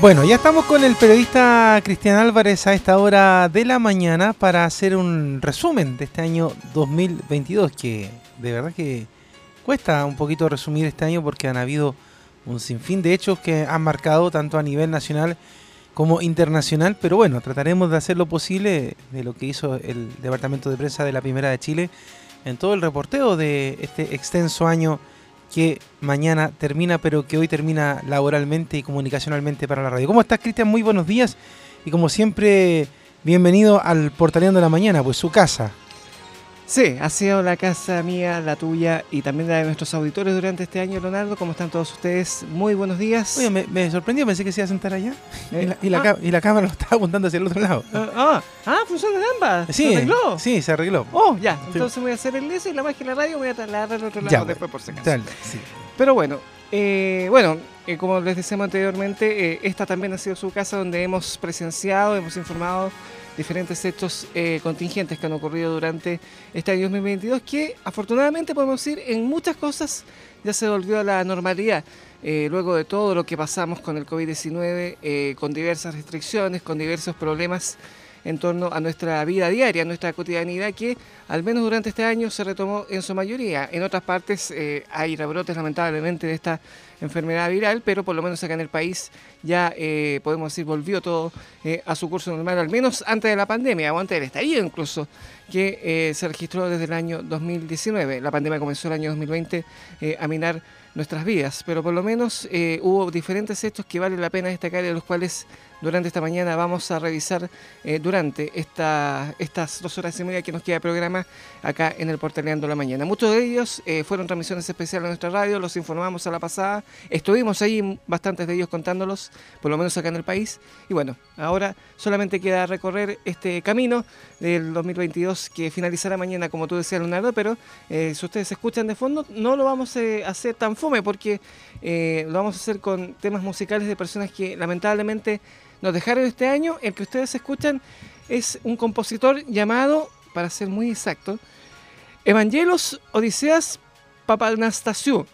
Bueno, ya estamos con el periodista Cristian Álvarez a esta hora de la mañana para hacer un resumen de este año 2022, que de verdad que cuesta un poquito resumir este año porque han habido un sinfín de hechos que han marcado tanto a nivel nacional como internacional, pero bueno, trataremos de hacer lo posible de lo que hizo el Departamento de Prensa de la Primera de Chile en todo el reporteo de este extenso año que mañana termina, pero que hoy termina laboralmente y comunicacionalmente para la radio. ¿Cómo estás, Cristian? Muy buenos días y como siempre, bienvenido al Portaleando de la Mañana, pues su casa. Sí, ha sido la casa mía, la tuya y también la de nuestros auditores durante este año, Leonardo. ¿Cómo están todos ustedes? Muy buenos días. Oye, me, sorprendió, pensé que se iba a sentar allá. Eh, y, la, ah. y, la, cámara lo estaba apuntando hacia el otro lado. ah, ah, ah funcionan ambas. Sí, ¿Se arregló? Sí, se arregló. Oh, ya. Entonces voy a hacer el eso y la magia de la radio voy a trasladar al otro lado después por si acaso. sí. Pero bueno, eh, bueno, eh, como les decíamos anteriormente, esta también ha sido su casa donde hemos presenciado, hemos informado diferentes hechos eh, contingentes que han ocurrido durante este año 2022, que afortunadamente podemos decir en muchas cosas ya se volvió a la normalidad. Eh, luego de todo lo que pasamos con el COVID-19, eh, con diversas restricciones, con diversos problemas en torno a nuestra vida diaria, nuestra cotidianidad, que al menos durante este año se retomó en su mayoría. En otras partes hay rebrotes lamentablemente de esta enfermedad viral, pero por lo menos acá en el país ya eh, podemos decir volvió todo eh, a su curso normal, al menos antes de la pandemia o antes del estallido incluso que se registró desde el año 2019. La pandemia comenzó el año 2020 a minar nuestras vidas, pero por lo menos hubo diferentes hechos que vale la pena destacar y de los cuales durante esta mañana vamos a revisar eh, durante esta, estas dos horas y media que nos queda de programa acá en el Portaleando la Mañana. Muchos de ellos eh, fueron transmisiones especiales a nuestra radio, los informamos a la pasada, estuvimos ahí bastantes de ellos contándolos, por lo menos acá en el país, y bueno, ahora solamente queda recorrer este camino del 2022 que finalizará mañana, como tú decías, Leonardo, pero eh, si ustedes escuchan de fondo, no lo vamos a hacer tan fome porque lo vamos a hacer con temas musicales de personas que lamentablemente nos dejaron este año. El que ustedes escuchan es un compositor llamado, para ser muy exacto, Evangelos Odiseas Papanastasiou,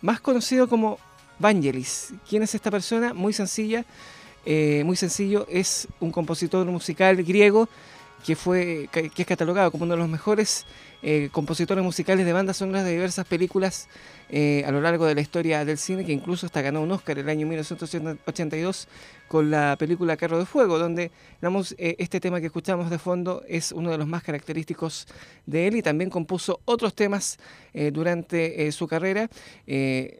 más conocido como Vangelis. ¿Quién es esta persona? Muy sencilla, eh, muy sencillo. Es un compositor musical griego que fue que es catalogado como uno de los mejores eh, compositores musicales de bandas sonoras de diversas películas eh, a lo largo de la historia del cine, que incluso hasta ganó un Oscar el año 1982 con la película Carro de Fuego, donde eh, este tema que escuchamos de fondo es uno de los más característicos de él y también compuso otros temas durante su carrera,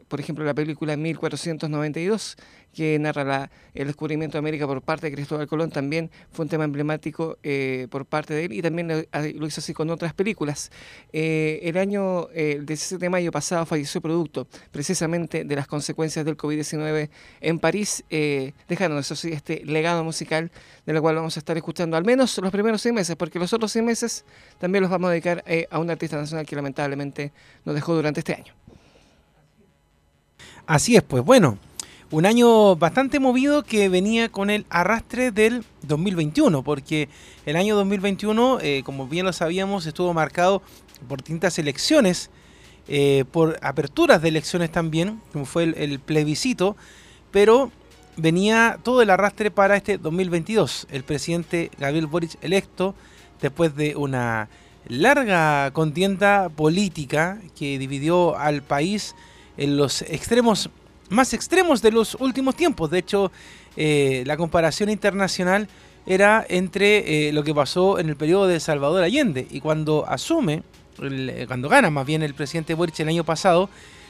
por ejemplo la película 1492 que narra el descubrimiento de América por parte de Cristóbal Colón, también fue un tema emblemático eh, por parte de él y también lo, hizo así con otras películas. Eh, el año, eh, el 17 de mayo pasado falleció producto precisamente de las consecuencias del COVID-19 en París, dejando eso sí este legado musical de lo cual vamos a estar escuchando al menos los primeros seis meses, porque los otros seis meses también los vamos a dedicar a un artista nacional que lamentablemente nos dejó durante este año. Así es, pues bueno, un año bastante movido que venía con el arrastre del 2021, porque el año 2021, eh, como bien lo sabíamos, estuvo marcado por distintas elecciones, eh, por aperturas de elecciones también, como fue el, plebiscito, pero venía todo el arrastre para este 2022. El presidente Gabriel Boric electo, después de una larga contienda política que dividió al país en los extremos más extremos de los últimos tiempos. De hecho, eh, la comparación internacional era entre eh, lo que pasó en el periodo de Salvador Allende y cuando asume, eh, cuando gana más bien el presidente Boric el año pasado,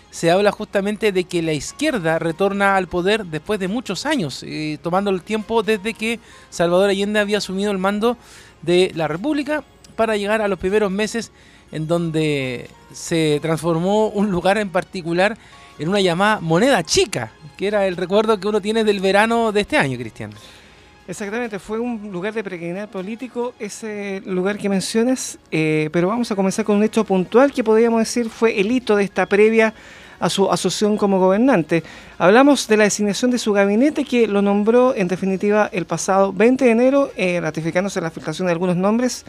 se habla justamente de que la izquierda retorna al poder después de muchos años, tomando el tiempo desde que Salvador Allende había asumido el mando de la República para llegar a los primeros meses en donde se transformó un lugar en particular en una llamada moneda chica, que era el recuerdo que uno tiene del verano de este año, Cristian. Exactamente, fue un lugar de peregrinar político ese lugar que mencionas, eh, pero vamos a comenzar con un hecho puntual que podríamos decir fue el hito de esta previa a su asociación como gobernante. Hablamos de la designación de su gabinete que lo nombró en definitiva el pasado 20 de enero, eh, ratificándose la filtración de algunos nombres,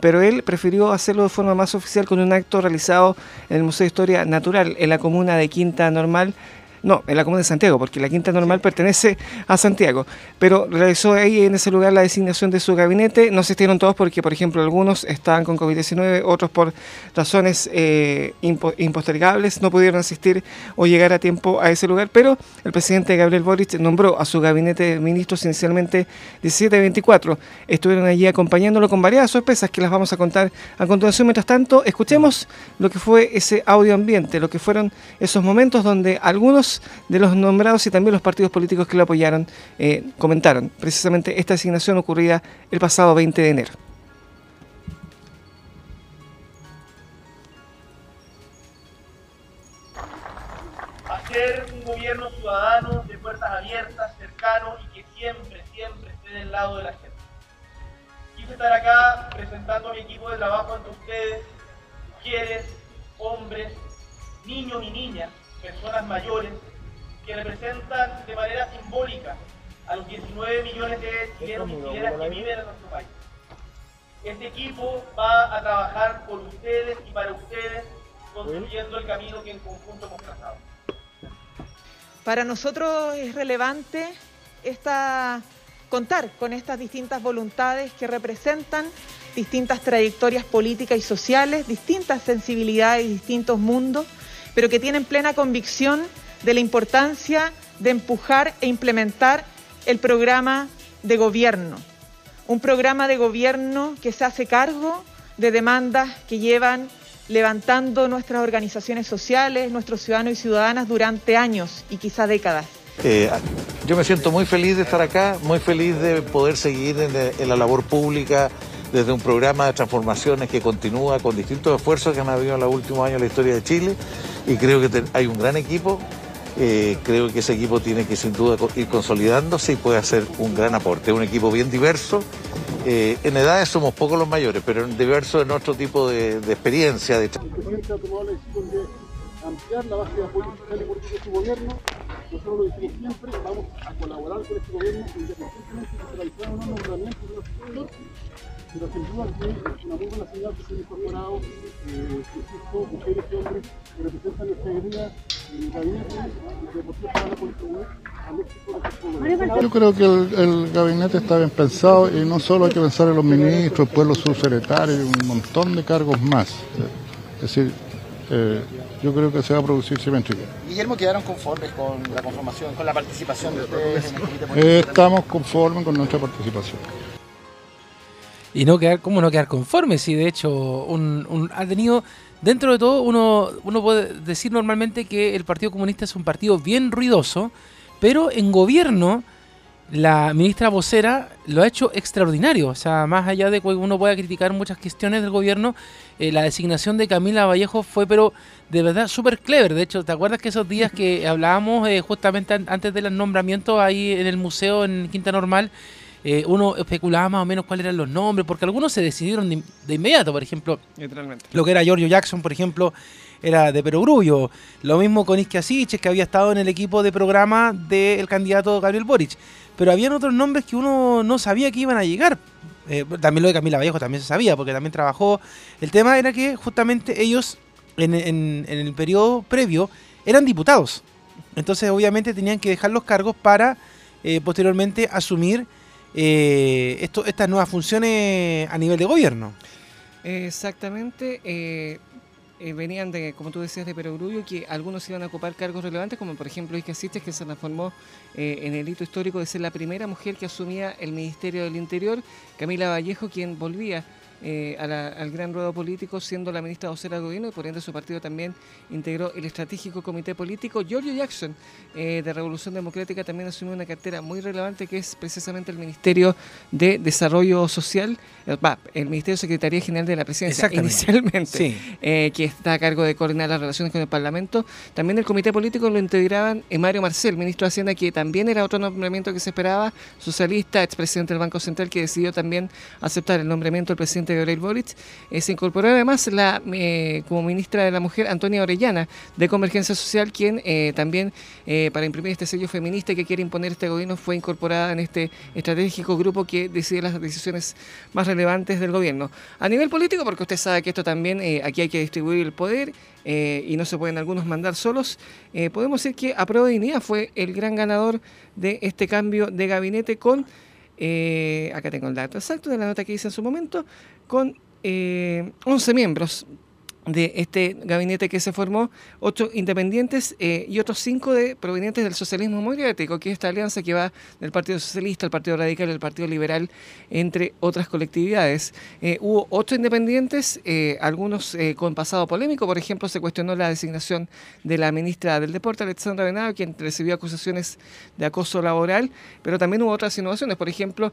pero él prefirió hacerlo de forma más oficial con un acto realizado en el Museo de Historia Natural en la comuna de Quinta Normal no, en la comuna de Santiago, porque la quinta normal pertenece a Santiago, pero realizó ahí en ese lugar la designación de su gabinete, no se estuvieron todos porque, por ejemplo, algunos estaban con COVID-19, otros por razones eh, impostergables, no pudieron asistir o llegar a tiempo a ese lugar, pero el presidente Gabriel Boric nombró a su gabinete de ministros inicialmente 17 24. Estuvieron allí acompañándolo con varias sorpresas que las vamos a contar a continuación. Mientras tanto, escuchemos lo que fue ese audio ambiente, lo que fueron esos momentos donde algunos de los nombrados y también los partidos políticos que lo apoyaron eh, comentaron precisamente esta asignación ocurrida el pasado 20 de enero. Hacer un gobierno ciudadano de puertas abiertas, cercano y que siempre, siempre esté del lado de la gente. Quise estar acá presentando a mi equipo de trabajo ante ustedes, mujeres, hombres, niños y niñas, personas mayores, que representan de manera simbólica a los 19 millones de chilenos y chilenas que viven en nuestro país. Este equipo va a trabajar por ustedes y para ustedes, construyendo el camino que en conjunto hemos trazado. Para nosotros es relevante esta, contar con estas distintas voluntades que representan distintas trayectorias políticas y sociales, distintas sensibilidades y distintos mundos, pero que tienen plena convicción de la importancia de empujar e implementar el programa de gobierno. Un programa de gobierno que se hace cargo de demandas que llevan levantando nuestras organizaciones sociales, nuestros ciudadanos y ciudadanas durante años y quizá décadas. Eh, yo me siento muy feliz de estar acá, muy feliz de poder seguir en, la labor pública desde un programa de transformaciones que continúa con distintos esfuerzos que han habido en los últimos años en la historia de Chile y creo que hay un gran equipo. Eh, creo que ese equipo tiene que sin duda ir consolidándose y puede hacer un gran aporte. Es un equipo bien diverso. Eh, en edades somos pocos los mayores, pero diverso en otro tipo de, experiencia. De... ampliar la base de apoyo social y político de su gobierno nosotros lo decimos siempre, vamos a colaborar con este gobierno independientemente de que se realizaron unos nombramientos de los sectores, pero sin duda que es una muy buena señal que se han incorporado, eh, insisto, mujeres y hombres que representan nuestra alegría en el gabinete y que por cierto van a contribuir de este gobierno. Yo creo que el, el, gabinete está bien pensado y no solo hay que pensar en los ministros, después los subsecretarios y un montón de cargos más. Es decir, eh, yo creo que se va a producir simétrico. Guillermo, ¿quedaron conformes con la conformación, con la participación de ustedes en el Estamos conformes con nuestra participación. Y no quedar, ¿cómo no quedar conformes? Si de hecho un, ha tenido, dentro de todo, uno, uno puede decir normalmente que el Partido Comunista es un partido bien ruidoso, pero en gobierno la ministra vocera lo ha hecho extraordinario. O sea, más allá de que uno pueda criticar muchas cuestiones del gobierno, eh, la designación de Camila Vallejo fue, pero de verdad, súper clever. De hecho, ¿te acuerdas que esos días que hablábamos eh, justamente antes del nombramiento ahí en el museo en Quinta Normal? Eh, uno especulaba más o menos cuáles eran los nombres, porque algunos se decidieron de, inmediato, por ejemplo. Lo que era Giorgio Jackson, por ejemplo, era de Perogrullo. Lo mismo con Isque Asiches, que había estado en el equipo de programa del candidato Gabriel Boric pero habían otros nombres que uno no sabía que iban a llegar. Eh, también lo de Camila Vallejo también se sabía, porque también trabajó. El tema era que justamente ellos, en, el periodo previo, eran diputados. Entonces, obviamente, tenían que dejar los cargos para eh, posteriormente asumir eh, esto, estas nuevas funciones a nivel de gobierno. Exactamente. Eh, venían de, como tú decías, de Perogrullo, que algunos iban a ocupar cargos relevantes, como por ejemplo Isca Sistes, que se transformó eh, en el hito histórico de ser la primera mujer que asumía el Ministerio del Interior, Camila Vallejo, quien volvía eh, al gran ruedo político, siendo la ministra vocera del gobierno y por ende su partido también integró el estratégico comité político. Giorgio Jackson, eh, de Revolución Democrática, también asumió una cartera muy relevante que es precisamente el Ministerio de Desarrollo Social, eh, el Ministerio de Secretaría General de la Presidencia, inicialmente, que está a cargo de coordinar las relaciones con el Parlamento. También el comité político lo integraban Mario Marcel, ministro de Hacienda, que también era otro nombramiento que se esperaba, socialista, expresidente del Banco Central, que decidió también aceptar el nombramiento del presidente presidente Gabriel Boric, se incorporó además la como ministra de la Mujer Antonia Orellana de Convergencia Social, quien también para imprimir este sello feminista que quiere imponer este gobierno fue incorporada en este estratégico grupo que decide las decisiones más relevantes del gobierno. A nivel político, porque usted sabe que esto también aquí hay que distribuir el poder eh, y no se pueden algunos mandar solos, eh, podemos decir que Aprueba Dignidad fue el gran ganador de este cambio de gabinete con, eh, acá tengo el dato exacto de la nota que hice en su momento, con 11 miembros de este gabinete que se formó, ocho independientes eh, y otros cinco de provenientes del socialismo democrático, que es esta alianza que va del Partido Socialista, el Partido Radical el Partido Liberal, entre otras colectividades. Eh, hubo ocho independientes, eh, algunos con pasado polémico, por ejemplo, se cuestionó la designación de la ministra del Deporte, Alexandra Venado, quien recibió acusaciones de acoso laboral, pero también hubo otras innovaciones, por ejemplo,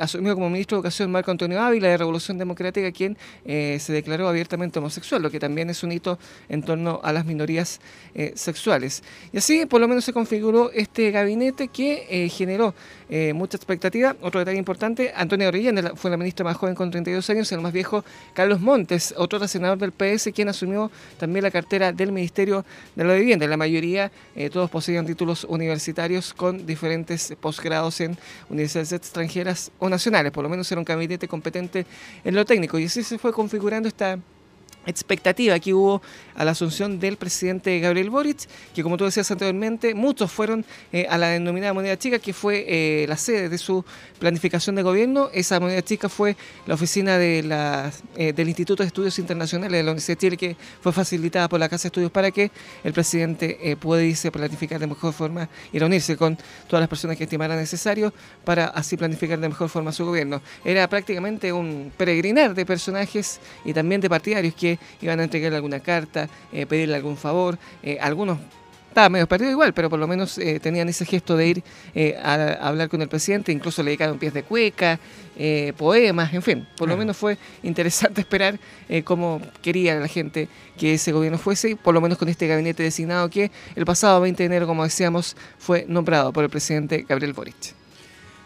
asumió como ministro de Educación Marco Antonio Ávila de Revolución Democrática, quien se declaró abiertamente homosexual que también es un hito en torno a las minorías eh, sexuales. Y así por lo menos se configuró este gabinete que eh, generó eh, mucha expectativa. Otro detalle importante, Antonio Orellana fue la ministra más joven con 32 años, el más viejo Carlos Montes, otro senador del PS, quien asumió también la cartera del Ministerio de la Vivienda. La mayoría, todos poseían títulos universitarios con diferentes posgrados en universidades extranjeras o nacionales, por lo menos era un gabinete competente en lo técnico. Y así se fue configurando esta expectativa que hubo a la asunción del presidente Gabriel Boric, que como tú decías anteriormente, muchos fueron eh, a la denominada moneda chica, que fue eh, la sede de su planificación de gobierno. Esa moneda chica fue la oficina eh, del Instituto de Estudios Internacionales de la Universidad de Chile, que fue facilitada por la Casa de Estudios para que el presidente pudiese planificar de mejor forma y reunirse con todas las personas que estimara necesario para así planificar de mejor forma su gobierno. Era prácticamente un peregrinar de personajes y también de partidarios que iban a entregarle alguna carta, eh, pedirle algún favor. Eh, algunos estaban medio perdidos igual, pero por lo menos eh, tenían ese gesto de ir a, hablar con el presidente, incluso le dedicaron pies de cueca, poemas, en fin. Por lo menos fue interesante esperar cómo quería la gente que ese gobierno fuese, por lo menos con este gabinete designado que el pasado 20 de enero, como decíamos, fue nombrado por el presidente Gabriel Boric.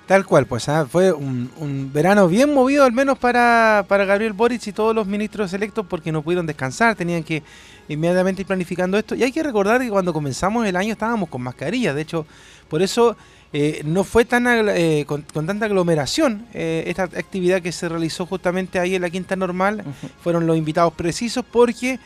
Tal cual, pues ¿ah? fue un, verano bien movido, al menos para, para Gabriel Boric y todos los ministros electos, porque no pudieron descansar, tenían que inmediatamente ir planificando esto. Y hay que recordar que cuando comenzamos el año estábamos con mascarillas, de hecho, por eso eh, no fue tan eh, con, tanta aglomeración eh, esta actividad que se realizó justamente ahí en la Quinta Normal. Fueron los invitados precisos porque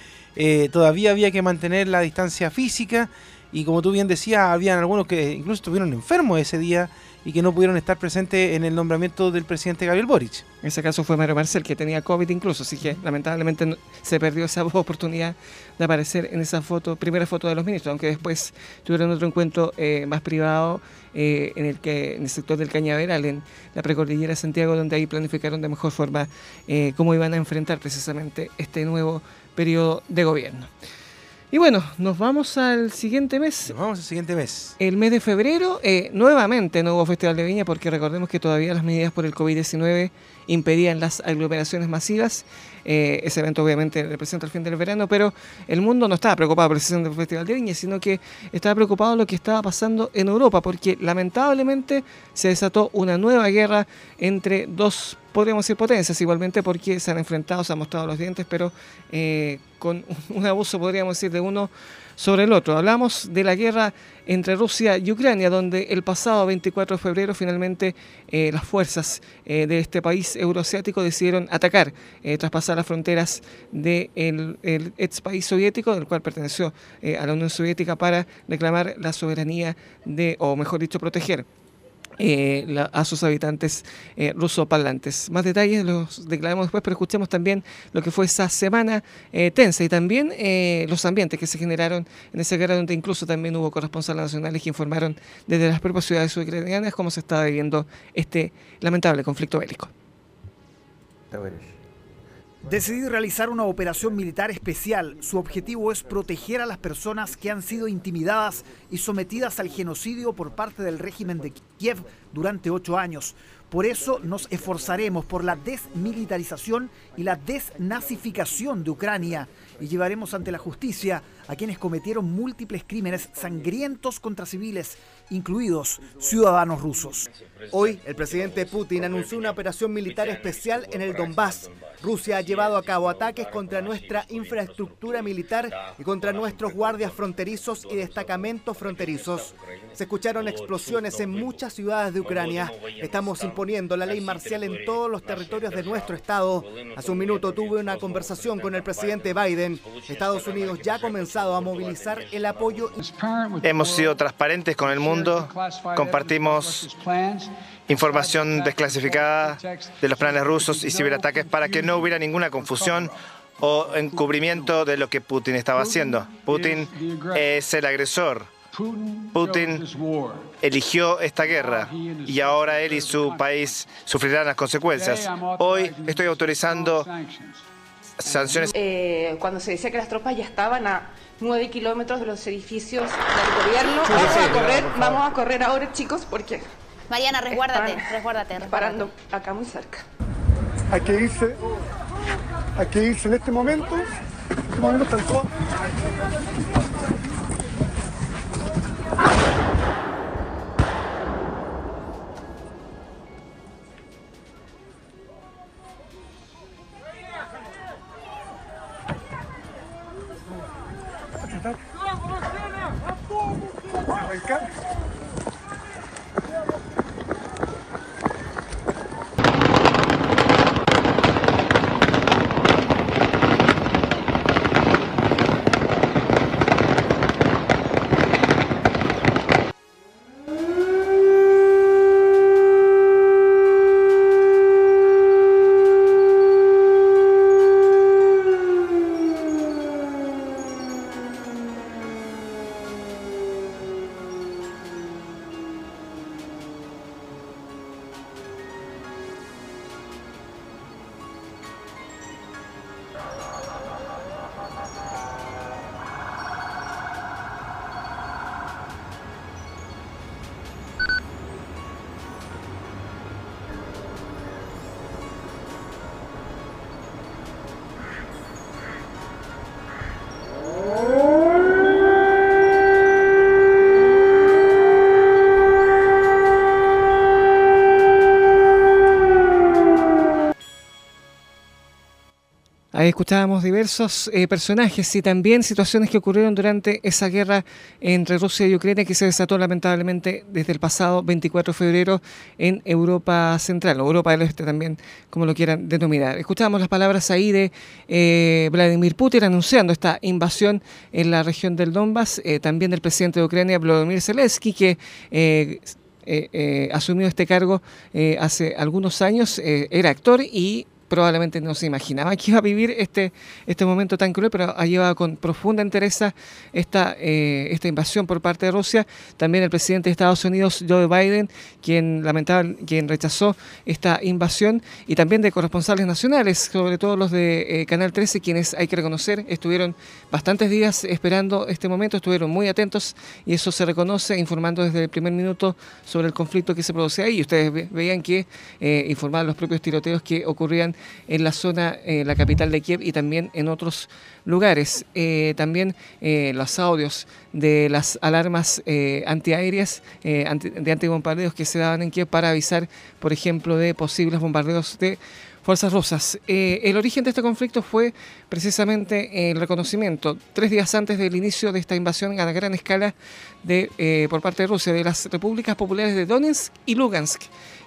todavía había que mantener la distancia física y como tú bien decías, habían algunos que incluso estuvieron enfermos ese día y que no pudieron estar presentes en el nombramiento del presidente Gabriel Boric. En ese caso fue Mario Marcel, que tenía COVID incluso, así que lamentablemente se perdió esa oportunidad de aparecer en esa foto, primera foto de los ministros, aunque después tuvieron otro encuentro eh, más privado eh, en el que en el sector del Cañaveral, en la precordillera Santiago, donde ahí planificaron de mejor forma eh, cómo iban a enfrentar precisamente este nuevo periodo de gobierno. Y bueno, nos vamos al siguiente mes. Nos vamos al siguiente mes. El mes de febrero, eh, nuevamente no hubo Festival de Viña porque recordemos que todavía las medidas por el COVID-19 impedían las aglomeraciones masivas. Eh, ese evento obviamente representa el fin del verano, pero el mundo no estaba preocupado por el Festival de Viña, sino que estaba preocupado por lo que estaba pasando en Europa, porque lamentablemente se desató una nueva guerra entre dos, podríamos decir, potencias, igualmente porque se han enfrentado, se han mostrado los dientes, pero eh, con un abuso, podríamos decir, de uno sobre el otro. Hablamos de la guerra entre Rusia y Ucrania, donde el pasado 24 de febrero finalmente eh, las fuerzas eh, de este país euroasiático decidieron atacar, eh, traspasar las fronteras del el ex país soviético, del cual perteneció a la Unión Soviética, para reclamar la soberanía de, o mejor dicho, proteger eh, a sus habitantes eh, rusoparlantes. Más detalles los declaramos después, pero escuchemos también lo que fue esa semana eh, tensa y también eh, los ambientes que se generaron en esa guerra, donde incluso también hubo corresponsales nacionales que informaron desde las propias ciudades ucranianas cómo se estaba viviendo este lamentable conflicto bélico. Decidí realizar una operación militar especial. Su objetivo es proteger a las personas que han sido intimidadas y sometidas al genocidio por parte del régimen de Kiev durante ocho años. Por eso nos esforzaremos por la desmilitarización y la desnazificación de Ucrania y llevaremos ante la justicia a quienes cometieron múltiples crímenes sangrientos contra civiles, incluidos ciudadanos rusos. Hoy, el presidente Putin anunció una operación militar especial en el Donbass. Rusia ha llevado a cabo ataques contra nuestra infraestructura militar y contra nuestros guardias fronterizos y destacamentos fronterizos. Se escucharon explosiones en muchas ciudades de Ucrania. Estamos imponiendo la ley marcial en todos los territorios de nuestro estado. Hace un minuto tuve una conversación con el presidente Biden. Estados Unidos ya ha comenzado a movilizar el apoyo. Hemos sido transparentes con el mundo, compartimos información desclasificada de los planes rusos y ciberataques para que no hubiera ninguna confusión o encubrimiento de lo que Putin estaba haciendo. Putin es el agresor Putin eligió esta guerra y ahora él y su país sufrirán las consecuencias. Hoy estoy autorizando sanciones. Eh, cuando se decía que las tropas ya estaban a nueve kilómetros de los edificios del gobierno, vamos a correr, vamos a correr ahora, chicos, porque Mariana, resguárdate, resguárdate, Parando acá muy cerca. Hay que irse, hay que irse en este momento, en este momento arrancar. Escuchábamos diversos eh, personajes y también situaciones que ocurrieron durante esa guerra entre Rusia y Ucrania que se desató lamentablemente desde el pasado 24 de febrero en Europa Central, o Europa del Este también, como lo quieran denominar. Escuchábamos las palabras ahí de eh, Vladimir Putin anunciando esta invasión en la región del Donbass, eh, también del presidente de Ucrania, Vladimir Zelensky, que... asumió este cargo hace algunos años, era actor y probablemente no se imaginaba que iba a vivir este, este momento tan cruel, pero ha llevado con profunda interés esta, eh, esta invasión por parte de Rusia. También el presidente de Estados Unidos, Joe Biden, quien, lamentable, quien rechazó esta invasión, y también de corresponsales nacionales, sobre todo los de eh, Canal 13, quienes hay que reconocer estuvieron bastantes días esperando este momento, estuvieron muy atentos y eso se reconoce, informando desde el primer minuto sobre el conflicto que se produce ahí. Ustedes veían que eh, informaban los propios tiroteos que ocurrían en la zona, eh, la capital de Kiev y también en otros lugares. Eh, también eh, los audios de las alarmas antiaéreas, de antibombardeos que se daban en Kiev para avisar, por ejemplo, de posibles bombardeos de fuerzas rusas. el origen de este conflicto fue precisamente el reconocimiento, tres días antes del inicio de esta invasión a gran escala de, por parte de Rusia, de las repúblicas populares de Donetsk y Lugansk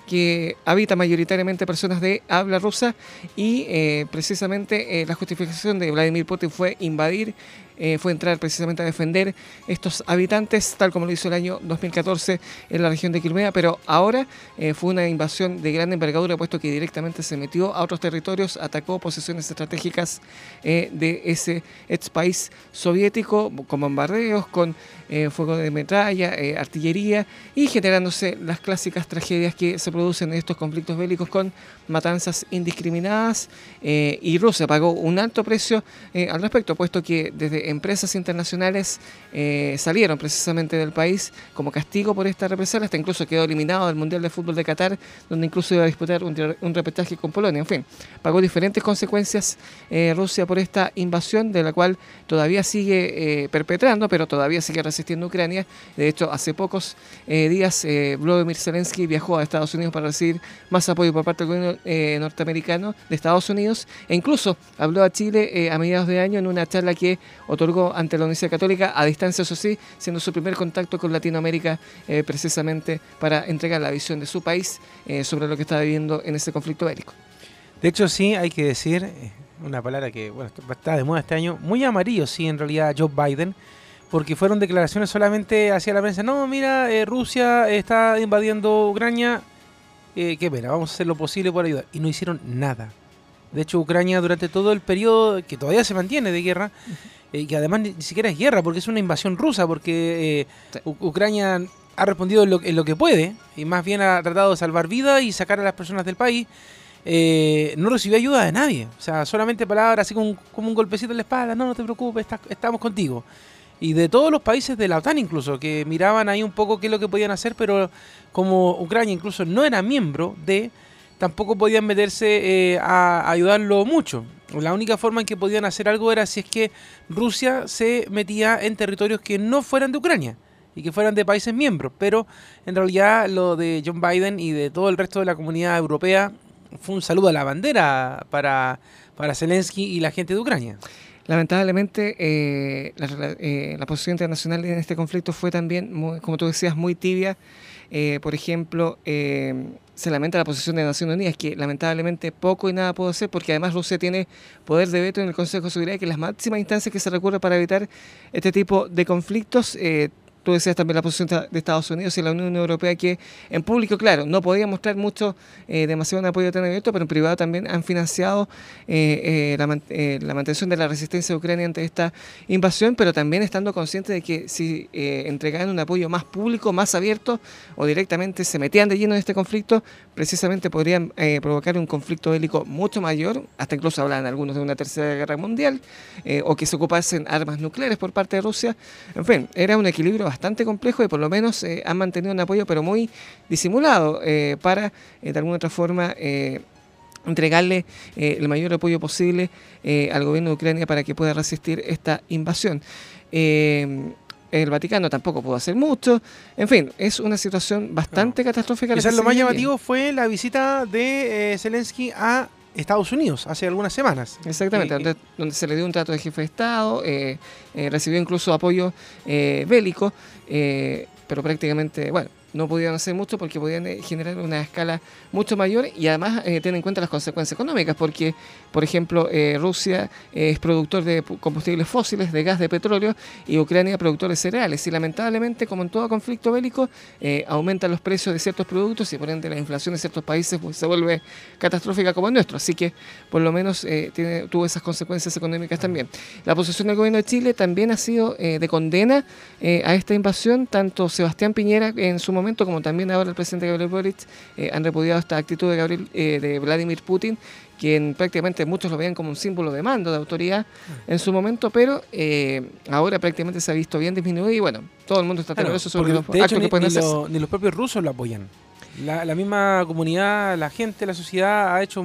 que habita mayoritariamente personas de habla rusa y eh, precisamente eh, la justificación de Vladimir Putin fue invadir eh, fue entrar precisamente a defender estos habitantes, tal como lo hizo el año 2014 en la región de Crimea, pero ahora eh, fue una invasión de gran envergadura, puesto que directamente se metió a otros territorios, atacó posiciones estratégicas eh, de ese ex país soviético, con bombardeos, con fuego de metralla, artillería y generándose las clásicas tragedias que se producen estos conflictos bélicos con matanzas indiscriminadas y Rusia pagó un alto precio al respecto, puesto que desde empresas internacionales eh, salieron precisamente del país como castigo por esta represalia, hasta incluso quedó eliminado del Mundial de Fútbol de Qatar, donde incluso iba a disputar un, un repetaje con Polonia. En fin, pagó diferentes consecuencias Rusia por esta invasión, de la cual todavía sigue perpetrando, pero todavía sigue resistiendo Ucrania. De hecho, hace pocos días Vladimir Zelensky viajó a Estados Unidos para recibir más apoyo por parte del gobierno eh, norteamericano de Estados Unidos e incluso habló a Chile eh, a mediados de año en una charla que otorgó ante la Universidad Católica, a distancia eso sí, siendo su primer contacto con Latinoamérica eh, precisamente para entregar la visión de su país sobre lo que está viviendo en ese conflicto bélico. De hecho sí, hay que decir una palabra que bueno, está de moda este año, muy amarillo sí en realidad Joe Biden, porque fueron declaraciones solamente hacia la prensa. No, mira, Rusia está invadiendo Ucrania, eh, qué pena, vamos a hacer lo posible por ayudar. Y no hicieron nada. De hecho, Ucrania durante todo el periodo que todavía se mantiene de guerra, y eh, que además ni, siquiera es guerra, porque es una invasión rusa, porque eh, Ucrania ha respondido en lo, que puede, y más bien ha tratado de salvar vidas y sacar a las personas del país. no recibió ayuda de nadie. O sea, solamente palabras así como, un golpecito en la espalda, no, no te preocupes, estamos contigo y de todos los países de la OTAN incluso, que miraban ahí un poco qué es lo que podían hacer, pero como Ucrania incluso no era miembro de, tampoco podían meterse eh, a ayudarlo mucho. La única forma en que podían hacer algo era si es que Rusia se metía en territorios que no fueran de Ucrania y que fueran de países miembros, pero en realidad lo de John Biden y de todo el resto de la comunidad europea fue un saludo a la bandera para, para Zelensky y la gente de Ucrania. Lamentablemente, eh, eh, la, posición internacional en este conflicto fue también, como tú decías, muy tibia. Por ejemplo, se lamenta la posición de Naciones Unidas, que lamentablemente poco y nada puede hacer, porque además Rusia tiene poder de veto en el Consejo de Seguridad, que es las máximas instancias que se recurre para evitar este tipo de conflictos tú decías también la posición de Estados Unidos y la Unión Europea que en público, claro, no podía mostrar mucho, eh, demasiado apoyo tan abierto, pero en privado también han financiado eh, eh, la, mantención de la resistencia de Ucrania ante esta invasión, pero también estando conscientes de que si entregaban un apoyo más público, más abierto o directamente se metían de lleno en este conflicto, precisamente podrían provocar un conflicto bélico mucho mayor, hasta incluso hablan algunos de una tercera guerra mundial, o que se ocupasen armas nucleares por parte de Rusia. En fin, era un equilibrio bastante complejo y por lo menos eh, han mantenido un apoyo, pero muy disimulado, eh, para eh, de alguna otra forma entregarle el mayor apoyo posible al gobierno de Ucrania para que pueda resistir esta invasión. el Vaticano tampoco pudo hacer mucho. En fin, es una situación bastante catastrófica. Quizás lo más llamativo fue la visita de Zelensky a Estados Unidos hace algunas semanas. Exactamente, donde, donde, se le dio un trato de jefe de Estado, eh, eh, recibió incluso apoyo eh, bélico, pero prácticamente, bueno, no pudieron hacer mucho porque podían eh, generar una escala mucho mayor y además eh, tener en cuenta las consecuencias económicas, porque, por ejemplo, eh, Rusia es productor de combustibles fósiles, de gas, de petróleo, y Ucrania productor de cereales. Y lamentablemente, como en todo conflicto bélico, aumentan los precios de ciertos productos y por ende la inflación de ciertos países pues, se vuelve catastrófica como el nuestro. Así que, por lo menos, tuvo esas consecuencias económicas también. La posición del gobierno de Chile también ha sido de condena a esta invasión, tanto Sebastián Piñera en su momento, como también ahora el presidente Gabriel Boric, eh, han repudiado esta actitud de, Gabriel, eh, de Vladimir Putin, quien prácticamente muchos lo veían como un símbolo de mando, de autoridad en su momento, pero eh, ahora prácticamente se ha visto bien disminuido y bueno, todo el mundo está temeroso sobre los de hecho, que pueden hacer. ni, los propios rusos lo apoyan. La, la, misma comunidad, la gente, la sociedad ha hecho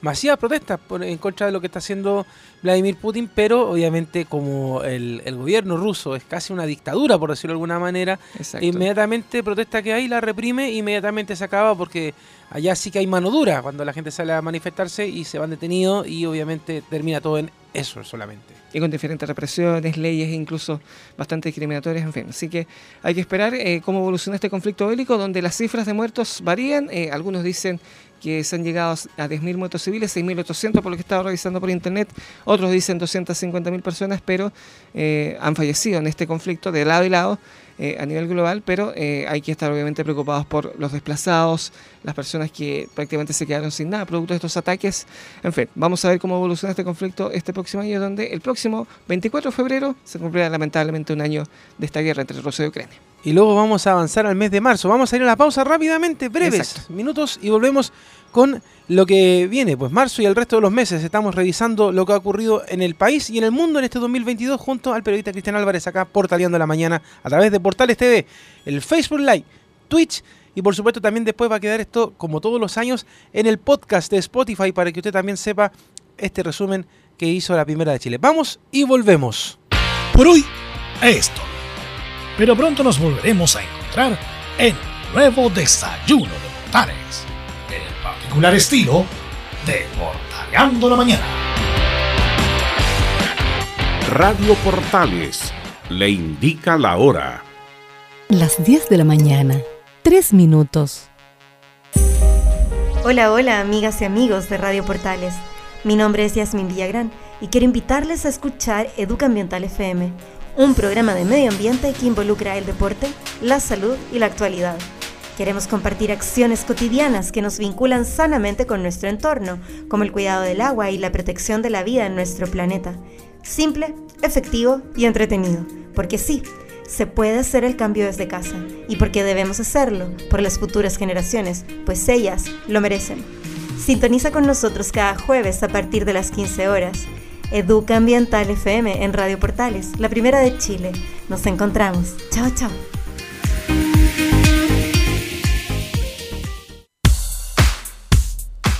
masivas protestas en contra de lo que está haciendo Vladimir Putin, pero obviamente como el, gobierno ruso es casi una dictadura, por decirlo de alguna manera, inmediatamente protesta que hay, la reprime, inmediatamente se acaba porque allá sí que hay mano dura cuando la gente sale a manifestarse y se van detenidos y obviamente termina todo en eso solamente. Y con diferentes represiones, leyes incluso bastante discriminatorias, en fin. Así que hay que esperar eh, cómo evoluciona este conflicto bélico, donde las cifras de muertos varían. Eh, algunos dicen que se han llegado a 10.000 muertos civiles, 6.800 por lo que estaba revisando por internet, otros dicen 250.000 personas, pero eh, han fallecido en este conflicto de lado y lado eh, a nivel global, pero eh, hay que estar obviamente preocupados por los desplazados, las personas que prácticamente se quedaron sin nada producto de estos ataques. En fin, vamos a ver cómo evoluciona este conflicto este próximo año, donde el próximo 24 de febrero se cumplirá lamentablemente un año de esta guerra entre Rusia y Ucrania. Y luego vamos a avanzar al mes de marzo. Vamos a ir a la pausa rápidamente, breves minutos, y volvemos con lo que viene. Pues marzo y el resto de los meses estamos revisando lo que ha ocurrido en el país y en el mundo en este 2022 junto al periodista Cristian Álvarez acá portaleando la mañana a través de Portales TV, el Facebook Live, Twitch y por supuesto también después va a quedar esto como todos los años en el podcast de Spotify para que usted también sepa este resumen que hizo la primera de Chile. Vamos y volvemos. Por hoy, esto. Pero pronto nos volveremos a encontrar en nuevo desayuno de portales particular estilo de Portaleando la Mañana. Radio Portales le indica la hora. Las 10 de la mañana, 3 minutos. Hola, hola, amigas y amigos de Radio Portales. Mi nombre es Yasmin Villagrán y quiero invitarles a escuchar Educa Ambiental FM, un programa de medio ambiente que involucra el deporte, la salud y la actualidad. Queremos compartir acciones cotidianas que nos vinculan sanamente con nuestro entorno, como el cuidado del agua y la protección de la vida en nuestro planeta. Simple, efectivo y entretenido. Porque sí, se puede hacer el cambio desde casa. Y porque debemos hacerlo por las futuras generaciones, pues ellas lo merecen. Sintoniza con nosotros cada jueves a partir de las 15 horas. Educa Ambiental FM en Radio Portales, la primera de Chile. Nos encontramos. Chao, chao.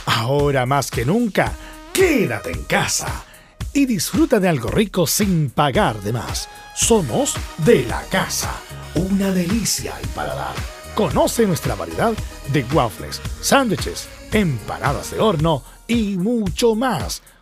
Ahora más que nunca, quédate en casa y disfruta de algo rico sin pagar de más. Somos de la casa, una delicia al paladar. Conoce nuestra variedad de waffles, sándwiches, empanadas de horno y mucho más.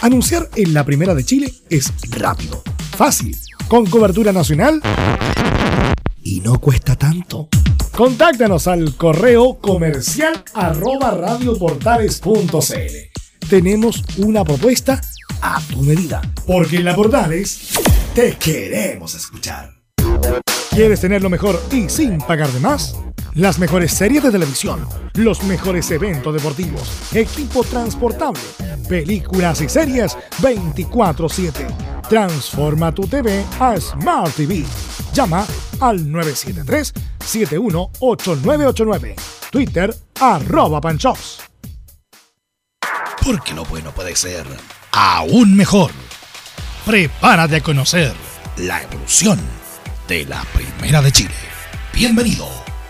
Anunciar en la primera de Chile es rápido, fácil, con cobertura nacional y no cuesta tanto. Contáctanos al correo comercial arroba radioportales.cl. Tenemos una propuesta a tu medida. Porque en la Portales te queremos escuchar. ¿Quieres tener lo mejor y sin pagar de más? Las mejores series de televisión, los mejores eventos deportivos, equipo transportable, películas y series 24/7. Transforma tu TV a Smart TV. Llama al 973-718989. Twitter arroba panchops. Porque lo bueno puede ser aún mejor. Prepárate a conocer la evolución de la Primera de Chile. Bienvenido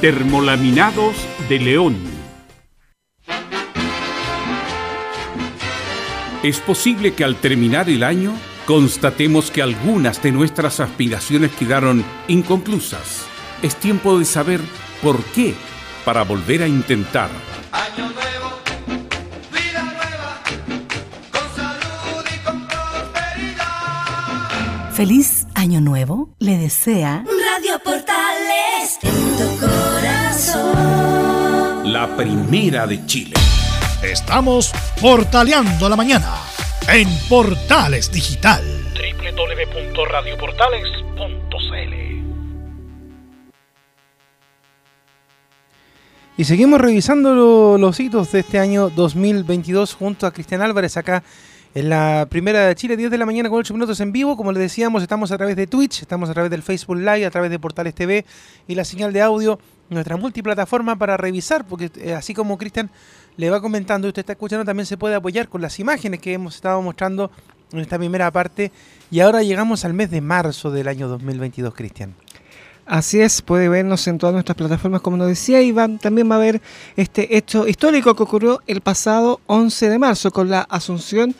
Termolaminados de León. Es posible que al terminar el año constatemos que algunas de nuestras aspiraciones quedaron inconclusas. Es tiempo de saber por qué para volver a intentar. Año nuevo, vida nueva, con salud y con prosperidad. Feliz año nuevo, le desea Radio Portales en tu corazón. La primera de Chile. Estamos portaleando la mañana en Portales Digital. www.radioportales.cl Y seguimos revisando los hitos de este año 2022 junto a Cristian Álvarez acá en la primera de Chile, 10 de la mañana con 8 minutos en vivo. Como les decíamos, estamos a través de Twitch, estamos a través del Facebook Live, a través de Portales TV y la señal de audio, nuestra multiplataforma para revisar, porque eh, así como Cristian le va comentando usted está escuchando, también se puede apoyar con las imágenes que hemos estado mostrando en esta primera parte. Y ahora llegamos al mes de marzo del año 2022, Cristian. Así es, puede vernos en todas nuestras plataformas, como nos decía, y también va a ver este hecho histórico que ocurrió el pasado 11 de marzo con la asunción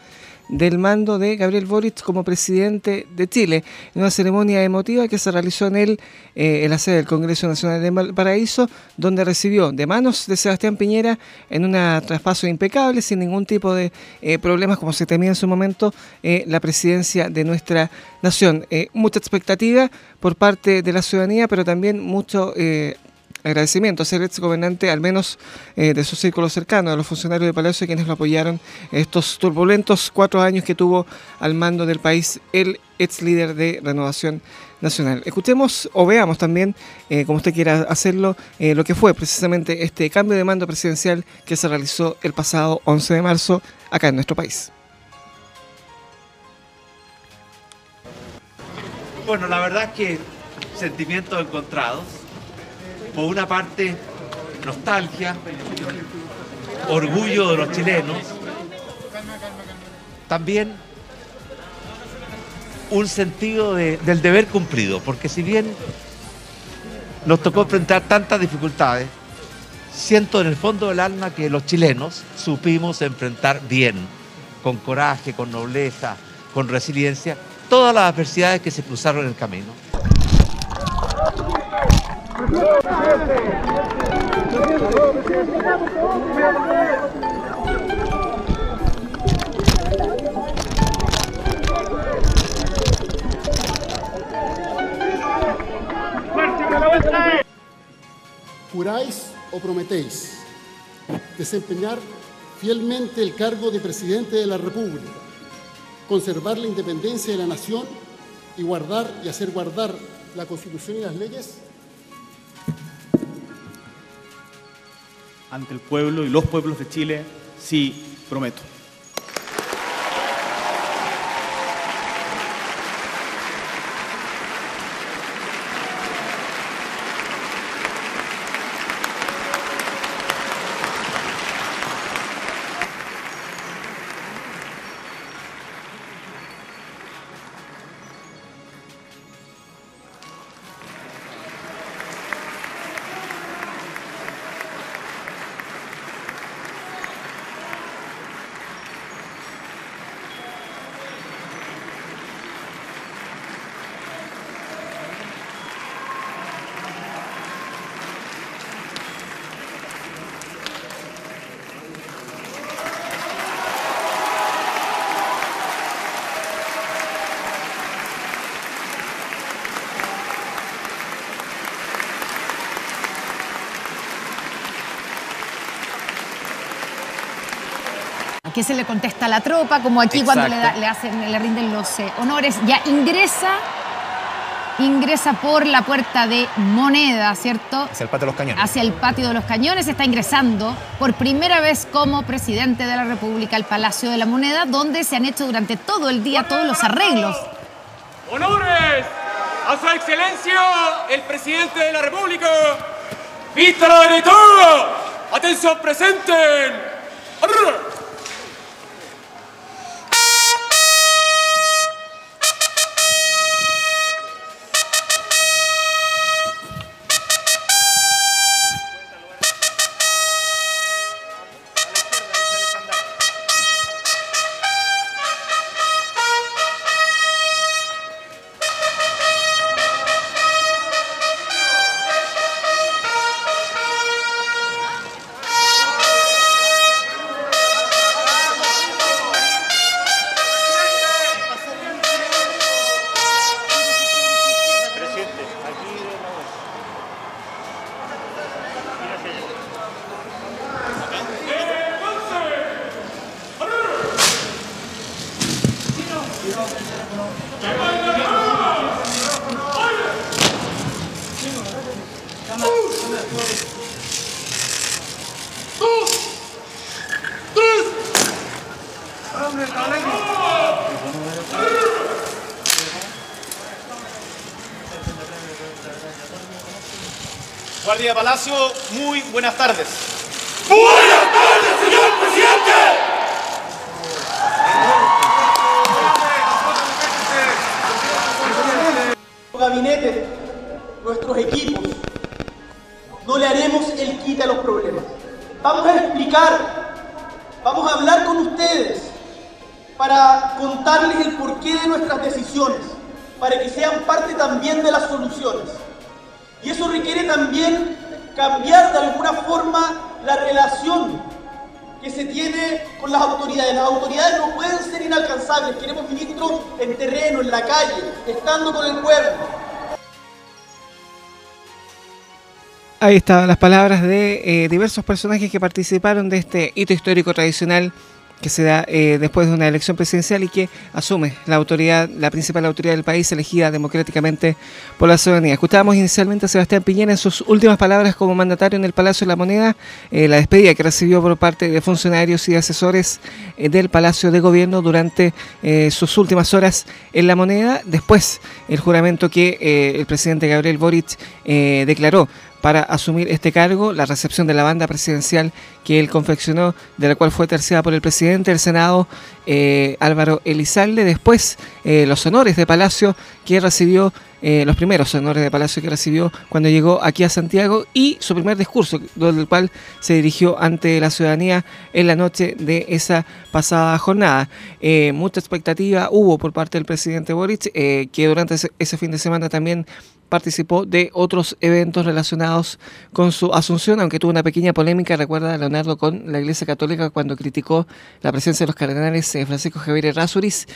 del mando de Gabriel Boric como presidente de Chile, en una ceremonia emotiva que se realizó en el, eh, en la sede del Congreso Nacional de Valparaíso, donde recibió de manos de Sebastián Piñera en un traspaso impecable, sin ningún tipo de eh, problemas como se temía en su momento, eh, la presidencia de nuestra nación. mucha expectativa por parte de la ciudadanía, pero también mucho agradecimiento a ser ex gobernante, al menos eh, de su círculo cercano, a los funcionarios de Palacio quienes lo apoyaron estos turbulentos cuatro años que tuvo al mando del país el ex líder de Renovación Nacional. Escuchemos o veamos también, eh, como usted quiera hacerlo, eh, lo que fue precisamente este cambio de mando presidencial que se realizó el pasado 11 de marzo acá en nuestro país. Bueno, la verdad que sentimientos encontrados por una parte, nostalgia, orgullo de los chilenos, también un sentido del deber cumplido, porque si bien nos tocó enfrentar tantas dificultades, siento en el fondo del alma que los chilenos supimos enfrentar bien, con coraje, con nobleza, con resiliencia, todas las adversidades que se cruzaron en el camino. ¿Juráis o prometéis desempeñar fielmente el cargo de presidente de la República, conservar la independencia de la nación y guardar y hacer guardar la Constitución y las leyes? Ante el pueblo y los pueblos de Chile, sí, prometo. Que se le contesta a la tropa, como aquí cuando le, hacen, le rinden los eh, honores, ya ingresa, ingresa por la puerta de moneda, ¿cierto? Hacia el patio de los cañones. Hacia el patio de los cañones, está ingresando por primera vez como presidente de la República al Palacio de la Moneda, donde se han hecho durante todo el día todos los arreglos. ¡Honores! A su excelencia, el presidente de la República. ¡Vista la todo! ¡Atención, presenten! Guardia de Palacio, muy buenas tardes. Ahí estaban las palabras de eh, diversos personajes que participaron de este hito histórico tradicional que se da eh, después de una elección presidencial y que asume la autoridad, la principal autoridad del país elegida democráticamente por la ciudadanía. Escuchábamos inicialmente a Sebastián Piñera en sus últimas palabras como mandatario en el Palacio de la Moneda, eh, la despedida que recibió por parte de funcionarios y asesores del Palacio de Gobierno durante sus últimas horas en la moneda. Después el juramento que el presidente Gabriel Boric declaró para asumir este cargo, la recepción de la banda presidencial que él confeccionó, de la cual fue terciada por el presidente del Senado, eh, Álvaro Elizalde, después eh, los honores de Palacio que recibió, eh, los primeros honores de Palacio que recibió cuando llegó aquí a Santiago y su primer discurso, del cual se dirigió ante la ciudadanía en la noche de esa pasada jornada. mucha expectativa hubo por parte del presidente Boric, que durante ese fin de semana también participó de otros eventos relacionados con su asunción, aunque tuvo una pequeña polémica, recuerda Leonardo, con la Iglesia Católica cuando criticó la presencia de los cardenales eh, Francisco Javier Errázuriz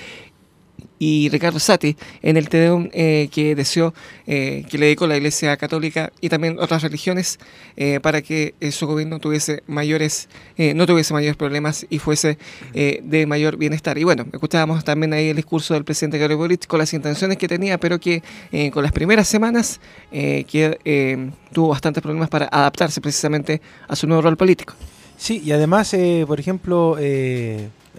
y Ricardo Sati en el Tedeum eh, que deseó, eh, que le dedicó la Iglesia Católica y también otras religiones eh, para que su gobierno tuviese mayores, no tuviese mayores problemas y fuese de mayor bienestar. Y bueno, escuchábamos también ahí el discurso del presidente Gabriel Boric con las intenciones que tenía, pero que con las primeras semanas que tuvo bastantes problemas para adaptarse precisamente a su nuevo rol político. Sí, y además, por ejemplo,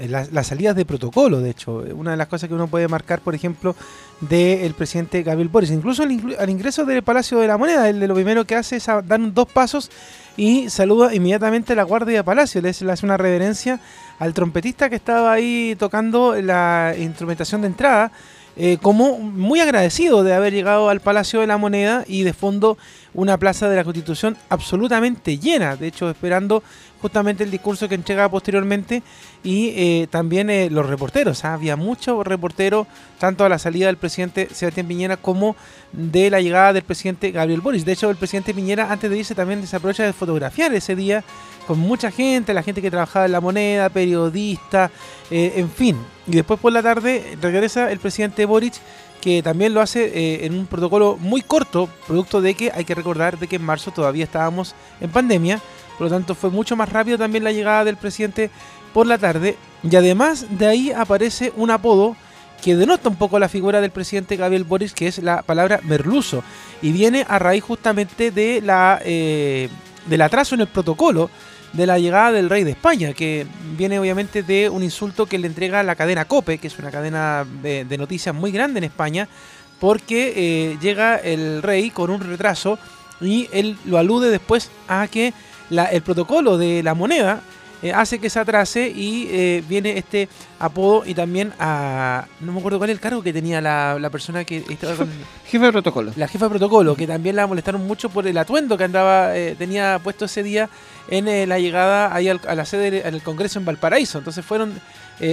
las, salidas de protocolo, de hecho. Una de las cosas que uno puede marcar, por ejemplo, del presidente Gabriel Boris. Incluso al, ingreso del Palacio de la Moneda, él de lo primero que hace es dar dos pasos y saluda inmediatamente a la Guardia de Palacio. Le, hace una reverencia al trompetista que estaba ahí tocando la instrumentación de entrada. Eh, como muy agradecido de haber llegado al Palacio de la Moneda y de fondo una plaza de la Constitución absolutamente llena, de hecho esperando justamente el discurso que entrega posteriormente y eh, también eh, los reporteros. ¿ah? Había muchos reporteros, tanto a la salida del presidente Sebastián Piñera como de la llegada del presidente Gabriel Boris. De hecho, el presidente Piñera antes de irse también se aprovecha de fotografiar ese día con mucha gente, la gente que trabajaba en la moneda, periodistas, eh, en fin. Y después por la tarde regresa el presidente Boric que también lo hace en un protocolo muy corto, producto de que hay que recordar de que en marzo todavía estábamos en pandemia, por lo tanto, fue mucho más rápido también la llegada del presidente por la tarde. Y además de ahí aparece un apodo que denota un poco la figura del presidente Gabriel Boris, que es la palabra merluzo. Y viene a raíz justamente de la, eh, del atraso en el protocolo de la llegada del rey de España, que viene obviamente de un insulto que le entrega la cadena COPE, que es una cadena de, noticias muy grande en España, porque eh, llega el rey con un retraso y él lo alude después a que el protocolo de la moneda eh, hace que se atrase y eh, viene este apodo y también a... No me acuerdo cuál es el cargo que tenía la, persona que estaba con... Jefe de protocolo. La jefa de protocolo, que también la molestaron mucho por el atuendo que andaba, eh, tenía puesto ese día en la llegada ahí a la sede del Congreso en Valparaíso. Entonces fueron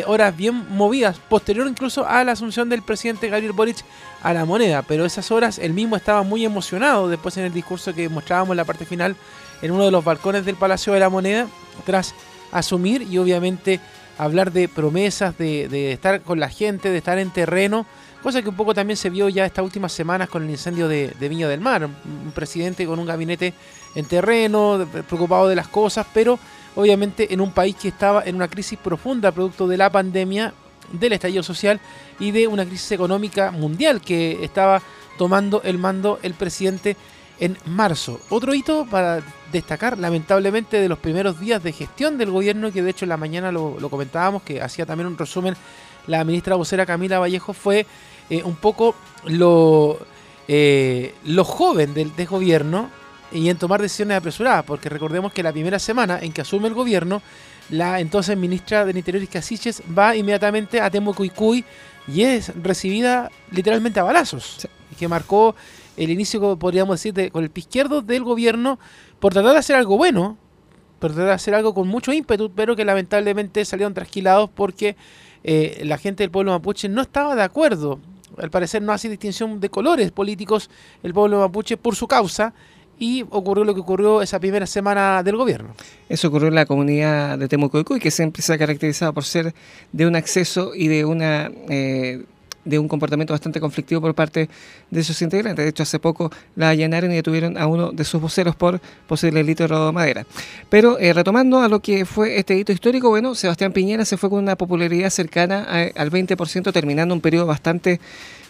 horas bien movidas, posterior incluso a la asunción del presidente Gabriel Boric a la moneda. Pero esas horas él mismo estaba muy emocionado después en el discurso que mostrábamos en la parte final en uno de los balcones del Palacio de la Moneda, tras asumir y obviamente hablar de promesas, de, estar con la gente, de estar en terreno, cosa que un poco también se vio ya estas últimas semanas con el incendio de, Viña del Mar, un presidente con un gabinete en terreno, preocupado de las cosas, pero obviamente en un país que estaba en una crisis profunda producto de la pandemia, del estallido social y de una crisis económica mundial que estaba tomando el mando el presidente en marzo. Otro hito para destacar, lamentablemente, de los primeros días de gestión del gobierno, que de hecho en la mañana lo, comentábamos, que hacía también un resumen la ministra vocera Camila Vallejo, fue eh, un poco lo, eh, lo joven del, gobierno y en tomar decisiones apresuradas, porque recordemos que la primera semana en que asume el gobierno, la entonces ministra del Interior Casiches va inmediatamente a Temucuicuy y es recibida literalmente a balazos, que marcó el inicio, podríamos decir, con el pie izquierdo del gobierno por tratar de hacer algo bueno, por tratar de hacer algo con mucho ímpetu, pero que lamentablemente salieron trasquilados porque eh, la gente del pueblo mapuche no estaba de acuerdo. Al parecer no hace distinción de colores políticos el pueblo mapuche por su causa y ocurrió lo que ocurrió esa primera semana del gobierno. Eso ocurrió en la comunidad de Temucoicuy, que siempre se ha caracterizado por ser de un acceso y de una... Eh, de un comportamiento bastante conflictivo por parte de sus integrantes. De hecho, hace poco la allanaron y detuvieron a uno de sus voceros por posible delito de robo de madera. Pero eh, retomando a lo que fue este hito histórico, bueno, Sebastián Piñera se fue con una popularidad cercana al 20%, terminando un periodo bastante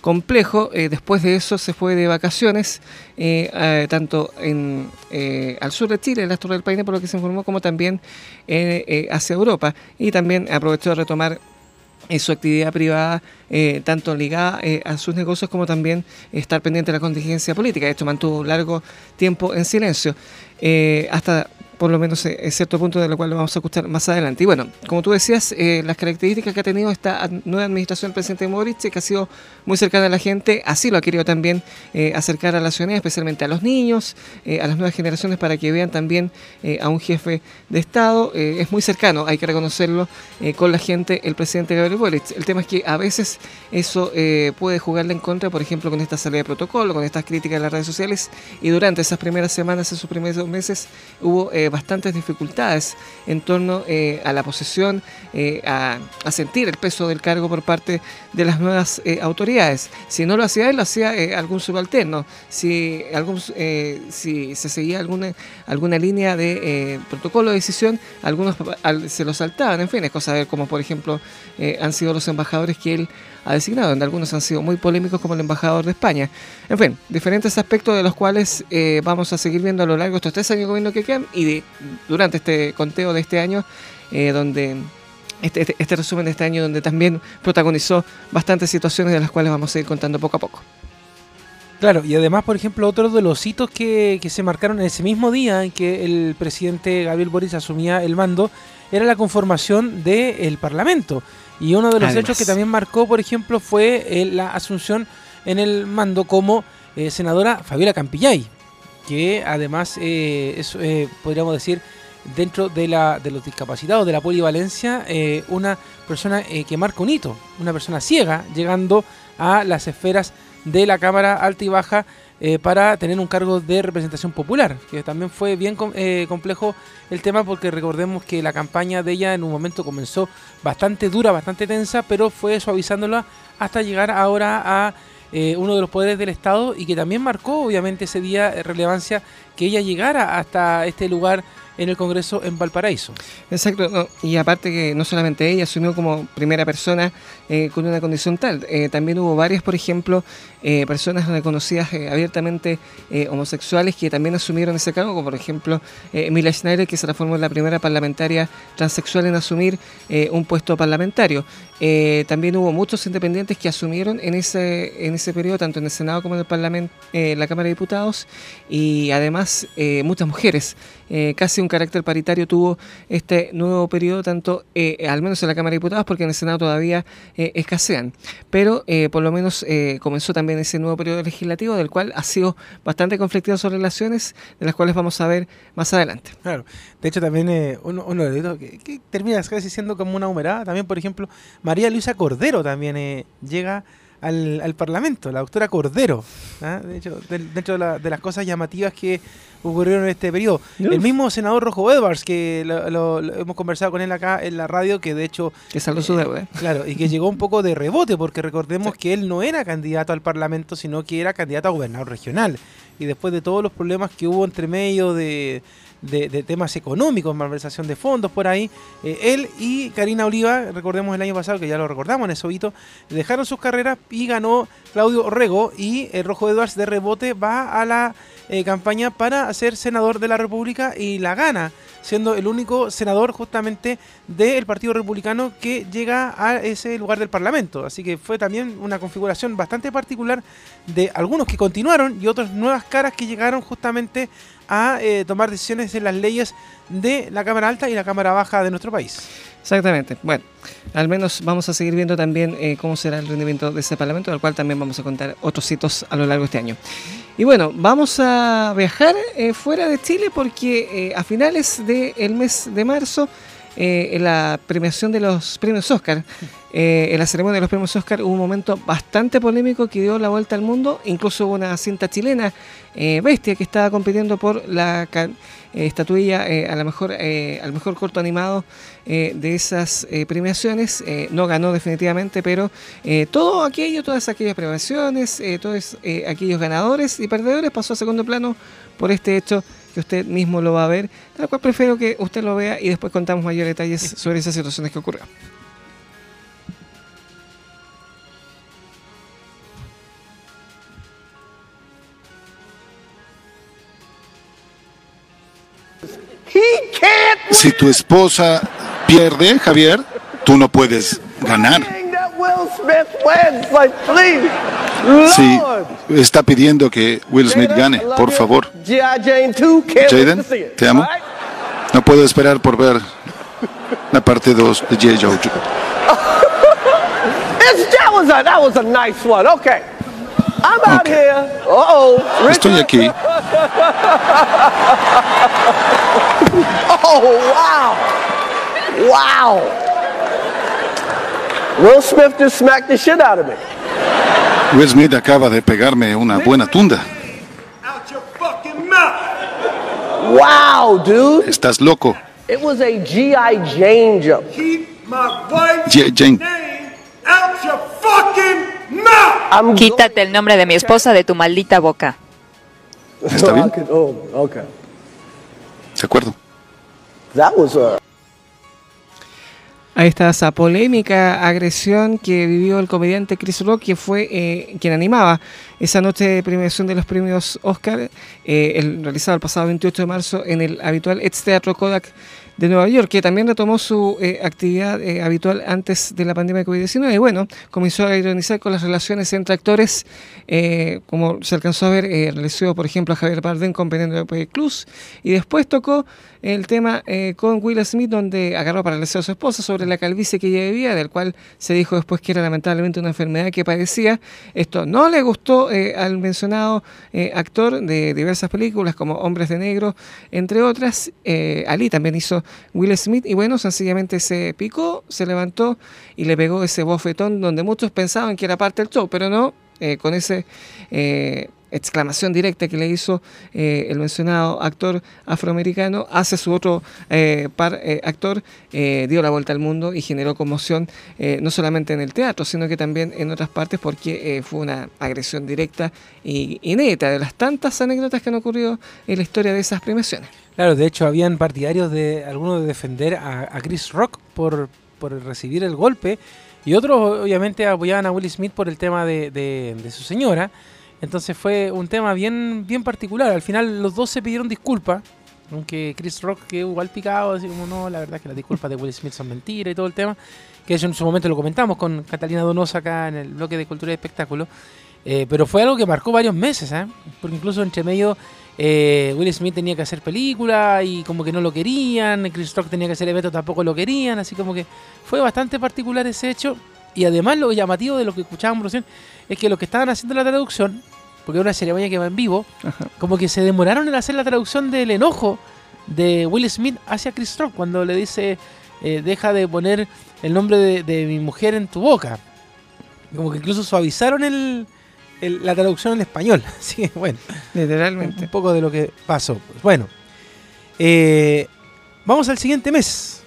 complejo. Eh, después de eso se fue de vacaciones, eh, tanto en, al sur de Chile, en la Torre del Paine, por lo que se informó, como también hacia Europa. Y también aprovechó de retomar su actividad privada, tanto ligada a sus negocios como también estar pendiente de la contingencia política. Esto mantuvo largo tiempo en silencio, hasta por lo menos en cierto punto de lo cual lo vamos a escuchar más adelante. Y bueno, como tú decías, eh, las características que ha tenido esta nueva administración del presidente Boric, que ha sido muy cercana a la gente, así lo ha querido también eh, acercar a la ciudadanía, especialmente a los niños, eh, a las nuevas generaciones, para que vean también a un jefe de Estado. es muy cercano, hay que reconocerlo, con la gente, el presidente Gabriel Boric. El tema es que a veces eso puede jugarle en contra, por ejemplo, con esta salida de protocolo, con estas críticas en las redes sociales, y durante esas primeras semanas, esos primeros meses, hubo bastantes dificultades en torno eh, a la posesión, eh, a, sentir el peso del cargo por parte de las nuevas eh, autoridades. Si no lo hacía él, lo hacía algún subalterno. Si, algún, si se seguía alguna, alguna línea de protocolo de decisión, algunos se lo saltaban. En fin, es cosa de ver como, por ejemplo, han sido los embajadores que él ha designado, algunos han sido muy polémicos como el embajador de España. En fin, diferentes aspectos de los cuales eh, vamos a seguir viendo a lo largo de estos tres años de gobierno que quedan y durante este conteo de este año, eh, donde este, este, este, resumen de este año, donde también protagonizó bastantes situaciones de las cuales vamos a ir contando poco a poco. Claro, y además, por ejemplo, otro de los hitos que, que se marcaron en ese mismo día en que el presidente Gabriel Boris asumía el mando era la conformación del Parlamento. Y uno de los hechos que también marcó, por ejemplo, fue eh, la asunción en el mando como eh, senadora Fabiola Campillay, que además eh, es, podríamos decir, dentro de, la, de los discapacitados, de la polivalencia, una persona que marca un hito, una persona ciega, llegando a las esferas de la Cámara Alta y Baja eh, para tener un cargo de representación popular, que también fue bien eh, complejo el tema porque recordemos que la campaña de ella en un momento comenzó bastante dura, bastante tensa, pero fue suavizándola hasta llegar ahora a eh, uno de los poderes del Estado y que también marcó obviamente ese día relevancia que ella llegara hasta este lugar en el Congreso en Valparaíso. Exacto, y aparte que no solamente ella asumió como primera persona con una condición tal, también hubo varias, por ejemplo, eh, personas reconocidas abiertamente homosexuales que también asumieron ese cargo, como por ejemplo Emilia Schneider, que se transformó en la primera parlamentaria transexual en asumir un puesto parlamentario. también hubo muchos independientes que asumieron en ese, en ese periodo, tanto en el Senado como en el Parlamento, la Cámara de Diputados, y además muchas mujeres eh, casi un carácter paritario tuvo este nuevo periodo, tanto eh, al menos en la Cámara de Diputados, porque en el Senado todavía eh, escasean. Pero por lo menos comenzó también ese nuevo periodo legislativo, del cual ha sido bastante conflictivo sus relaciones, de las cuales vamos a ver más adelante. Claro, de hecho también uno, uno que, que, termina casi siendo como una humerada, también por ejemplo, María Luisa Cordero también llega al, Parlamento, la doctora Cordero. ¿ah? De hecho, dentro de, las cosas llamativas que ocurrieron en este periodo. El mismo senador Rojo Edwards, que lo, hemos conversado con él acá en la radio, que de hecho... Que salió su deuda. ¿eh? Claro, y que llegó un poco de rebote, porque recordemos que él no era candidato al Parlamento, sino que era candidato a gobernador regional. y después de todos los problemas que hubo entre medio de, de, temas económicos, malversación de fondos por ahí. Eh, él y Karina Oliva, recordemos el año pasado, que ya lo recordamos en Esobito, dejaron sus carreras y ganó Claudio Orrego y el Rojo Edwards de rebote va a la eh, campaña para ser senador de la República y la gana, siendo el único senador justamente del Partido Republicano que llega a ese lugar del Parlamento. Así que fue también una configuración bastante particular de algunos que continuaron y otras nuevas caras que llegaron justamente a eh, tomar decisiones en las leyes de la Cámara Alta y la Cámara Baja de nuestro país. Exactamente. Bueno, al menos vamos a seguir viendo también eh, cómo será el rendimiento de ese Parlamento, del cual también vamos a contar otros hitos a lo largo de este año. Y bueno, vamos a viajar eh, fuera de Chile porque a finales del mes de marzo, en la premiación de los premios Oscar, en la ceremonia de los premios Oscar hubo un momento bastante polémico que dio la vuelta al mundo, incluso hubo una cinta chilena eh, Bestia, que estaba compitiendo por la eh, estatuilla eh, a la mejor, al mejor corto animado de esas premiaciones. no ganó definitivamente, pero todo aquello, todas aquellas premiaciones, todos aquellos ganadores y perdedores pasó a segundo plano por este hecho que usted mismo lo va a ver, tal cual prefiero que usted lo vea y después contamos mayores detalles sobre esas situaciones que ocurrieron. Si tu esposa pierde, Javier, tú no puedes ganar. Sí, está pidiendo que Will Smith gane, por favor. Jaden, te amo. No puedo esperar por ver la parte 2 de J. Joe. That was a nice one. Okay. Estoy aquí. oh, wow. Wow. Will Smith just smacked the shit out of me. Will Smith acaba de pegarme una buena tunda. Wow, dude. Estás loco. It was a G.I. Jane jump. Keep my wife's G.I. Jane. name out your fucking Quítate el nombre de mi esposa de tu maldita boca. ¿Está bien? Oh, de acuerdo. Ahí está esa polémica agresión que vivió el comediante Chris Rock, que fue eh, quien animaba esa noche de premiación de los premios Oscar, eh, el, realizado el pasado 28 de marzo en el habitual ex Teatro Kodak de Nueva York, que también retomó su eh, actividad eh, habitual antes de la pandemia de COVID-19 y bueno, comenzó a ironizar con las relaciones entre actores, eh, como se alcanzó a ver, realizó por ejemplo a Javier Bardem con Penélope Cruz y después tocó el tema con Will Smith donde agarró para deseo a su esposa sobre la calvicie que ella vivía, del cual se dijo después que era lamentablemente una enfermedad que padecía. Esto no le gustó al mencionado actor de diversas películas como Hombres de Negro, entre otras. Ali también hizo Will Smith y bueno, sencillamente se picó, se levantó y le pegó ese bofetón donde muchos pensaban que era parte del show, pero no, eh, con ese eh, exclamación directa que le hizo eh, el mencionado actor afroamericano hace su otro par actor, dio la vuelta al mundo y generó conmoción no solamente en el teatro, sino que también en otras partes porque fue una agresión directa y inédita de las tantas anécdotas que han ocurrido en la historia de esas premiaciones. Claro, de hecho habían partidarios de algunos de defender a, Chris Rock por, por, recibir el golpe y otros obviamente apoyaban a Will Smith por el tema de, de, su señora. Entonces fue un tema bien, bien particular. Al final los dos se pidieron disculpas, aunque Chris Rock quedó igual picado, así como no, la verdad es que las disculpas de Will Smith son mentiras y todo el tema. Que eso en su momento lo comentamos con Catalina Donosa acá en el bloque de Cultura y Espectáculo. Eh, pero fue algo que marcó varios meses, ¿eh? porque incluso entre medio eh, Will Smith tenía que hacer película y como que no lo querían, Chris Rock tenía que hacer evento, tampoco lo querían, así como que fue bastante particular ese hecho. Y además lo llamativo de lo que escuchábamos recién es que los que estaban haciendo la traducción, porque era una ceremonia que va en vivo, como que se demoraron en hacer la traducción del enojo de Will Smith hacia Chris Rock cuando le dice eh, deja de poner el nombre de, de mi mujer en tu boca. Como que incluso suavizaron el, la traducción en español. Así bueno. Literalmente. Un poco de lo que pasó. Pues. Bueno. Eh, vamos al siguiente mes.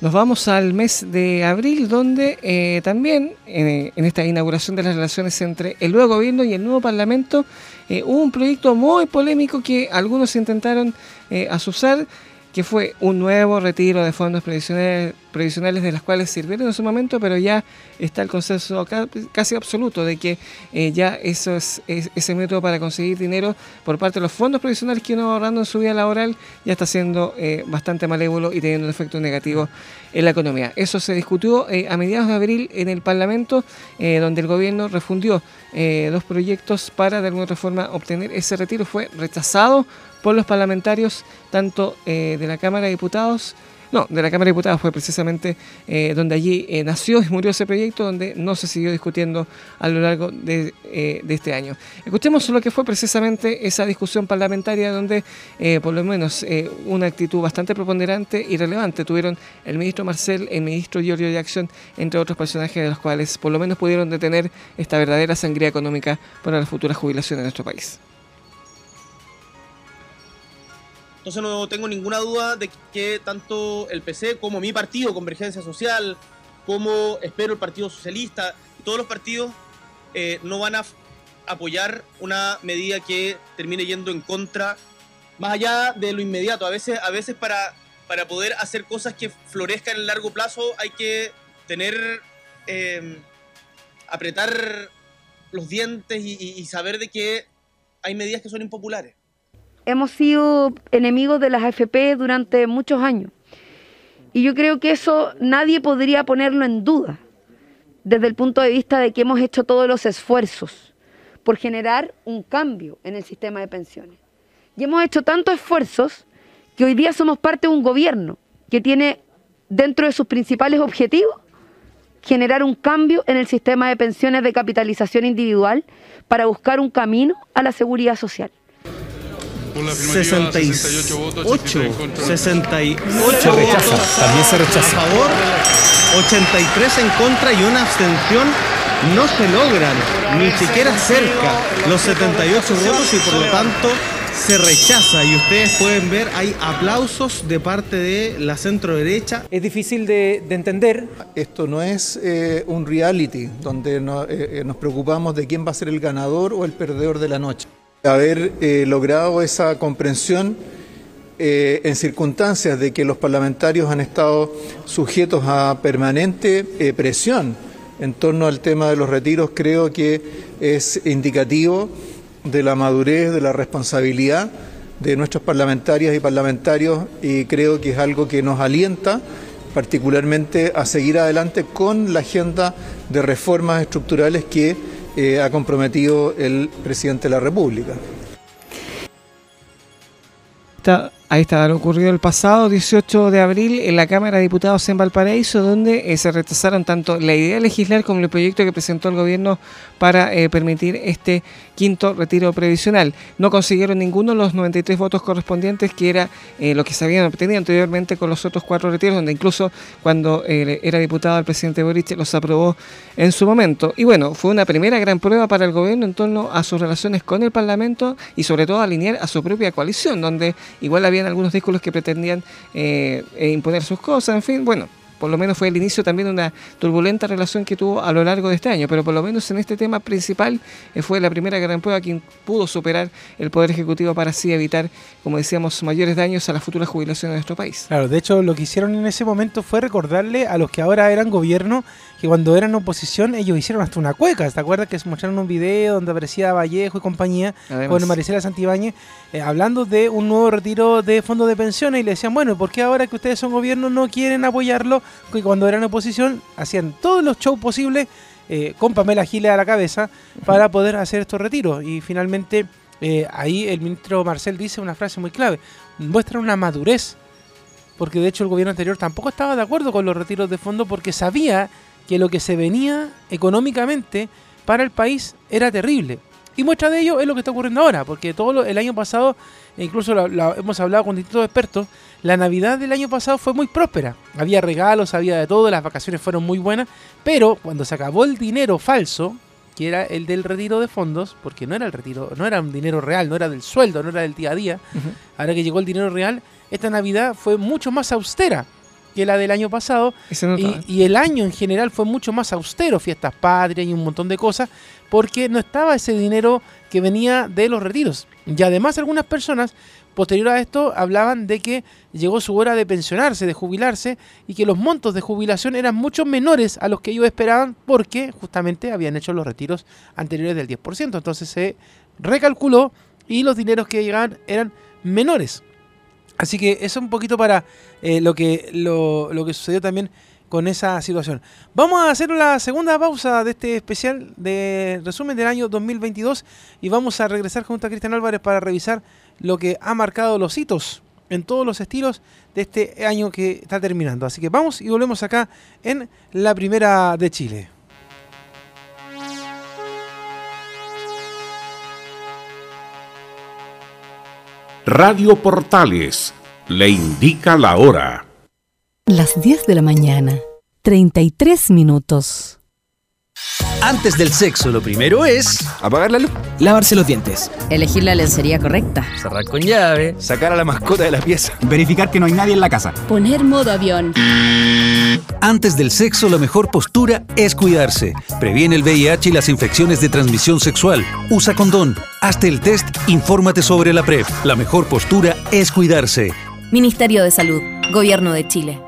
Nos vamos al mes de abril, donde eh, también eh, en esta inauguración de las relaciones entre el nuevo gobierno y el nuevo parlamento hubo un proyecto muy polémico que algunos intentaron asusar que fue un nuevo retiro de fondos previsionales, previsionales de las cuales sirvieron en su momento, pero ya está el consenso casi absoluto de que eh, ya eso es, ese método para conseguir dinero por parte de los fondos previsionales que uno ahorrando en su vida laboral ya está siendo eh, bastante malévolo y teniendo un efecto negativo en la economía. Eso se discutió eh, a mediados de abril en el Parlamento, donde el gobierno refundió dos proyectos para de alguna otra forma obtener ese retiro. Fue rechazado por los parlamentarios tanto eh, de la Cámara de Diputados, no, de la Cámara de Diputados fue precisamente eh, donde allí eh, nació y murió ese proyecto, donde no se siguió discutiendo a lo largo de, este año. Escuchemos lo que fue precisamente esa discusión parlamentaria, donde por lo menos una actitud bastante preponderante y relevante tuvieron el ministro Marcel, el ministro Giorgio Jackson, entre otros personajes de los cuales por lo menos pudieron detener esta verdadera sangría económica para la futura jubilación de nuestro país. Entonces no tengo ninguna duda de que tanto el PC como mi partido, Convergencia Social, como espero el Partido Socialista, todos los partidos eh, no van a apoyar una medida que termine yendo en contra, más allá de lo inmediato. A veces, a veces para, para poder hacer cosas que florezcan en el largo plazo hay que tener, eh, apretar los dientes y saber de que hay medidas que son impopulares hemos sido enemigos de las AFP durante muchos años. Y yo creo que eso nadie podría ponerlo en duda, desde el punto de vista de que hemos hecho todos los esfuerzos por generar un cambio en el sistema de pensiones. Y hemos hecho tantos esfuerzos que hoy día somos parte de un gobierno que tiene dentro de sus principales objetivos generar un cambio en el sistema de pensiones de capitalización individual para buscar un camino a la seguridad social. 68 votos, 68 votos también se rechaza. a favor, 83 en contra y una abstención. No se logran ni siquiera cerca los 78 votos y por lo tanto se rechaza y ustedes pueden ver hay aplausos de parte de la centro derecha. Es difícil de, entender. Esto no es eh, un reality donde eh, eh, nos preocupamos de quién va a ser el ganador o el perdedor de la noche haber eh, logrado esa comprensión eh, en circunstancias de que los parlamentarios han estado sujetos a permanente eh, presión en torno al tema de los retiros, creo que es indicativo de la madurez, de la responsabilidad de nuestros parlamentarias y parlamentarios y creo que es algo que nos alienta particularmente a seguir adelante con la agenda de reformas estructurales que eh, ha comprometido el presidente de la República. Ahí está, lo ocurrido el pasado 18 de abril en la Cámara de Diputados en Valparaíso, donde eh, se rechazaron tanto la idea de legislar como el proyecto que presentó el gobierno para eh, permitir este quinto retiro previsional. No consiguieron ninguno los 93 votos correspondientes, que era eh, lo que se habían obtenido anteriormente con los otros cuatro retiros, donde incluso cuando era diputado el presidente Boric los aprobó en su momento. Y bueno, fue una primera gran prueba para el gobierno en torno a sus relaciones con el Parlamento y sobre todo alinear a su propia coalición, donde igual había algunos discos que pretendían eh, eh, imponer sus cosas, en fin, bueno, por lo menos fue el inicio también de una turbulenta relación que tuvo a lo largo de este año, pero por lo menos en este tema principal eh, fue la primera gran prueba que pudo superar el Poder Ejecutivo para así evitar, como decíamos, mayores daños a la futura jubilación de nuestro país. Claro, de hecho lo que hicieron en ese momento fue recordarle a los que ahora eran gobierno que cuando eran oposición ellos hicieron hasta una cueca. ¿Te acuerdas que se mostraron un video donde aparecía Vallejo y compañía con Maricela Santibáñez eh, hablando de un nuevo retiro de fondos de pensiones y le decían, bueno, ¿por qué ahora que ustedes son gobierno no quieren apoyarlo? Que cuando eran oposición hacían todos los shows posibles eh, con Pamela Giles a la cabeza para poder hacer estos retiros. Y finalmente eh, ahí el ministro Marcel dice una frase muy clave, muestra una madurez porque de hecho el gobierno anterior tampoco estaba de acuerdo con los retiros de fondos porque sabía que lo que se venía económicamente para el país era terrible. Y muestra de ello es lo que está ocurriendo ahora, porque todo el año pasado, e incluso hemos hablado con distintos expertos, la Navidad del año pasado fue muy próspera. Había regalos, había de todo, las vacaciones fueron muy buenas, pero cuando se acabó el dinero falso, que era el del retiro de fondos, porque no era el retiro, no era un dinero real, no era del sueldo, no era del día a día, ahora que llegó el dinero real, esta Navidad fue mucho más austera que la del año pasado. Y, y, el año en general fue mucho más austero, fiestas patrias y un montón de cosas, porque no estaba ese dinero que venía de los retiros. Y además algunas personas Posterior a esto hablaban de que llegó su hora de pensionarse, de jubilarse, y que los montos de jubilación eran mucho menores a los que ellos esperaban porque justamente habían hecho los retiros anteriores del 10%. Entonces se recalculó y los dineros que llegaban eran menores. Así que eso es un poquito para eh, lo, que, lo, lo que sucedió también con esa situación. Vamos a hacer la segunda pausa de este especial de resumen del año 2022 y vamos a regresar junto a Cristian Álvarez para revisar lo que ha marcado los hitos en todos los estilos de este año que está terminando. Así que vamos y volvemos acá en la primera de Chile. Radio Portales le indica la hora. Las 10 de la mañana, 33 minutos. Antes del sexo, lo primero es. Apagar la luz. Lavarse los dientes. Elegir la lencería correcta. Cerrar con llave. Sacar a la mascota de la pieza. Verificar que no hay nadie en la casa. Poner modo avión. Antes del sexo, la mejor postura es cuidarse. Previene el VIH y las infecciones de transmisión sexual. Usa condón. Hazte el test. Infórmate sobre la PrEP. La mejor postura es cuidarse. Ministerio de Salud. Gobierno de Chile.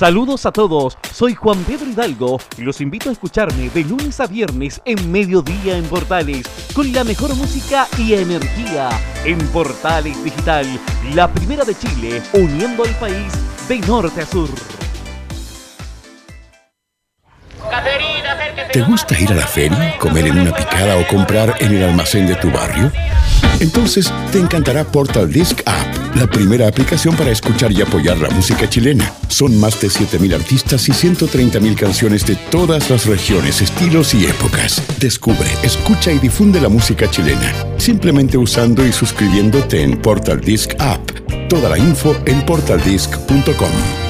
Saludos a todos, soy Juan Pedro Hidalgo y los invito a escucharme de lunes a viernes en mediodía en Portales, con la mejor música y energía en Portales Digital, la primera de Chile, uniendo al país de norte a sur. ¿Te gusta ir a la feria, comer en una picada o comprar en el almacén de tu barrio? Entonces te encantará Portal Disc App, la primera aplicación para escuchar y apoyar la música chilena. Son más de 7.000 artistas y 130.000 canciones de todas las regiones, estilos y épocas. Descubre, escucha y difunde la música chilena, simplemente usando y suscribiéndote en Portal Disc App. Toda la info en portaldisc.com.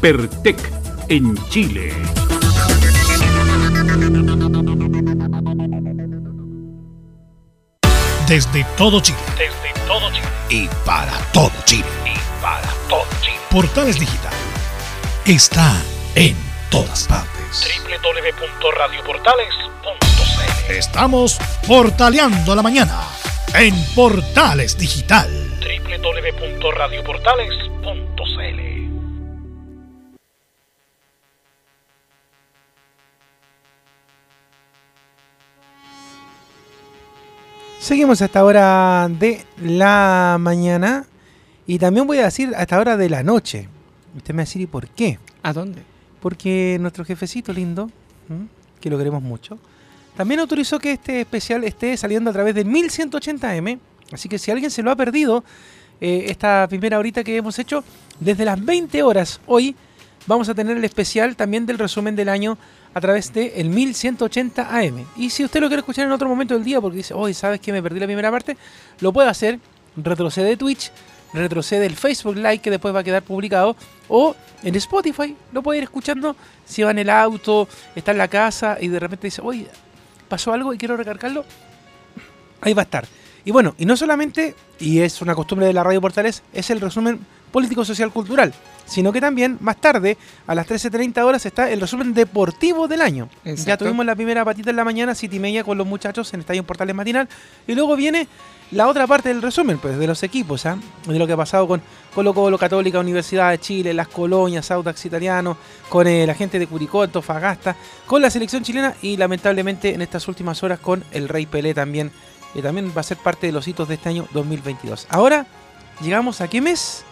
Pertec en Chile. Desde todo Chile. Desde todo Chile. Y para todo Chile. Y para todo Chile. Portales Digital está en todas partes. www.radioportales.cl Estamos portaleando la mañana en Portales Digital. www.radioportales.cl Seguimos a esta hora de la mañana y también voy a decir a esta hora de la noche. Usted me va a decir, ¿y por qué? ¿A dónde? Porque nuestro jefecito lindo, que lo queremos mucho, también autorizó que este especial esté saliendo a través del 1180M. Así que si alguien se lo ha perdido, eh, esta primera horita que hemos hecho, desde las 20 horas hoy vamos a tener el especial también del resumen del año a través de el 1180 AM. Y si usted lo quiere escuchar en otro momento del día porque dice, hoy sabes que me perdí la primera parte, lo puede hacer, retrocede Twitch, retrocede el Facebook Live que después va a quedar publicado o en Spotify, lo puede ir escuchando si va en el auto, está en la casa y de repente dice, oye, pasó algo y quiero recargarlo, ahí va a estar. Y bueno, y no solamente, y es una costumbre de la Radio Portales, es el resumen político-social cultural, sino que también más tarde, a las 13.30 horas, está el resumen deportivo del año. Ya tuvimos la primera patita en la mañana, City Media con los muchachos en Estadio Portales Matinal, y luego viene la otra parte del resumen, pues, de los equipos, ¿ah? de lo que ha pasado con Colo Colo Católica, Universidad de Chile, las colonias, Audax Italiano, con eh, la gente de Curicó, Antofagasta, con la selección chilena y lamentablemente en estas últimas horas con el Rey Pelé también, que también va a ser parte de los hitos de este año 2022. Ahora, llegamos a qué mes?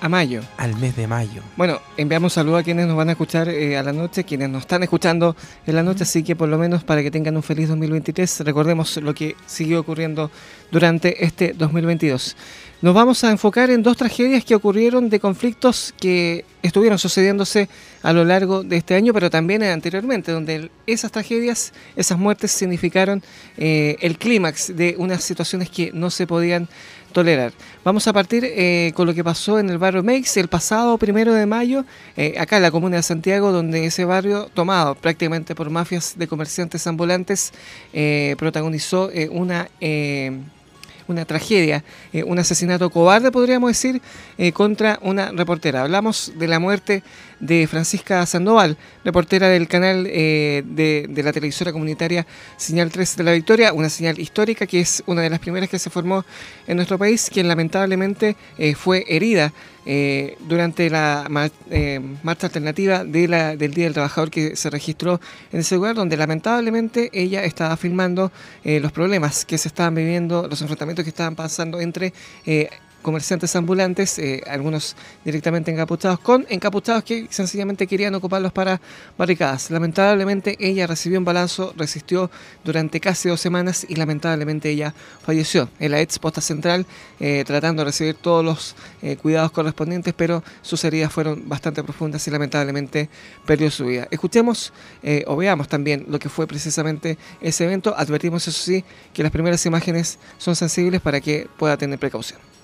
A mayo. Al mes de mayo. Bueno, enviamos saludos a quienes nos van a escuchar eh, a la noche, quienes nos están escuchando en la noche, así que por lo menos para que tengan un feliz 2023, recordemos lo que siguió ocurriendo durante este 2022. Nos vamos a enfocar en dos tragedias que ocurrieron de conflictos que estuvieron sucediéndose a lo largo de este año, pero también anteriormente, donde esas tragedias, esas muertes significaron eh, el clímax de unas situaciones que no se podían tolerar. Vamos a partir eh, con lo que pasó en el barrio Meix el pasado primero de mayo, eh, acá en la comuna de Santiago, donde ese barrio, tomado prácticamente por mafias de comerciantes ambulantes, eh, protagonizó una una tragedia, un asesinato cobarde, podríamos decir, contra una reportera. Hablamos de la muerte de Francisca Sandoval, reportera del canal eh, de, la televisora comunitaria Señal 3 de la Victoria, una señal histórica que es una de las primeras que se formó en nuestro país, quien lamentablemente eh, fue herida eh, durante la marcha alternativa de la, del Día del Trabajador que se registró en ese lugar, donde lamentablemente ella estaba filmando los problemas que se estaban viviendo, los enfrentamientos que estaban pasando entre comerciantes ambulantes, eh, algunos directamente encapuchados, con encapuchados que sencillamente querían ocuparlos para barricadas. Lamentablemente ella recibió un balazo, resistió durante casi dos semanas y lamentablemente ella falleció en la ex posta central eh, tratando de recibir todos los eh, cuidados correspondientes, pero sus heridas fueron bastante profundas y lamentablemente perdió su vida. Escuchemos o veamos también lo que fue precisamente ese evento. Advertimos eso sí que las primeras imágenes son sensibles para que pueda tener precaución.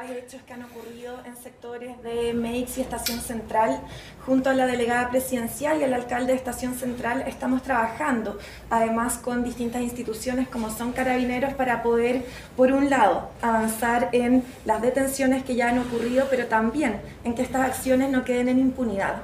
Hechos que han ocurrido en sectores de MEIX y Estación Central. Junto a la delegada presidencial y el alcalde de Estación Central estamos trabajando, además con distintas instituciones como son carabineros, para poder, por un lado, avanzar en las detenciones que ya han ocurrido, pero también en que estas acciones no queden en impunidad.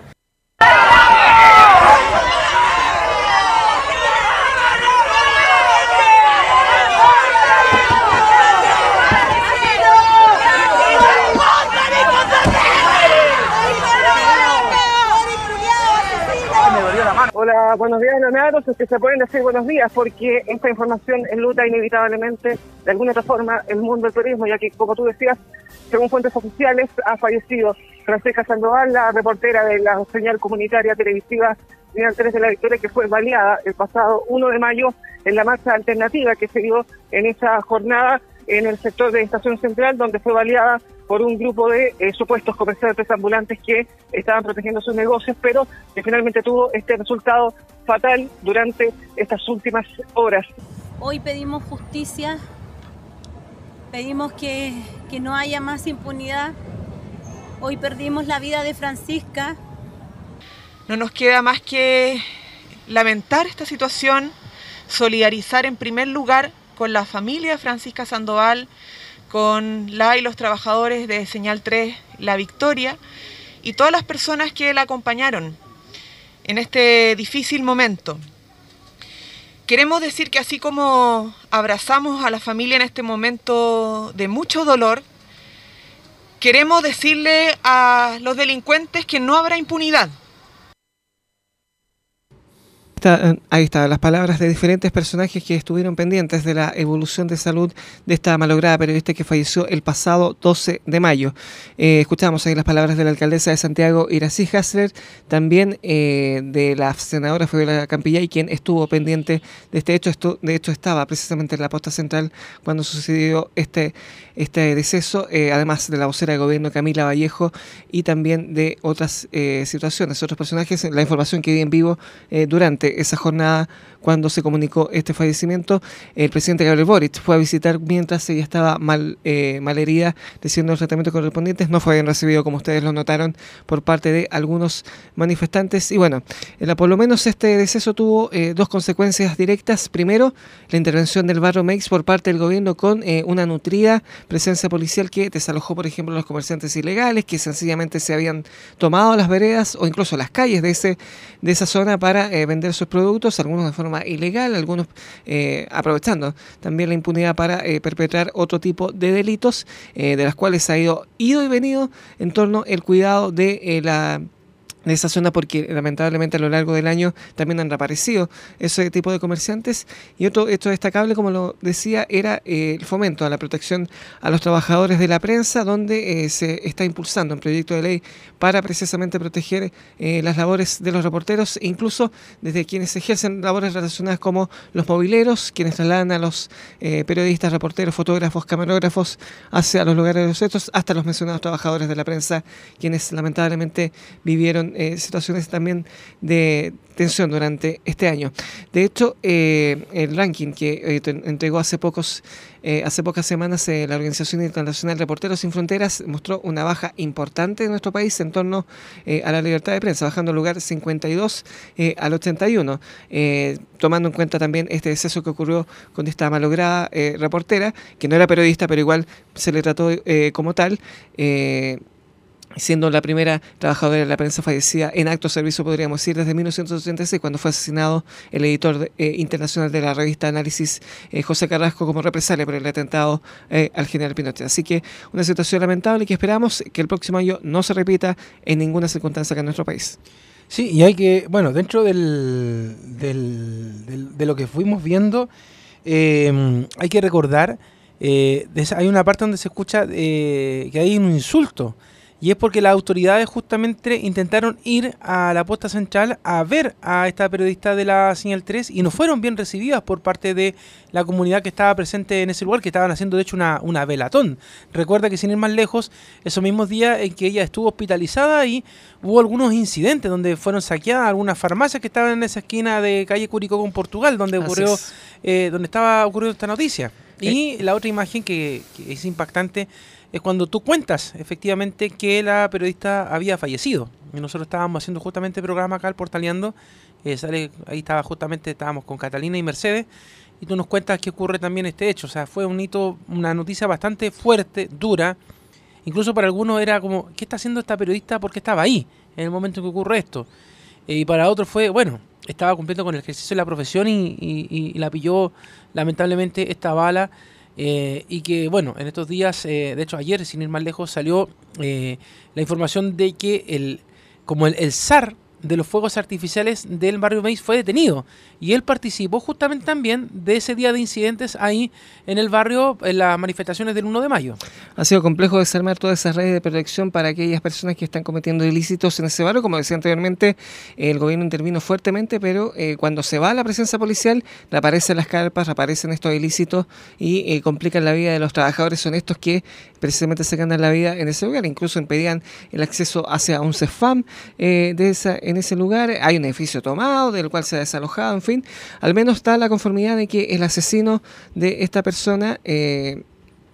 Buenos días, Leonardo. Es que se pueden decir buenos días porque esta información enluta inevitablemente, de alguna otra forma, el mundo del turismo, ya que, como tú decías, según fuentes oficiales, ha fallecido Francisca Sandoval, la reportera de la señal comunitaria televisiva Señal 3 de la Victoria, que fue baleada el pasado 1 de mayo en la marcha alternativa que se dio en esa jornada en el sector de Estación Central, donde fue baleada por un grupo de eh, supuestos comerciantes ambulantes que estaban protegiendo sus negocios, pero que finalmente tuvo este resultado fatal durante estas últimas horas. Hoy pedimos justicia, pedimos que, que no haya más impunidad. Hoy perdimos la vida de Francisca. No nos queda más que lamentar esta situación, solidarizar en primer lugar con la familia de Francisca Sandoval, con la y los trabajadores de Señal 3 La Victoria y todas las personas que la acompañaron en este difícil momento. Queremos decir que así como abrazamos a la familia en este momento de mucho dolor, queremos decirle a los delincuentes que no habrá impunidad. Eh, ahí está, las palabras de diferentes personajes que estuvieron pendientes de la evolución de salud de esta malograda periodista que falleció el pasado 12 de mayo. Eh, escuchamos ahí las palabras de la alcaldesa de Santiago, Irací Hasler, también eh, de la senadora Fabiola Campillay, quien estuvo pendiente de este hecho. De hecho, estaba precisamente en la posta central cuando sucedió este, este deceso, además de la vocera de gobierno Camila Vallejo y también de otras situaciones, otros personajes, la información que vi en vivo durante esa jornada cuando se comunicó este fallecimiento. El presidente Gabriel Boric fue a visitar mientras ella estaba mal, eh, herida, recibiendo los tratamientos correspondientes. No fue bien recibido, como ustedes lo notaron, por parte de algunos manifestantes. Y bueno, por lo menos este deceso tuvo eh, dos consecuencias directas. Primero, la intervención del barrio Meix por parte del gobierno con eh, una nutrida presencia policial que desalojó, por ejemplo, los comerciantes ilegales que sencillamente se habían tomado las veredas o incluso las calles de, ese, de esa zona para vender sus productos, algunos de forma ilegal, algunos eh, aprovechando también la impunidad para eh, perpetrar otro tipo de delitos, eh, de las cuales ha ido, ido y venido en torno al cuidado de la de esa zona porque lamentablemente a lo largo del año también han reaparecido ese tipo de comerciantes. Y otro hecho destacable, como lo decía, era eh, el fomento a la protección a los trabajadores de la prensa, donde eh, se está impulsando un proyecto de ley para precisamente proteger eh, las labores de los reporteros, e incluso desde quienes ejercen labores relacionadas como los mobileros, quienes trasladan a los periodistas, reporteros, fotógrafos, camarógrafos hacia los lugares de los hechos, hasta los mencionados trabajadores de la prensa, quienes lamentablemente vivieron eh, situaciones también de tensión durante este año. De hecho, eh, el ranking que eh, entregó hace pocos hace pocas semanas la Organización Internacional Reporteros Sin Fronteras mostró una baja importante en nuestro país en torno a la libertad de prensa, bajando el lugar 52 al 81, tomando en cuenta también este deceso que ocurrió con esta malograda reportera, que no era periodista, pero igual se le trató como tal siendo la primera trabajadora de la prensa fallecida en acto de servicio, podríamos decir, desde 1986, cuando fue asesinado el editor eh, internacional de la revista Análisis, eh, José Carrasco, como represalia por el atentado eh, al general Pinochet. Así que una situación lamentable que esperamos que el próximo año no se repita en ninguna circunstancia acá en nuestro país. Sí, y hay que, bueno, dentro del, de lo que fuimos viendo, hay que recordar, hay una parte donde se escucha que hay un insulto y es porque las autoridades justamente intentaron ir a la posta central a ver a esta periodista de la Señal 3 y no fueron bien recibidas por parte de la comunidad que estaba presente en ese lugar, que estaban haciendo de hecho una, una velatón. Recuerda que sin ir más lejos, esos mismos días en que ella estuvo hospitalizada y hubo algunos incidentes donde fueron saqueadas algunas farmacias que estaban en esa esquina de calle Curicó con Portugal, donde ocurrió, eh, donde estaba ocurriendo esta noticia. Eh. Y la otra imagen que, que es impactante es cuando tú cuentas efectivamente que la periodista había fallecido. Y nosotros estábamos haciendo justamente el programa acá, el Portaleando. Eh, sale, ahí estaba justamente, estábamos con Catalina y Mercedes. Y tú nos cuentas qué ocurre también este hecho. O sea, fue un hito, una noticia bastante fuerte, dura. Incluso para algunos era como, ¿qué está haciendo esta periodista? porque estaba ahí en el momento en que ocurre esto? Eh, y para otros fue, bueno, estaba cumpliendo con el ejercicio de la profesión y la pilló lamentablemente esta bala eh, y que, bueno, en estos días, eh, de hecho ayer, sin ir más lejos, salió eh, la información de que el, como el, el SAR de los fuegos artificiales del barrio Maíz fue detenido. Y él participó justamente también de ese día de incidentes ahí en el barrio, en las manifestaciones del 1 de mayo. Ha sido complejo desarmar todas esas redes de protección para aquellas personas que están cometiendo ilícitos en ese barrio. Como decía anteriormente, el gobierno intervino fuertemente, pero eh, cuando se va la presencia policial, reaparecen las carpas, reaparecen estos ilícitos y eh, complican la vida de los trabajadores honestos que precisamente se ganan la vida en ese lugar. Incluso impedían el acceso hacia un CEFAM eh, de esa en ese lugar, hay un edificio tomado del cual se ha desalojado, en fin, al menos está la conformidad de que el asesino de esta persona eh,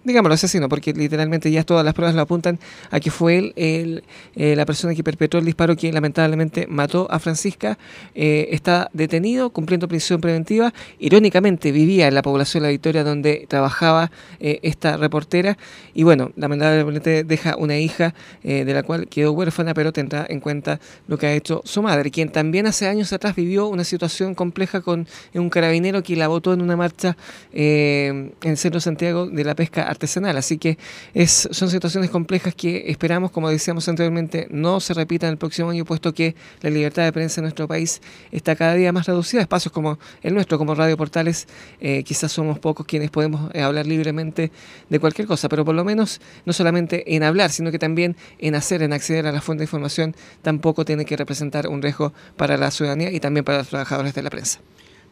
digámoslo asesino, porque literalmente ya todas las pruebas lo apuntan a que fue él eh, la persona que perpetró el disparo que lamentablemente mató a Francisca, eh, está detenido, cumpliendo prisión preventiva. Irónicamente vivía en la población de La Victoria donde trabajaba eh, esta reportera y bueno, lamentablemente deja una hija de la cual quedó huérfana, pero tendrá en cuenta lo que ha hecho su madre, quien también hace años atrás vivió una situación compleja con un carabinero que la votó en una marcha en el centro de Santiago de la pesca artesanal. Así que es, son situaciones complejas que esperamos, como decíamos anteriormente, no se repitan el próximo año, puesto que la libertad de prensa en nuestro país está cada día más reducida. Espacios como el nuestro, como Radio Portales, eh, quizás somos pocos quienes podemos eh, hablar libremente de cualquier cosa, pero por lo menos no solamente en hablar, sino que también en hacer, en acceder a la fuente de información, tampoco tiene que representar un riesgo para la ciudadanía y también para los trabajadores de la prensa.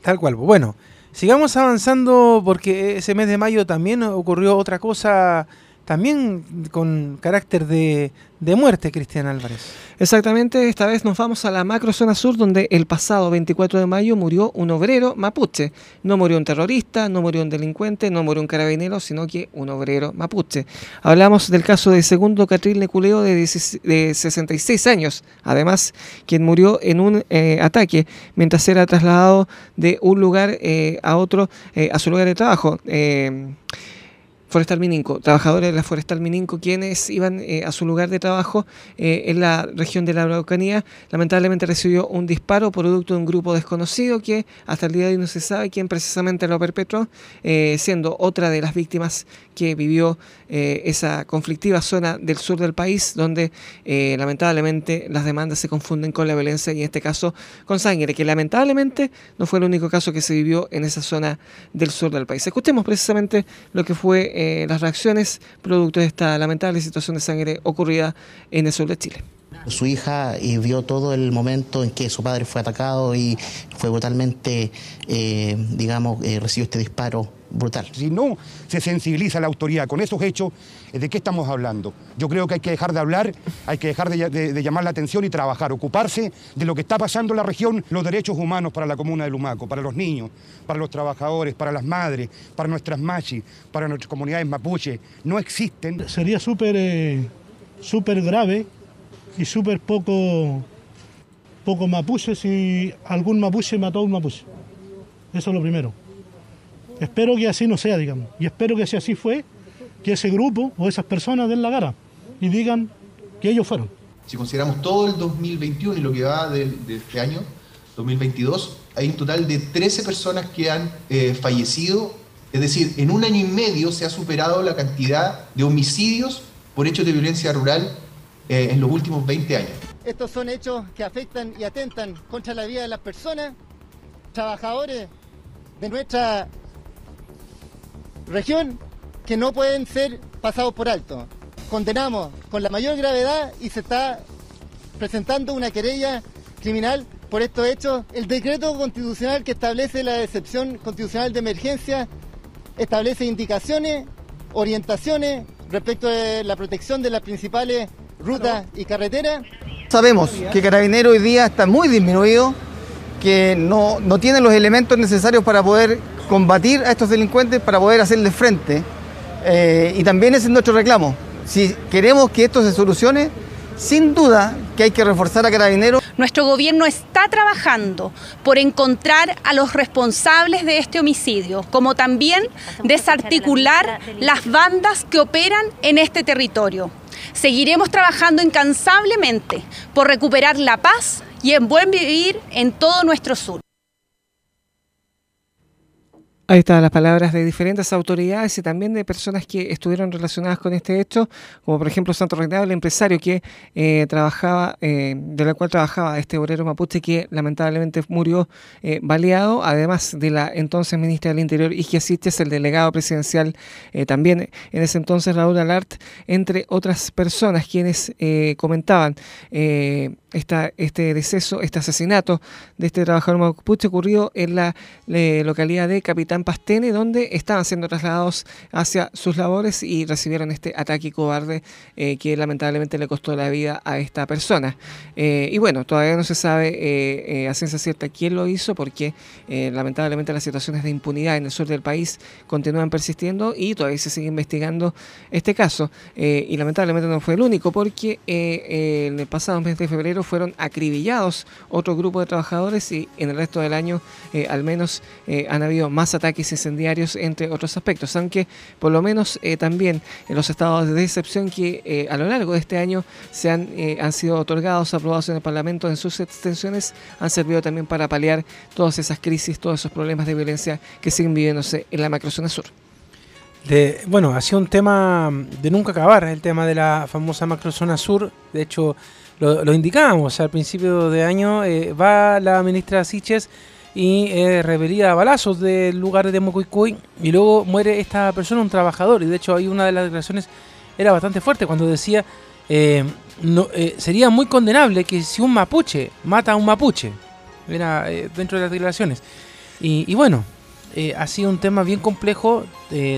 Tal cual. Bueno, Sigamos avanzando porque ese mes de mayo también ocurrió otra cosa también con carácter de, de muerte, Cristian Álvarez. Exactamente, esta vez nos vamos a la macro zona sur donde el pasado 24 de mayo murió un obrero mapuche. No murió un terrorista, no murió un delincuente, no murió un carabinero, sino que un obrero mapuche. Hablamos del caso de Segundo Catril Neculeo de, 66 años, además quien murió en un eh, ataque mientras era trasladado de un lugar eh, a otro, eh, a su lugar de trabajo. Forestal Mininco, trabajadores de la Forestal Mininco, quienes iban eh, a su lugar de trabajo eh, en la región de la Araucanía, lamentablemente recibió un disparo producto de un grupo desconocido que hasta el día de hoy no se sabe quién precisamente lo perpetró, eh, siendo otra de las víctimas que vivió esa conflictiva zona del sur del país, donde lamentablemente las demandas se confunden con la violencia y en este caso con sangre, que lamentablemente no fue el único caso que se vivió en esa zona del sur del país. Escuchemos precisamente lo que fue eh, las reacciones producto de esta lamentable situación de sangre ocurrida en el sur de Chile. Su hija y vio todo el momento en que su padre fue atacado y fue brutalmente, eh, digamos, eh, recibió este disparo brutal. Si no se sensibiliza la autoridad con esos hechos, ¿de qué estamos hablando? Yo creo que hay que dejar de hablar, hay que dejar de, llamar la atención y trabajar, ocuparse de lo que está pasando en la región, los derechos humanos para la comuna de Lumaco, para los niños, para los trabajadores, para las madres, para nuestras machis, para nuestras comunidades mapuche, no existen. Sería súper eh, súper grave y súper poco, poco mapuche si algún mapuche mató a un mapuche. Eso es lo primero. Espero que así no sea, digamos. Y espero que si así fue, que ese grupo o esas personas den la cara y digan que ellos fueron. Si consideramos todo el 2021 y lo que va de, este año, 2022, hay un total de 13 personas que han eh, fallecido. Es decir, en un año y medio se ha superado la cantidad de homicidios por hechos de violencia rural eh, en los últimos 20 años. Estos son hechos que afectan y atentan contra la vida de las personas, trabajadores de nuestra región que no pueden ser pasados por alto. Condenamos con la mayor gravedad y se está presentando una querella criminal por estos hechos. El decreto constitucional que establece la excepción constitucional de emergencia establece indicaciones, orientaciones respecto de la protección de las principales rutas y carreteras. Sabemos que Carabinero hoy día está muy disminuido, que no, no tiene los elementos necesarios para poder combatir a estos delincuentes para poder hacerle frente. Eh, y también ese es nuestro reclamo. Si queremos que esto se solucione, sin duda que hay que reforzar a Carabineros. Nuestro gobierno está trabajando por encontrar a los responsables de este homicidio, como también desarticular las bandas que operan en este territorio. Seguiremos trabajando incansablemente por recuperar la paz y el buen vivir en todo nuestro sur. Ahí están las palabras de diferentes autoridades y también de personas que estuvieron relacionadas con este hecho, como por ejemplo Santo Reinado, el empresario que eh, trabajaba, eh, de la cual trabajaba este obrero mapuche que lamentablemente murió eh, baleado, además de la entonces ministra del Interior, Igia Siches, el delegado presidencial también en ese entonces Raúl Alart, entre otras personas quienes comentaban este deceso, este asesinato de este trabajador mapuche ocurrió en la localidad de Capitán Pastene, donde estaban siendo trasladados hacia sus labores y recibieron este ataque cobarde eh, que lamentablemente le costó la vida a esta persona. Eh, y bueno, todavía no se sabe eh, a ciencia cierta quién lo hizo, porque lamentablemente las situaciones de impunidad en el sur del país continúan persistiendo y todavía se sigue investigando este caso. y lamentablemente no fue el único, porque en el pasado mes de febrero fueron acribillados otro grupo de trabajadores y en el resto del año al menos han habido más ataques incendiarios, entre otros aspectos, aunque por lo menos eh, también en los estados de excepción que eh, a lo largo de este año se han, eh, han sido otorgados, aprobados en el Parlamento en sus extensiones, han servido también para paliar todas esas crisis, todos esos problemas de violencia que siguen viviéndose en la macrozona sur. Bueno, ha sido un tema de nunca acabar, el tema de la famosa macrozona sur. De hecho, lo, lo indicábamos al principio de año. va la ministra Siches y eh, revelía balazos del lugar de Mocoicoy y luego muere esta persona, un trabajador, y de hecho hay una de las declaraciones era bastante fuerte cuando decía eh, no, eh, sería muy condenable que si un mapuche mata a un mapuche, era eh, dentro de las declaraciones. Y, y bueno, ha sido un tema bien complejo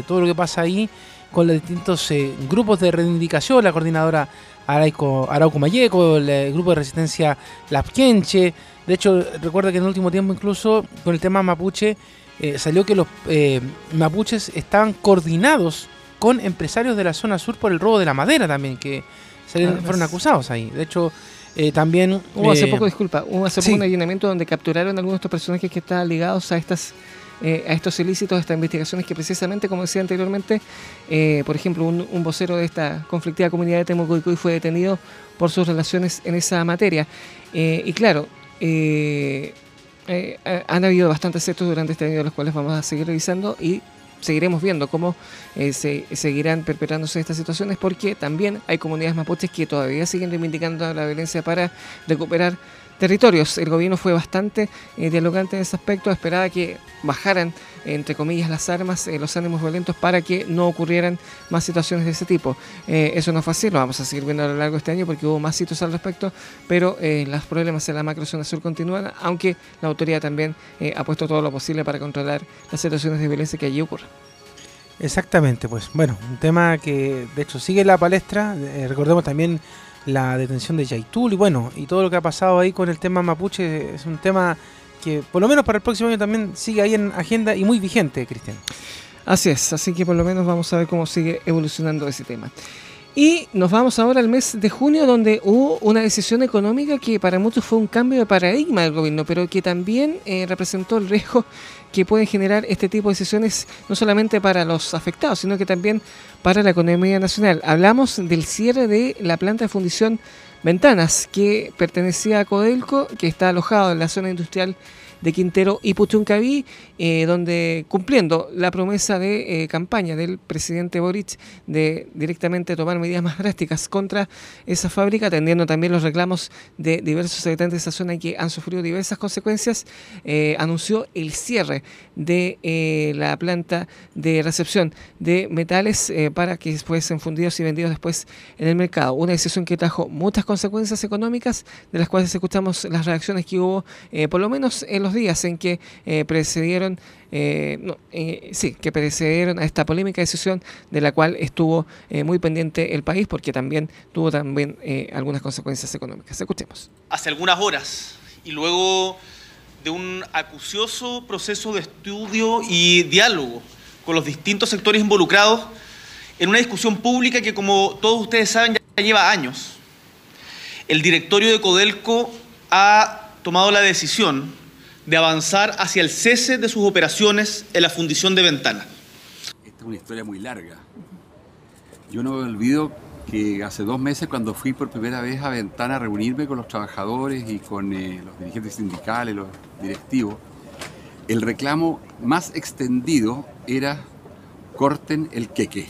todo lo que pasa ahí con los distintos eh, grupos de reivindicación, la coordinadora Arauco, Arauco Mayeco, el, grupo de resistencia Lapquenche. De hecho, recuerda que en el último tiempo incluso con el tema mapuche salió que los mapuches estaban coordinados con empresarios de la zona sur por el robo de la madera también, que fueron acusados ahí. De hecho, eh, también... Hubo hace eh, poco, disculpa, hubo hace poco un allanamiento donde capturaron algunos de estos personajes que estaban ligados a estas eh, a estos ilícitos, a estas investigaciones que precisamente, como decía anteriormente, por ejemplo, un, vocero de esta conflictiva comunidad de Temucuicuy fue detenido por sus relaciones en esa materia. y claro, han habido bastantes hechos durante este año los cuales vamos a seguir revisando y seguiremos viendo cómo eh, se seguirán perpetrándose estas situaciones porque también hay comunidades mapuches que todavía siguen reivindicando la violencia para recuperar territorios. El gobierno fue bastante eh, dialogante en ese aspecto, esperaba que bajaran, entre comillas, las armas, eh, los ánimos violentos para que no ocurrieran más situaciones de ese tipo. eso no fue así, lo vamos a seguir viendo a lo largo de este año porque hubo más sitios al respecto, pero los problemas en la macrozona sur continúan, aunque la autoridad también ha puesto todo lo posible para controlar las situaciones de violencia que allí ocurren. Exactamente, pues bueno, un tema que de hecho sigue la palestra, recordemos también la detención de Yaitul y bueno, y todo lo que ha pasado ahí con el tema mapuche es un tema que por lo menos para el próximo año también sigue ahí en agenda y muy vigente, Cristian. Así es, así que por lo menos vamos a ver cómo sigue evolucionando ese tema. Y nos vamos ahora al mes de junio, donde hubo una decisión económica que para muchos fue un cambio de paradigma del gobierno, pero que también eh, representó el riesgo que pueden generar este tipo de decisiones, no solamente para los afectados, sino que también para la economía nacional. Hablamos del cierre de la planta de fundición Ventanas, que pertenecía a Codelco, que está alojado en la zona industrial de Quintero y Puchuncaví, eh, donde cumpliendo la promesa de eh, campaña del presidente Boric de directamente tomar medidas más drásticas contra esa fábrica, atendiendo también los reclamos de diversos habitantes de esa zona que han sufrido diversas consecuencias, eh, anunció el cierre de la planta de recepción de metales para que fuesen fundidos y vendidos después en el mercado. Una decisión que trajo muchas consecuencias económicas, de las cuales escuchamos las reacciones que hubo, por lo menos en los días en que eh, eh, eh, sí, que precedieron a esta polémica decisión de la cual estuvo muy pendiente el país porque también tuvo también algunas consecuencias económicas. Escuchemos. Hace algunas horas y luego de un acucioso proceso de estudio y diálogo con los distintos sectores involucrados en una discusión pública que, como todos ustedes saben, ya lleva años. El directorio de Codelco ha tomado la decisión de avanzar hacia el cese de sus operaciones en la fundición de ventanas. Esta es una historia muy larga. Yo no me olvido que hace dos meses cuando fui por primera vez a Ventana a reunirme con los trabajadores y con eh, los dirigentes sindicales, los directivos, el reclamo más extendido era corten el queque,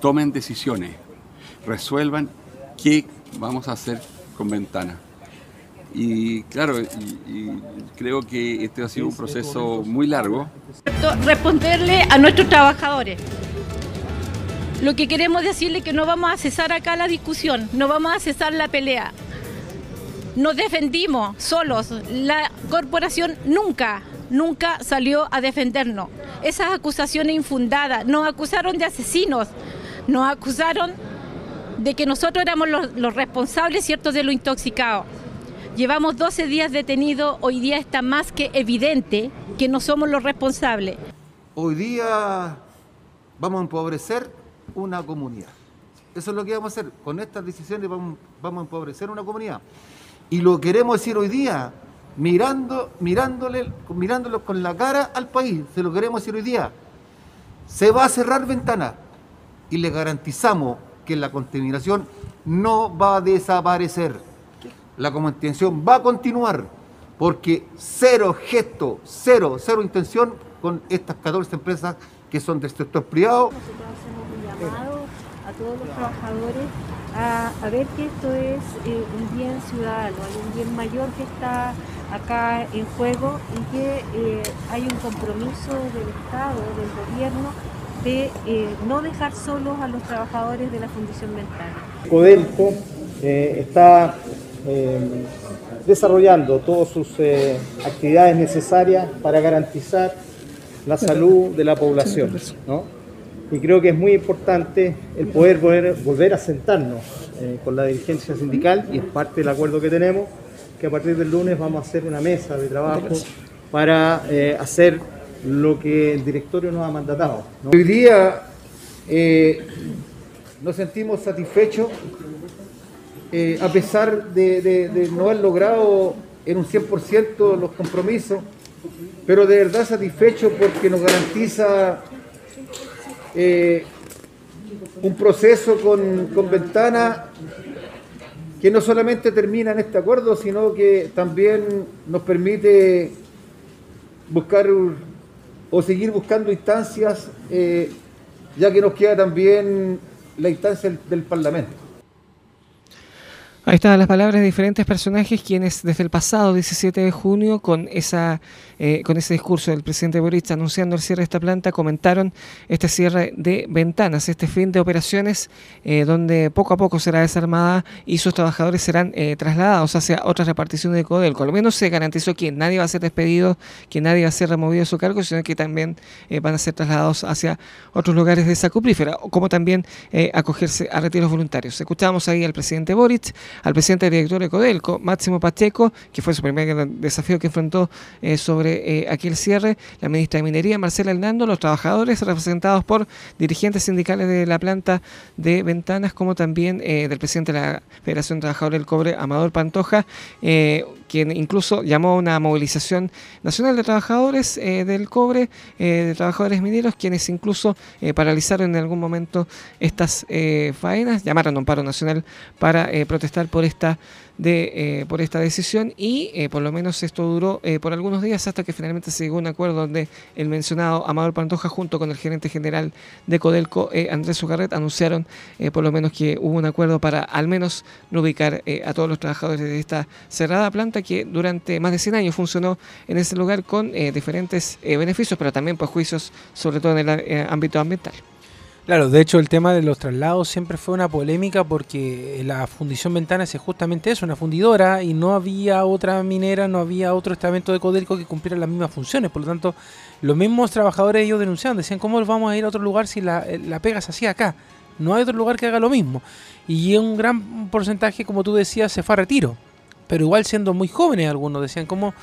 tomen decisiones, resuelvan qué vamos a hacer con Ventana. Y claro, creo que este ha sido un proceso muy largo. Responderle a nuestros trabajadores. Lo que queremos decirle es que no vamos a cesar acá la discusión, no vamos a cesar la pelea. Nos defendimos solos. La corporación nunca, nunca salió a defendernos. Esas acusaciones infundadas, nos acusaron de asesinos, nos acusaron de que nosotros éramos los, responsables, ¿cierto?, de lo intoxicado. Llevamos 12 días detenidos, hoy día está más que evidente que no somos los responsables. Hoy día vamos a empobrecer una comunidad. Eso es lo que vamos a hacer. Con estas decisiones vamos, a empobrecer una comunidad. Y lo queremos decir hoy día, mirando, mirándole, mirándolo con la cara al país. Se lo queremos decir hoy día. Se va a cerrar ventana y le garantizamos que la contaminación no va a desaparecer la contención va a continuar, porque cero gesto, cero, cero intención con estas 14 empresas que son del sector privado. Nosotros hacemos un llamado a todos los trabajadores a, ver que esto es eh, un bien ciudadano, hay un bien mayor que está acá en juego y que eh, hay un compromiso del Estado, del gobierno, de eh, no dejar solos a los trabajadores de la Fundición Mental. Codelco está eh, desarrollando todas sus eh, actividades necesarias para garantizar la salud de la población. y creo que es muy importante el poder volver, a sentarnos eh, con la dirigencia sindical y es parte del acuerdo que tenemos, que a partir del lunes vamos a hacer una mesa de trabajo para hacer lo que el directorio nos ha mandatado. Hoy día nos sentimos satisfechos a pesar de no haber logrado en un 100% los compromisos, pero de verdad satisfechos porque nos garantiza eh, un proceso con, con ventana que no solamente termina en este acuerdo, sino que también nos permite buscar o seguir buscando instancias, eh, ya que nos queda también la instancia del Parlamento. Ahí están las palabras de diferentes personajes quienes desde el pasado 17 de junio con esa eh, con ese discurso del presidente Boric anunciando el cierre de esta planta comentaron este cierre de ventanas, este fin de operaciones eh, donde poco a poco será desarmada y sus trabajadores serán eh, trasladados hacia otras reparticiones de Codelco. Al menos se garantizó que nadie va a ser despedido, que nadie va a ser removido de su cargo, sino que también van a ser trasladados hacia otros lugares de esa cuprífera, como también acogerse a retiros voluntarios. Escuchamos ahí al presidente Boric al presidente director de Codelco, Máximo Pacheco, que fue su primer desafío que enfrentó eh, sobre eh, aquel cierre, la ministra de Minería, Marcela Hernando, los trabajadores representados por dirigentes sindicales de la planta de Ventanas, como también eh, del presidente de la Federación de Trabajadores del Cobre, Amador Pantoja, quien incluso llamó a una movilización nacional de trabajadores del cobre, de trabajadores mineros, quienes incluso paralizaron en algún momento estas faenas, llamaron a un paro nacional para protestar por esta de, eh, por esta decisión y eh, por lo menos esto duró eh, por algunos días hasta que finalmente se llegó a un acuerdo donde el mencionado Amador Pantoja junto con el gerente general de Codelco, Andrés Ugarret, anunciaron por lo menos que hubo un acuerdo para al menos no ubicar a todos los trabajadores de esta cerrada planta que durante más de 100 años funcionó en ese lugar con diferentes beneficios, pero también pues juicios sobre todo en el ámbito ambiental. Claro, de hecho el tema de los traslados siempre fue una polémica porque la fundición Ventanas es justamente eso, una fundidora y no había otra minera, no había otro estamento de Codelco que cumpliera las mismas funciones. Por lo tanto, los mismos trabajadores ellos denunciaban, decían, ¿cómo vamos a ir a otro lugar si la, la pega se hacía acá? No hay otro lugar que haga lo mismo. Y un gran porcentaje, como tú decías, se fue a retiro. Pero igual siendo muy jóvenes algunos, decían, ¿cómo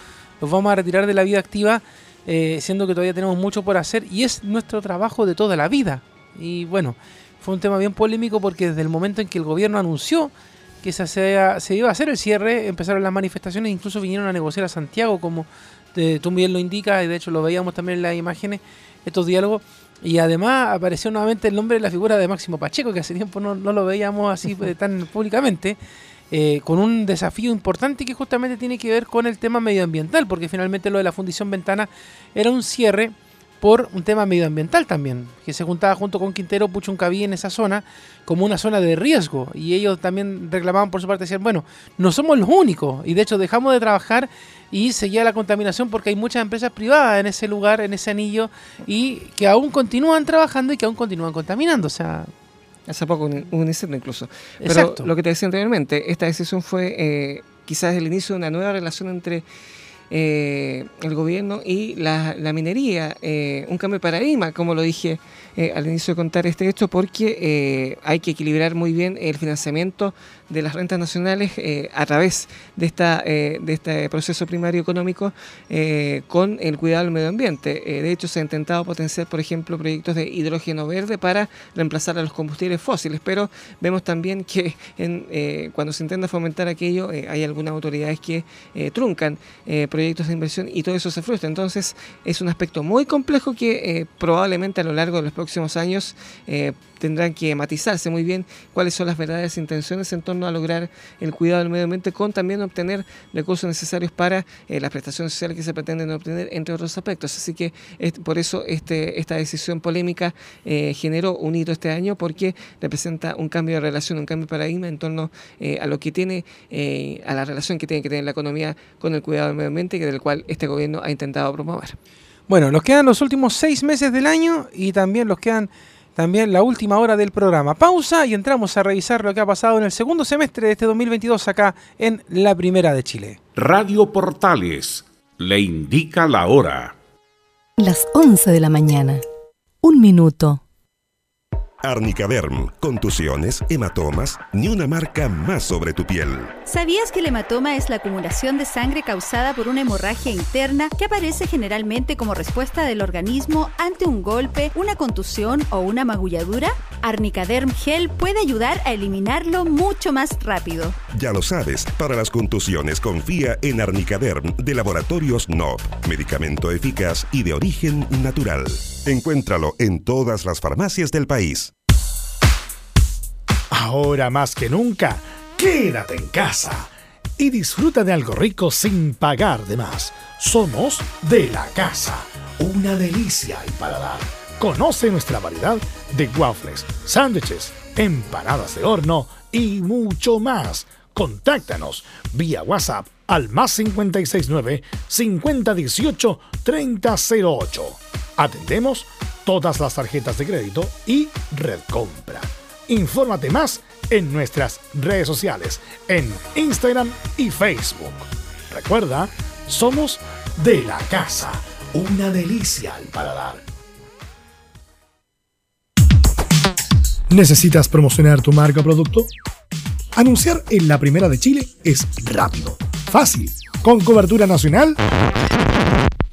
los vamos a retirar de la vida activa? Eh, siendo que todavía tenemos mucho por hacer y es nuestro trabajo de toda la vida. Y bueno, fue un tema bien polémico porque desde el momento en que el gobierno anunció que se, se iba a hacer el cierre, empezaron las manifestaciones, incluso vinieron a negociar a Santiago, como tú bien lo indicas, y de hecho lo veíamos también en las imágenes, estos diálogos. Y además apareció nuevamente el nombre de la figura de Máximo Pacheco, que hace tiempo no, lo veíamos así eh, tan públicamente, eh, con un desafío importante que justamente tiene que ver con el tema medioambiental, porque finalmente lo de la Fundición Ventana era un cierre por un tema medioambiental también, que se juntaba junto con Quintero Puchuncaví en esa zona como una zona de riesgo. Y ellos también reclamaban por su parte, decían, bueno, no somos los únicos. Y de hecho dejamos de trabajar y seguía la contaminación porque hay muchas empresas privadas en ese lugar, en ese anillo, y que aún continúan trabajando y que aún continúan contaminando. O sea, Hace poco un, un incendio incluso. Pero lo que te decía anteriormente, esta decisión fue eh, quizás el inicio de una nueva relación entre eh, el gobierno y la, minería, eh, un cambio de paradigma, como lo dije eh, al inicio de contar este hecho, porque hay que equilibrar muy bien el financiamiento de las rentas nacionales a través de, esta, de este proceso primario económico con el cuidado del medio ambiente. de hecho, se ha intentado potenciar, por ejemplo, proyectos de hidrógeno verde para reemplazar a los combustibles fósiles, pero vemos también que cuando se intenta fomentar aquello, hay algunas autoridades que truncan proyectos de inversión y todo eso se frustra. Entonces, es un aspecto muy complejo que probablemente a lo largo de los próximos años tendrán que matizarse muy bien cuáles son las verdaderas intenciones en torno a lograr el cuidado del medio ambiente con también obtener recursos necesarios para eh, las prestaciones sociales que se pretenden obtener, entre otros aspectos. Así que por eso este, esta decisión polémica eh, generó un hito este año porque representa un cambio de relación, un cambio de paradigma en torno eh, a lo que tiene, a la relación que tiene que tener la economía con el cuidado del medio ambiente, que del cual este gobierno ha intentado promover. Bueno, nos quedan los últimos seis meses del año y también los quedan también la última hora del programa. Pausa y entramos a revisar lo que ha pasado en el segundo semestre de este 2022 acá en la Primera de Chile. Radio Portales le indica la hora. Las 11 de la mañana. Un minuto. Arnicaderm, contusiones, hematomas, ni una marca más sobre tu piel. ¿Sabías que el hematoma es la acumulación de sangre causada por una hemorragia interna que aparece generalmente como respuesta del organismo ante un golpe, una contusión o una magulladura? Arnicaderm Gel puede ayudar a eliminarlo mucho más rápido. Ya lo sabes, para las contusiones confía en Arnicaderm de Laboratorios NOP, medicamento eficaz y de origen natural. Encuéntralo en todas las farmacias del país. Ahora más que nunca, quédate en casa y disfruta de algo rico sin pagar de más. Somos de la casa, una delicia al paladar. Conoce nuestra variedad de waffles, sándwiches, empanadas de horno y mucho más. Contáctanos vía WhatsApp al más 569 5018 3008. Atendemos todas las tarjetas de crédito y red compra. Infórmate más en nuestras redes sociales, en Instagram y Facebook. Recuerda, somos de la casa, una delicia al paladar. ¿Necesitas promocionar tu marca o producto? Anunciar en la primera de Chile es rápido, fácil, con cobertura nacional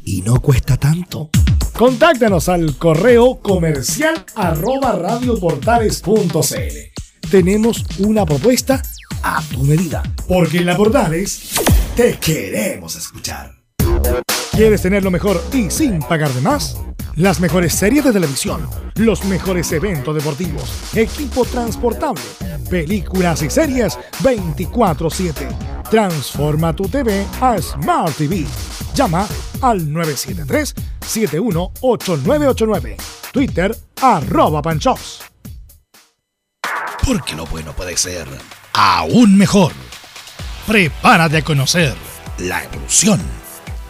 y no cuesta tanto. Contáctanos al correo comercial arroba radioportales.cl. Tenemos una propuesta a tu medida, porque en la Portales te queremos escuchar. ¿Quieres tener lo mejor y sin pagar de más? Las mejores series de televisión, los mejores eventos deportivos, equipo transportable, películas y series 24/7. Transforma tu TV a Smart TV. Llama al 973-718989. Twitter arroba panchops. Porque lo bueno puede ser aún mejor. Prepárate a conocer la evolución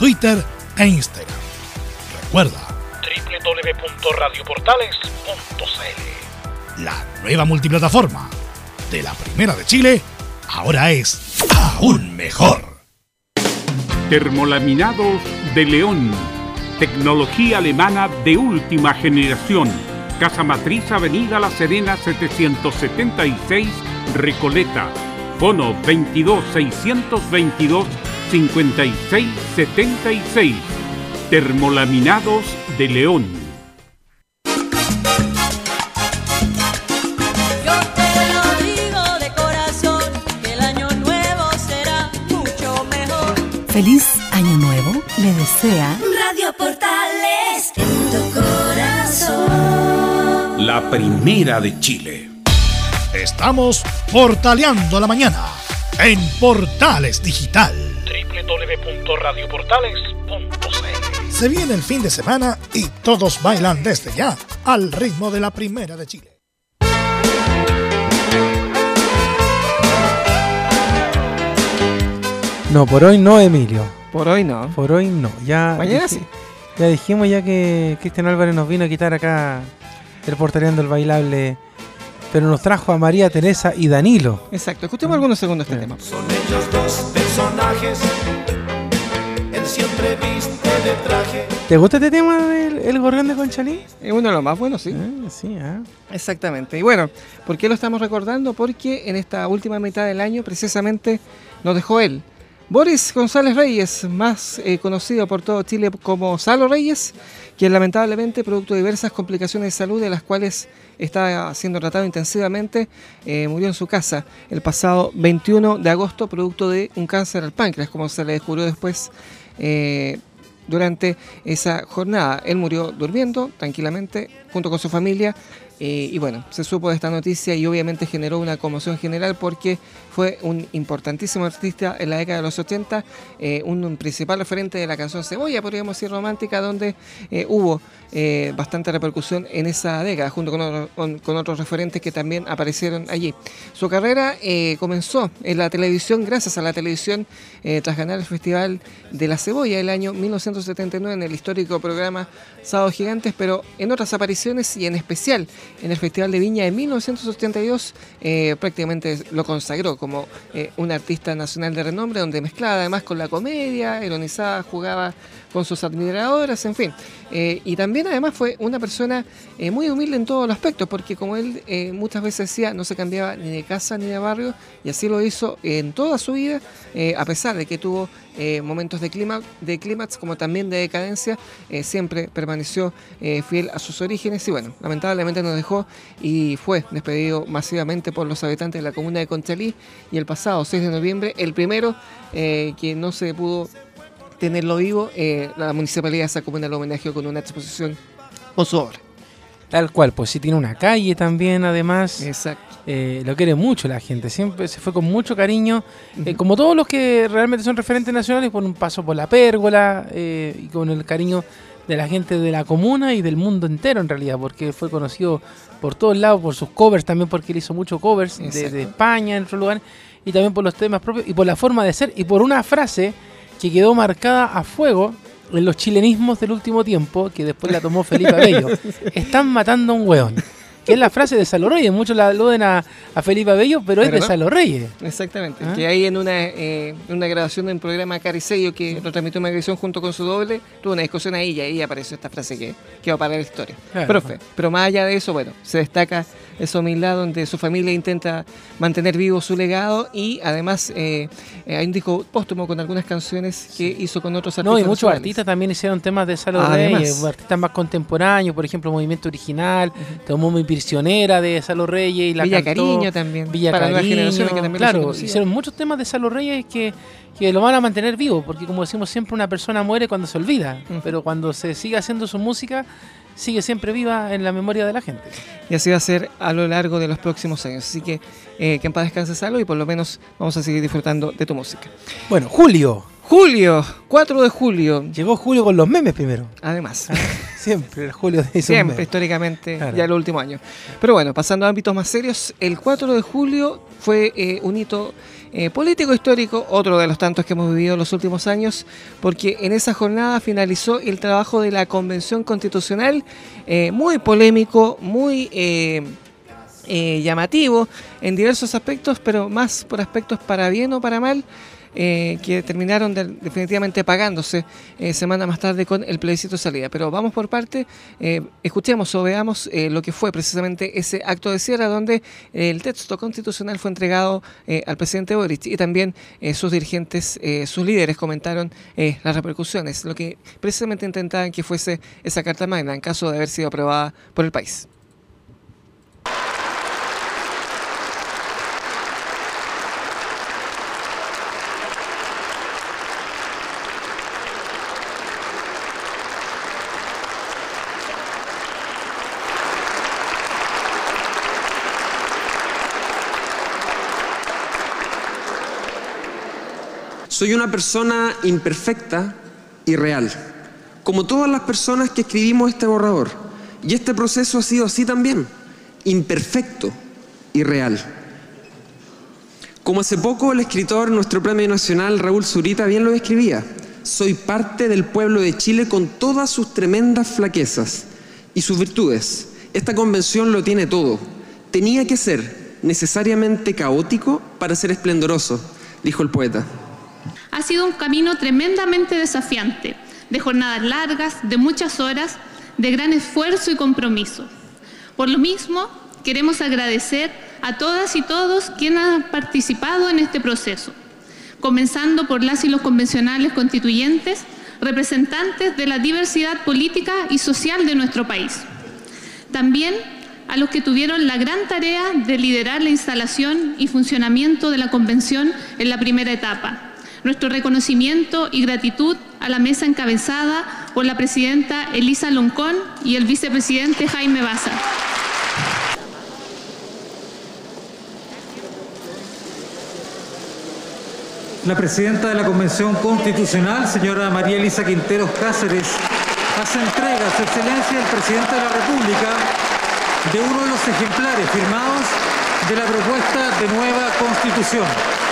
Twitter e Instagram. Recuerda www.radioportales.cl La nueva multiplataforma de la Primera de Chile ahora es aún mejor. Termolaminados de León. Tecnología alemana de última generación. Casa Matriz Avenida La Serena 776 Recoleta. Bono 22 622 5676. Termolaminados de León. Yo te lo digo de corazón, que el año nuevo será mucho mejor. Feliz Año Nuevo le desea Radio Portales en tu corazón. La Primera de Chile. Estamos portaleando la mañana en Portales Digital. www.radioportales.cl Se viene el fin de semana y todos bailan desde ya al ritmo de la Primera de Chile. No, por hoy no, Emilio. Por hoy no. Por hoy no. Ya Mañana dije- sí. Ya dijimos ya que Cristian Álvarez nos vino a quitar acá el portaleando el bailable, pero nos trajo a María Teresa y Danilo. Exacto. Escuchemos algunos segundos este tema. Son ellos dos personajes. Él siempre viste de traje. ¿Te gusta este tema del el gorrión de Conchalí? Es uno de los más buenos, sí. sí, ah. Exactamente. Y bueno, ¿por qué lo estamos recordando? Porque en esta última mitad del año precisamente nos dejó él. Boris González Reyes, más eh, conocido por todo Chile como Salo Reyes, quien lamentablemente, producto de diversas complicaciones de salud de las cuales está siendo tratado intensivamente, eh, murió en su casa el pasado 21 de agosto, producto de un cáncer al páncreas, como se le descubrió después eh, durante esa jornada. Él murió durmiendo tranquilamente junto con su familia Eh, y bueno, se supo de esta noticia y obviamente generó una conmoción general porque fue un importantísimo artista en la década de los 80, eh, un, principal referente de la canción Cebolla, podríamos decir romántica, donde eh, hubo bastante repercusión en esa década, junto con, otros referentes que también aparecieron allí. Su carrera comenzó en la televisión, gracias a la televisión, tras ganar el Festival de la Cebolla el año 1979 en el histórico programa Sábado Gigantes, pero en otras apariciones y en especial en el Festival de Viña de 1982 eh, prácticamente lo consagró como eh, un artista nacional de renombre, donde mezclaba además con la comedia, ironizaba, jugaba con sus admiradoras, en fin. Eh, y también además fue una persona muy humilde en todos los aspectos, porque como él muchas veces decía, no se cambiaba ni de casa ni de barrio, y así lo hizo en toda su vida, a pesar de que tuvo momentos de clímax, de clímax como también de decadencia, siempre permaneció fiel a sus orígenes y bueno, lamentablemente nos dejó y fue despedido masivamente por los habitantes de la comuna de Conchalí y el pasado 6 de noviembre, el primero eh, que no se pudo tenerlo vivo, eh, la municipalidad comuna lo homenajeó con una exposición con su obra. Tal cual, pues sí tiene una calle también, además. Exacto. Eh, lo quiere mucho la gente, siempre se fue con mucho cariño. como todos los que realmente son referentes nacionales, por un paso por la pérgola y con el cariño de la gente de la comuna y del mundo entero en realidad, porque fue conocido por todos lados, por sus covers, también porque él hizo muchos covers de, España, en otros lugares, y también por los temas propios y por la forma de ser y por una frase que quedó marcada a fuego en los chilenismos del último tiempo, que después la tomó Felipe Abello. Están matando a un hueón que es la frase de Salo Reyes. Muchos la aluden a, a Felipe Abello, pero, es de Salo Reyes. Exactamente. ¿Ah? Que ahí en una, eh, una grabación de un programa Caricello que lo transmitió Magrisión junto con su doble, tuvo una discusión ahí y ahí apareció esta frase que, que va a parar la historia. Profe, pero más allá de eso, bueno, se destaca esa humildad donde su familia intenta mantener vivo su legado y además eh, eh, hay un disco póstumo con algunas canciones que hizo con otros artistas. No, y muchos artistas también hicieron temas de Salo Reyes, artistas más contemporáneos, por ejemplo, Movimiento Original, tomó muy prisionera de Salo Reyes y la Villa Cariño también. Villa para Cariño, generaciones que también claro, hicieron muchos temas de Salo Reyes que, que lo van a mantener vivo, porque como decimos siempre, una persona muere cuando se olvida, pero cuando se sigue haciendo su música, sigue siempre viva en la memoria de la gente. Y así va a ser a lo largo de los próximos años. Así que eh, que en paz descanse Salo y por lo menos vamos a seguir disfrutando de tu música. Bueno, Julio. Julio, 4 de julio. Llegó Julio con los memes primero. Además. Ah, siempre, el Julio de Siempre, históricamente, ya el último año. Pero bueno, pasando a ámbitos más serios, el 4 de julio fue eh, un hito eh, político histórico, otro de los tantos que hemos vivido en los últimos años, porque en esa jornada finalizó el trabajo de la Convención Constitucional, eh, muy polémico, muy llamativo en diversos aspectos, pero más por aspectos para bien o para mal. Eh, que terminaron definitivamente pagándose eh, semana más tarde con el plebiscito de salida. Pero vamos por parte, eh, escuchemos o veamos lo que fue precisamente ese acto de cierre donde el texto constitucional fue entregado al presidente Boric y también sus dirigentes, sus líderes comentaron las repercusiones, lo que precisamente intentaban que fuese esa Carta Magna en caso de haber sido aprobada por el país. Soy una persona imperfecta y real, como todas las personas que escribimos este borrador. Y este proceso ha sido así también, imperfecto y real. Como hace poco el escritor, nuestro premio nacional, Raúl Zurita, bien lo escribía, soy parte del pueblo de Chile con todas sus tremendas flaquezas y sus virtudes. Esta convención lo tiene todo. Tenía que ser necesariamente caótico para ser esplendoroso, dijo el poeta. Ha sido un camino tremendamente desafiante, de jornadas largas, de muchas horas, de gran esfuerzo y compromiso. Por lo mismo, queremos agradecer a todas y todos quienes han participado en este proceso, comenzando por las y los convencionales constituyentes, representantes de la diversidad política y social de nuestro país. También a los que tuvieron la gran tarea de liderar la instalación y funcionamiento de la convención en la primera etapa, nuestro reconocimiento y gratitud a la mesa encabezada por la presidenta Elisa Loncón y el vicepresidente Jaime Baza. La presidenta de la Convención Constitucional, señora María Elisa Quinteros Cáceres, hace entrega a su excelencia el presidente de la República de uno de los ejemplares firmados de la propuesta de nueva Constitución.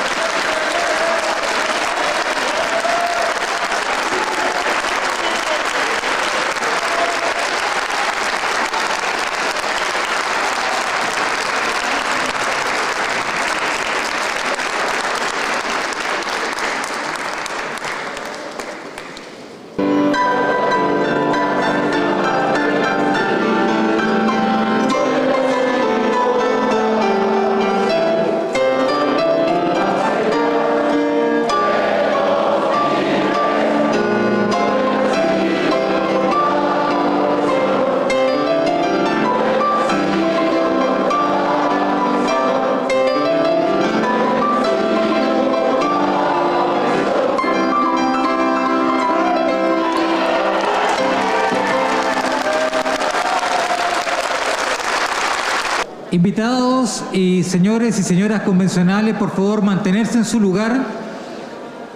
Y señores y señoras convencionales, por favor mantenerse en su lugar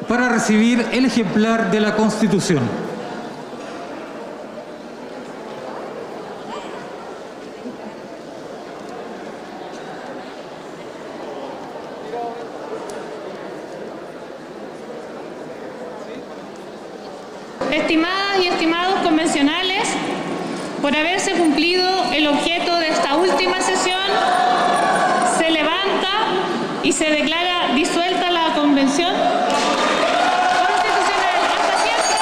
para recibir el ejemplar de la Constitución. Estimadas y estimados convencionales, por haberse cumplido el objeto de esta última sesión, se levanta y se declara disuelta la convención. constitucional. Hasta siempre.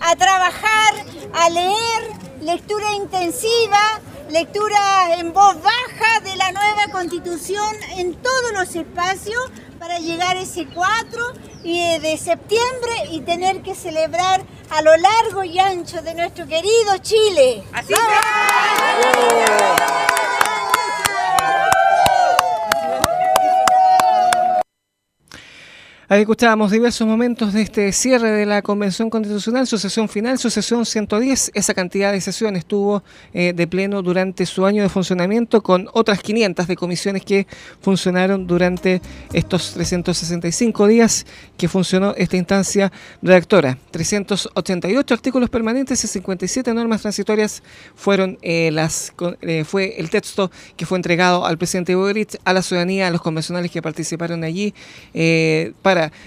a trabajar, a leer, lectura intensiva, lectura en voz baja de la nueva constitución en todos los espacios para llegar ese 4 y, eh, de septiembre y tener que celebrar a lo largo y ancho de nuestro querido Chile. Así Ahí escuchábamos diversos momentos de este cierre de la Convención Constitucional, su sesión final, su sesión 110. Esa cantidad de sesiones estuvo eh, de pleno durante su año de funcionamiento con otras 500 de comisiones que funcionaron durante estos 365 días que funcionó esta instancia redactora. 388 artículos permanentes y 57 normas transitorias fueron eh, las eh, fue el texto que fue entregado al presidente Boric, a la ciudadanía, a los convencionales que participaron allí eh,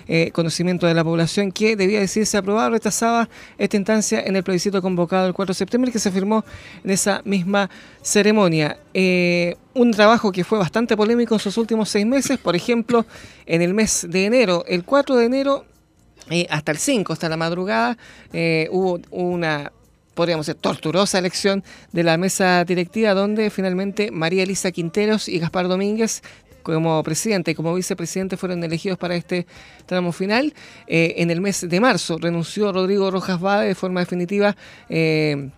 eh, conocimiento de la población que debía decirse aprobada o rechazaba esta instancia en el plebiscito convocado el 4 de septiembre que se firmó en esa misma ceremonia. Eh, un trabajo que fue bastante polémico en sus últimos seis meses, por ejemplo, en el mes de enero, el 4 de enero eh, hasta el 5, hasta la madrugada, hubo una podríamos decir, torturosa elección de la mesa directiva, donde finalmente María Elisa Quinteros y Gaspar Domínguez como presidente y como vicepresidente fueron elegidos para este tramo final. Eh, en el mes de marzo renunció Rodrigo Rojas Bade de forma definitiva. eh,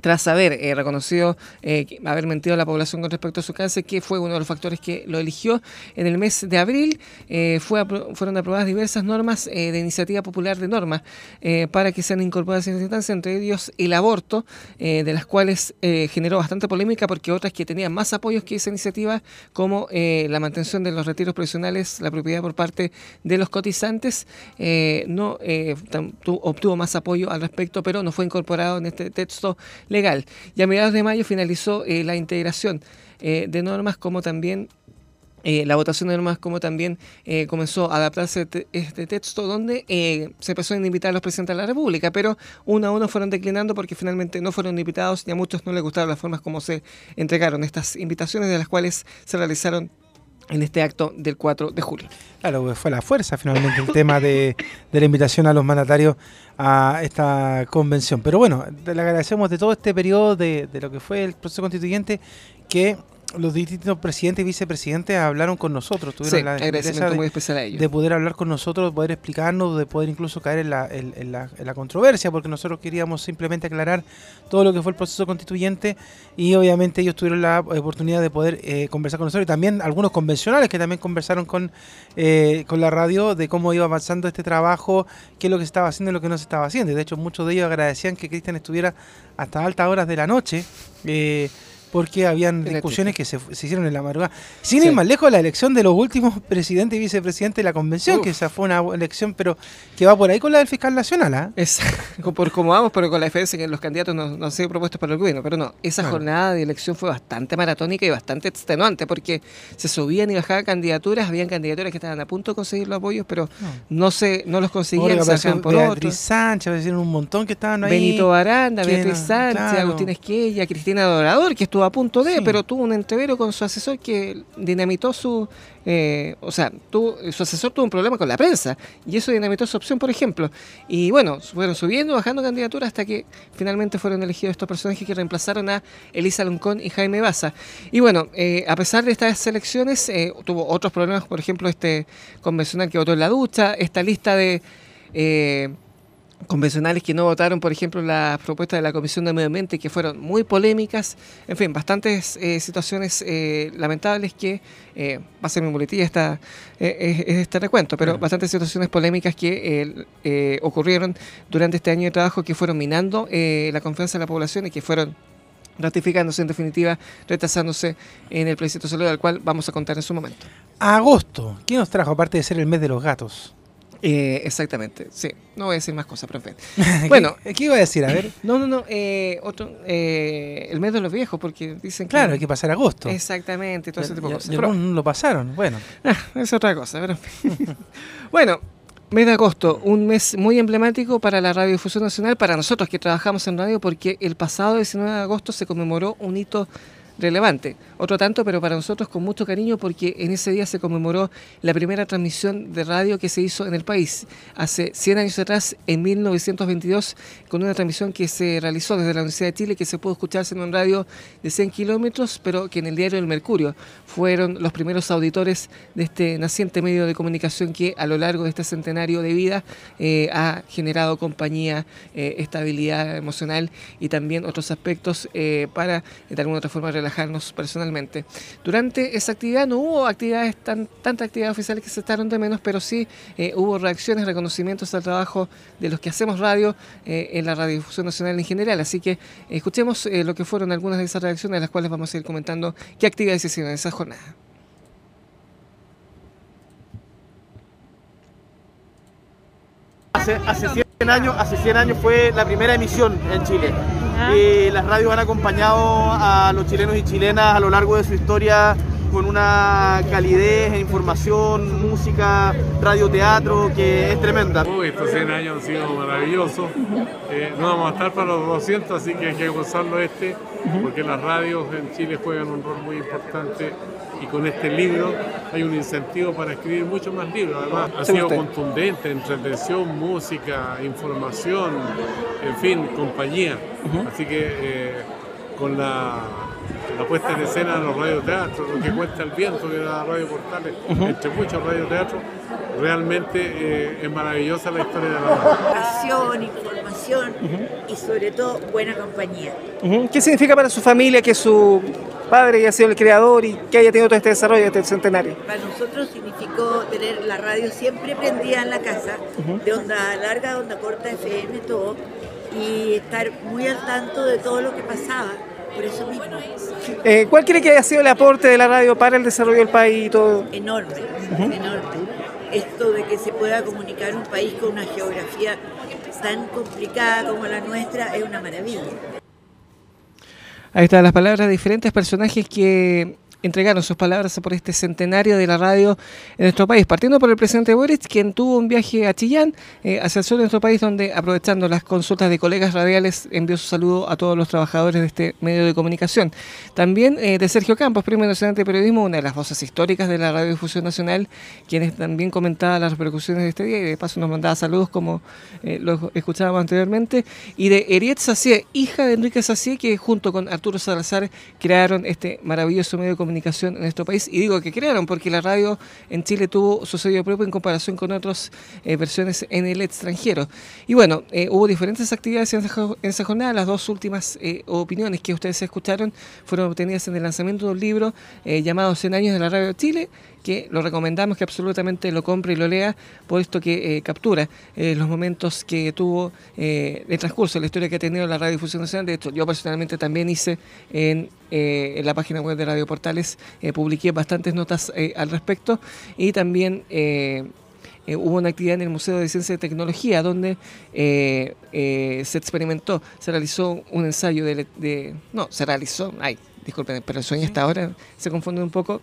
tras haber eh, reconocido eh, haber mentido a la población con respecto a su cáncer, que fue uno de los factores que lo eligió. En el mes de abril eh, fueron aprobadas diversas normas eh, de iniciativa popular de normas eh, para que sean incorporadas en esta instancia, entre ellos el aborto, de las cuales generó bastante polémica porque otras que tenían más apoyos que esa iniciativa, como la mantención de los retiros profesionales, la propiedad por parte de los cotizantes, no obtuvo más apoyo al respecto, pero no fue incorporado en este texto legal. Y a mediados de mayo finalizó eh, la integración eh, de normas como también eh, la votación de normas como también eh, comenzó a adaptarse te- este texto donde eh, se empezó a invitar a los presidentes de la República, pero uno a uno fueron declinando porque finalmente no fueron invitados y a muchos no les gustaron las formas como se entregaron estas invitaciones de las cuales se realizaron en este acto del 4 de julio. Claro, pues fue la fuerza finalmente el tema de, de la invitación a los mandatarios a esta convención. Pero bueno, le agradecemos de todo este periodo de, de lo que fue el proceso constituyente que los distintos presidentes y vicepresidentes hablaron con nosotros. Tuvieron Sí, la agradecimiento de- muy especial a ellos. De poder hablar con nosotros, de poder explicarnos, de poder incluso caer en la, en- en la- en la controversia, porque nosotros queríamos simplemente aclarar todo lo que fue el proceso constituyente y obviamente ellos tuvieron la oportunidad de poder eh, conversar con nosotros y también algunos convencionales que también conversaron con, eh, con la radio de cómo iba avanzando este trabajo, qué es lo que se estaba haciendo y lo que no se estaba haciendo. De hecho muchos de ellos agradecían que Cristian estuviera hasta altas horas de la noche. eh, porque habían discusiones que se, hicieron en la madrugada. Sin ir más lejos, la elección de los últimos presidente y vicepresidente de la convención, que esa fue una elección, pero que va por ahí con la del fiscal nacional. ¿ah? Es, por cómo vamos, pero con la diferencia que los candidatos no, no han sido propuestos para el gobierno. Pero no, esa jornada de elección fue bastante maratónica y bastante extenuante, porque se subían y bajaban candidaturas, habían candidaturas que estaban a punto de conseguir los apoyos, pero no, se, no los conseguían, se por Beatriz Sánchez, un montón que estaban ahí. Benito Baranda, Beatriz Sánchez, Agustín Esquella, Cristina Dorador, que estuvo a punto de, pero tuvo un entrevero con su asesor que dinamitó su eh, o sea, su asesor tuvo un problema con la prensa y eso dinamitó su opción, por ejemplo. Y bueno, fueron subiendo, bajando candidaturas hasta que finalmente fueron elegidos estos personajes que reemplazaron a Elisa Loncón y Jaime Baza. Y bueno, eh, a pesar de estas elecciones, eh, tuvo otros problemas, por ejemplo, este convencional que votó en la ducha, esta lista de convencionales que no votaron, por ejemplo, las propuestas de la Comisión de Medio Ambiente, que fueron muy polémicas, en fin, bastantes eh, situaciones eh, lamentables que, eh, va a ser mi boletilla esta, es este recuento, pero bastantes situaciones polémicas que ocurrieron durante este año de trabajo que fueron minando la confianza de la población y que fueron ratificándose en definitiva, retrasándose en el plebiscito salud, al cual vamos a contar en su momento. Agosto, ¿qué nos trajo aparte de ser el mes de los gatos? Eh, exactamente, sí. No voy a decir más cosas, profe. Bueno, ¿qué iba a decir? A ver. No, no, no. Eh, otro, eh, el mes de los viejos, porque dicen que. Claro, hay que pasar agosto. Exactamente, todo ese tipo de cosas. Pero, no lo pasaron, bueno. Ah, es otra cosa, pero. bueno, mes de agosto, un mes muy emblemático para la Radiodifusión Nacional, para nosotros que trabajamos en radio, porque el pasado 19 de agosto se conmemoró un hito relevante. Otro tanto, pero para nosotros con mucho cariño porque en ese día se conmemoró la primera transmisión de radio que se hizo en el país, hace 100 años atrás, en 1922, con una transmisión que se realizó desde la Universidad de Chile, que se pudo escucharse en un radio de 100 kilómetros, pero que en el diario El Mercurio fueron los primeros auditores de este naciente medio de comunicación que a lo largo de este centenario de vida eh, ha generado compañía, eh, estabilidad emocional y también otros aspectos eh, para de alguna otra forma relajar personalmente. Durante esa actividad no hubo actividades tan, tantas actividades oficiales que se estaron de menos, pero sí eh, hubo reacciones, reconocimientos al trabajo de los que hacemos radio eh, en la radiodifusión nacional en general. Así que escuchemos eh, lo que fueron algunas de esas reacciones, las cuales vamos a ir comentando qué actividades hicieron en esa jornada. Hace, hace, 100 años, hace 100 años fue la primera emisión en Chile. Y las radios han acompañado a los chilenos y chilenas a lo largo de su historia con una calidez en información, música, radioteatro que es tremenda. Uy, estos 100 años han sido maravillosos. Eh, no vamos a estar para los 200, así que hay que gozarlo este, porque las radios en Chile juegan un rol muy importante y con este libro hay un incentivo para escribir muchos más libros. Además, ha sido contundente, entretención, música, información, en fin, compañía. Así que eh, con la, puesta en escena de los radioteatros, lo que cuenta el viento de la radio portales, entre muchos radioteatros, realmente eh, es maravillosa la historia de la radio. información y sobre todo buena compañía. ¿Qué significa para su familia que su padre haya sido el creador y que haya tenido todo este desarrollo, este centenario? Para nosotros significó tener la radio siempre prendida en la casa, de onda larga, onda corta, FM, todo, y estar muy al tanto de todo lo que pasaba. Por eso mismo. Eh, ¿Cuál cree que haya sido el aporte de la radio para el desarrollo del país y todo? Enorme, enorme. Esto de que se pueda comunicar un país con una geografía tan complicada como la nuestra es una maravilla. Ahí están las palabras de diferentes personajes que entregaron sus palabras por este centenario de la radio en nuestro país, partiendo por el presidente Boric, quien tuvo un viaje a Chillán, eh, hacia el sur de nuestro país, donde aprovechando las consultas de colegas radiales, envió su saludo a todos los trabajadores de este medio de comunicación. También eh, de Sergio Campos, Premio Nacional de Periodismo, una de las voces históricas de la radiodifusión nacional, quienes también comentaba las repercusiones de este día y de paso nos mandaba saludos como eh, lo escuchábamos anteriormente, y de Eriet Sacié, hija de Enrique Sacié, que junto con Arturo Salazar crearon este maravilloso medio de comunicación comunicación en nuestro país. Y digo que crearon, porque la radio en Chile tuvo su sello propio en comparación con otras eh, versiones en el extranjero. Y bueno, eh, hubo diferentes actividades en esa, jornada. Las dos últimas eh, opiniones que ustedes escucharon fueron obtenidas en el lanzamiento de un libro llamado 100 años de la radio de Chile, que lo recomendamos que absolutamente lo compre y lo lea, puesto que captura los momentos que tuvo el transcurso, la historia que ha tenido la radiodifusión nacional. De hecho, yo personalmente también hice en, en la página web de Radio Portales, publiqué bastantes notas al respecto y también eh, hubo una actividad en el Museo de Ciencia y Tecnología donde eh, eh, se experimentó, se realizó un ensayo de, No, se realizó... Ay, disculpen, pero el sueño hasta ahora se confunde un poco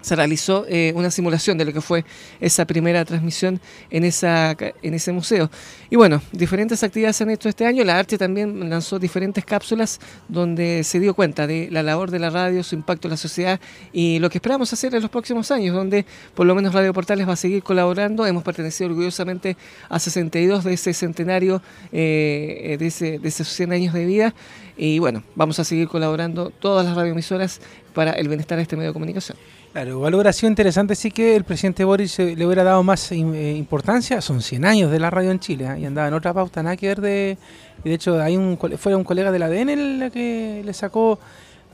se realizó eh, una simulación de lo que fue esa primera transmisión en, ese museo. Y bueno, diferentes actividades se han hecho este año. La Arte también lanzó diferentes cápsulas donde se dio cuenta de la labor de la radio, su impacto en la sociedad y lo que esperamos hacer en los próximos años, donde por lo menos Radio Portales va a seguir colaborando. Hemos pertenecido orgullosamente a 62 de ese centenario, eh, de, ese, de esos 100 años de vida. Y bueno, vamos a seguir colaborando todas las radioemisoras para el bienestar de este medio de comunicación. Claro, igual hubiera sido interesante sí que el presidente Boris eh, le hubiera dado más eh, importancia. Son 100 años de la radio en Chile ¿eh? y andaba en otra pauta, nada que ver de... Y de hecho, hay un, fue un colega del ADN el que le sacó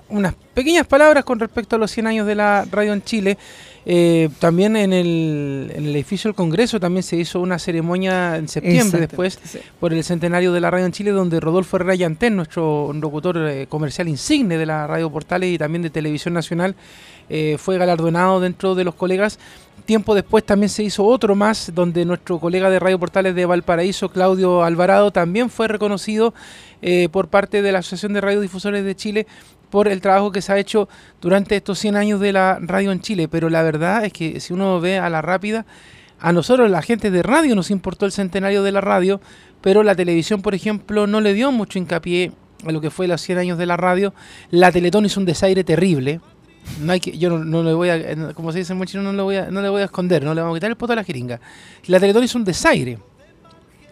unas pequeñas palabras con respecto a los 100 años de la radio en Chile. también en el, en el, edificio del Congreso también se hizo una ceremonia en septiembre después por el centenario de la radio en Chile donde Rodolfo Herrera Yantén, nuestro locutor comercial insigne de la radio Portales y también de Televisión Nacional, eh, fue galardonado dentro de los colegas. Tiempo después también se hizo otro más, donde nuestro colega de Radio Portales de Valparaíso, Claudio Alvarado, también fue reconocido eh, por parte de la Asociación de Radiodifusores de Chile por el trabajo que se ha hecho durante estos 100 años de la radio en Chile. Pero la verdad es que si uno ve a la rápida, a nosotros, la gente de radio, nos importó el centenario de la radio, pero la televisión, por ejemplo, no le dio mucho hincapié a lo que fue los 100 años de la radio. La Teletón hizo un desaire terrible, no hay que, yo no, le voy a, como se dice en chino, no le voy a, no le voy a esconder, no le vamos a quitar el poto a la jeringa. La Teletón es un desaire.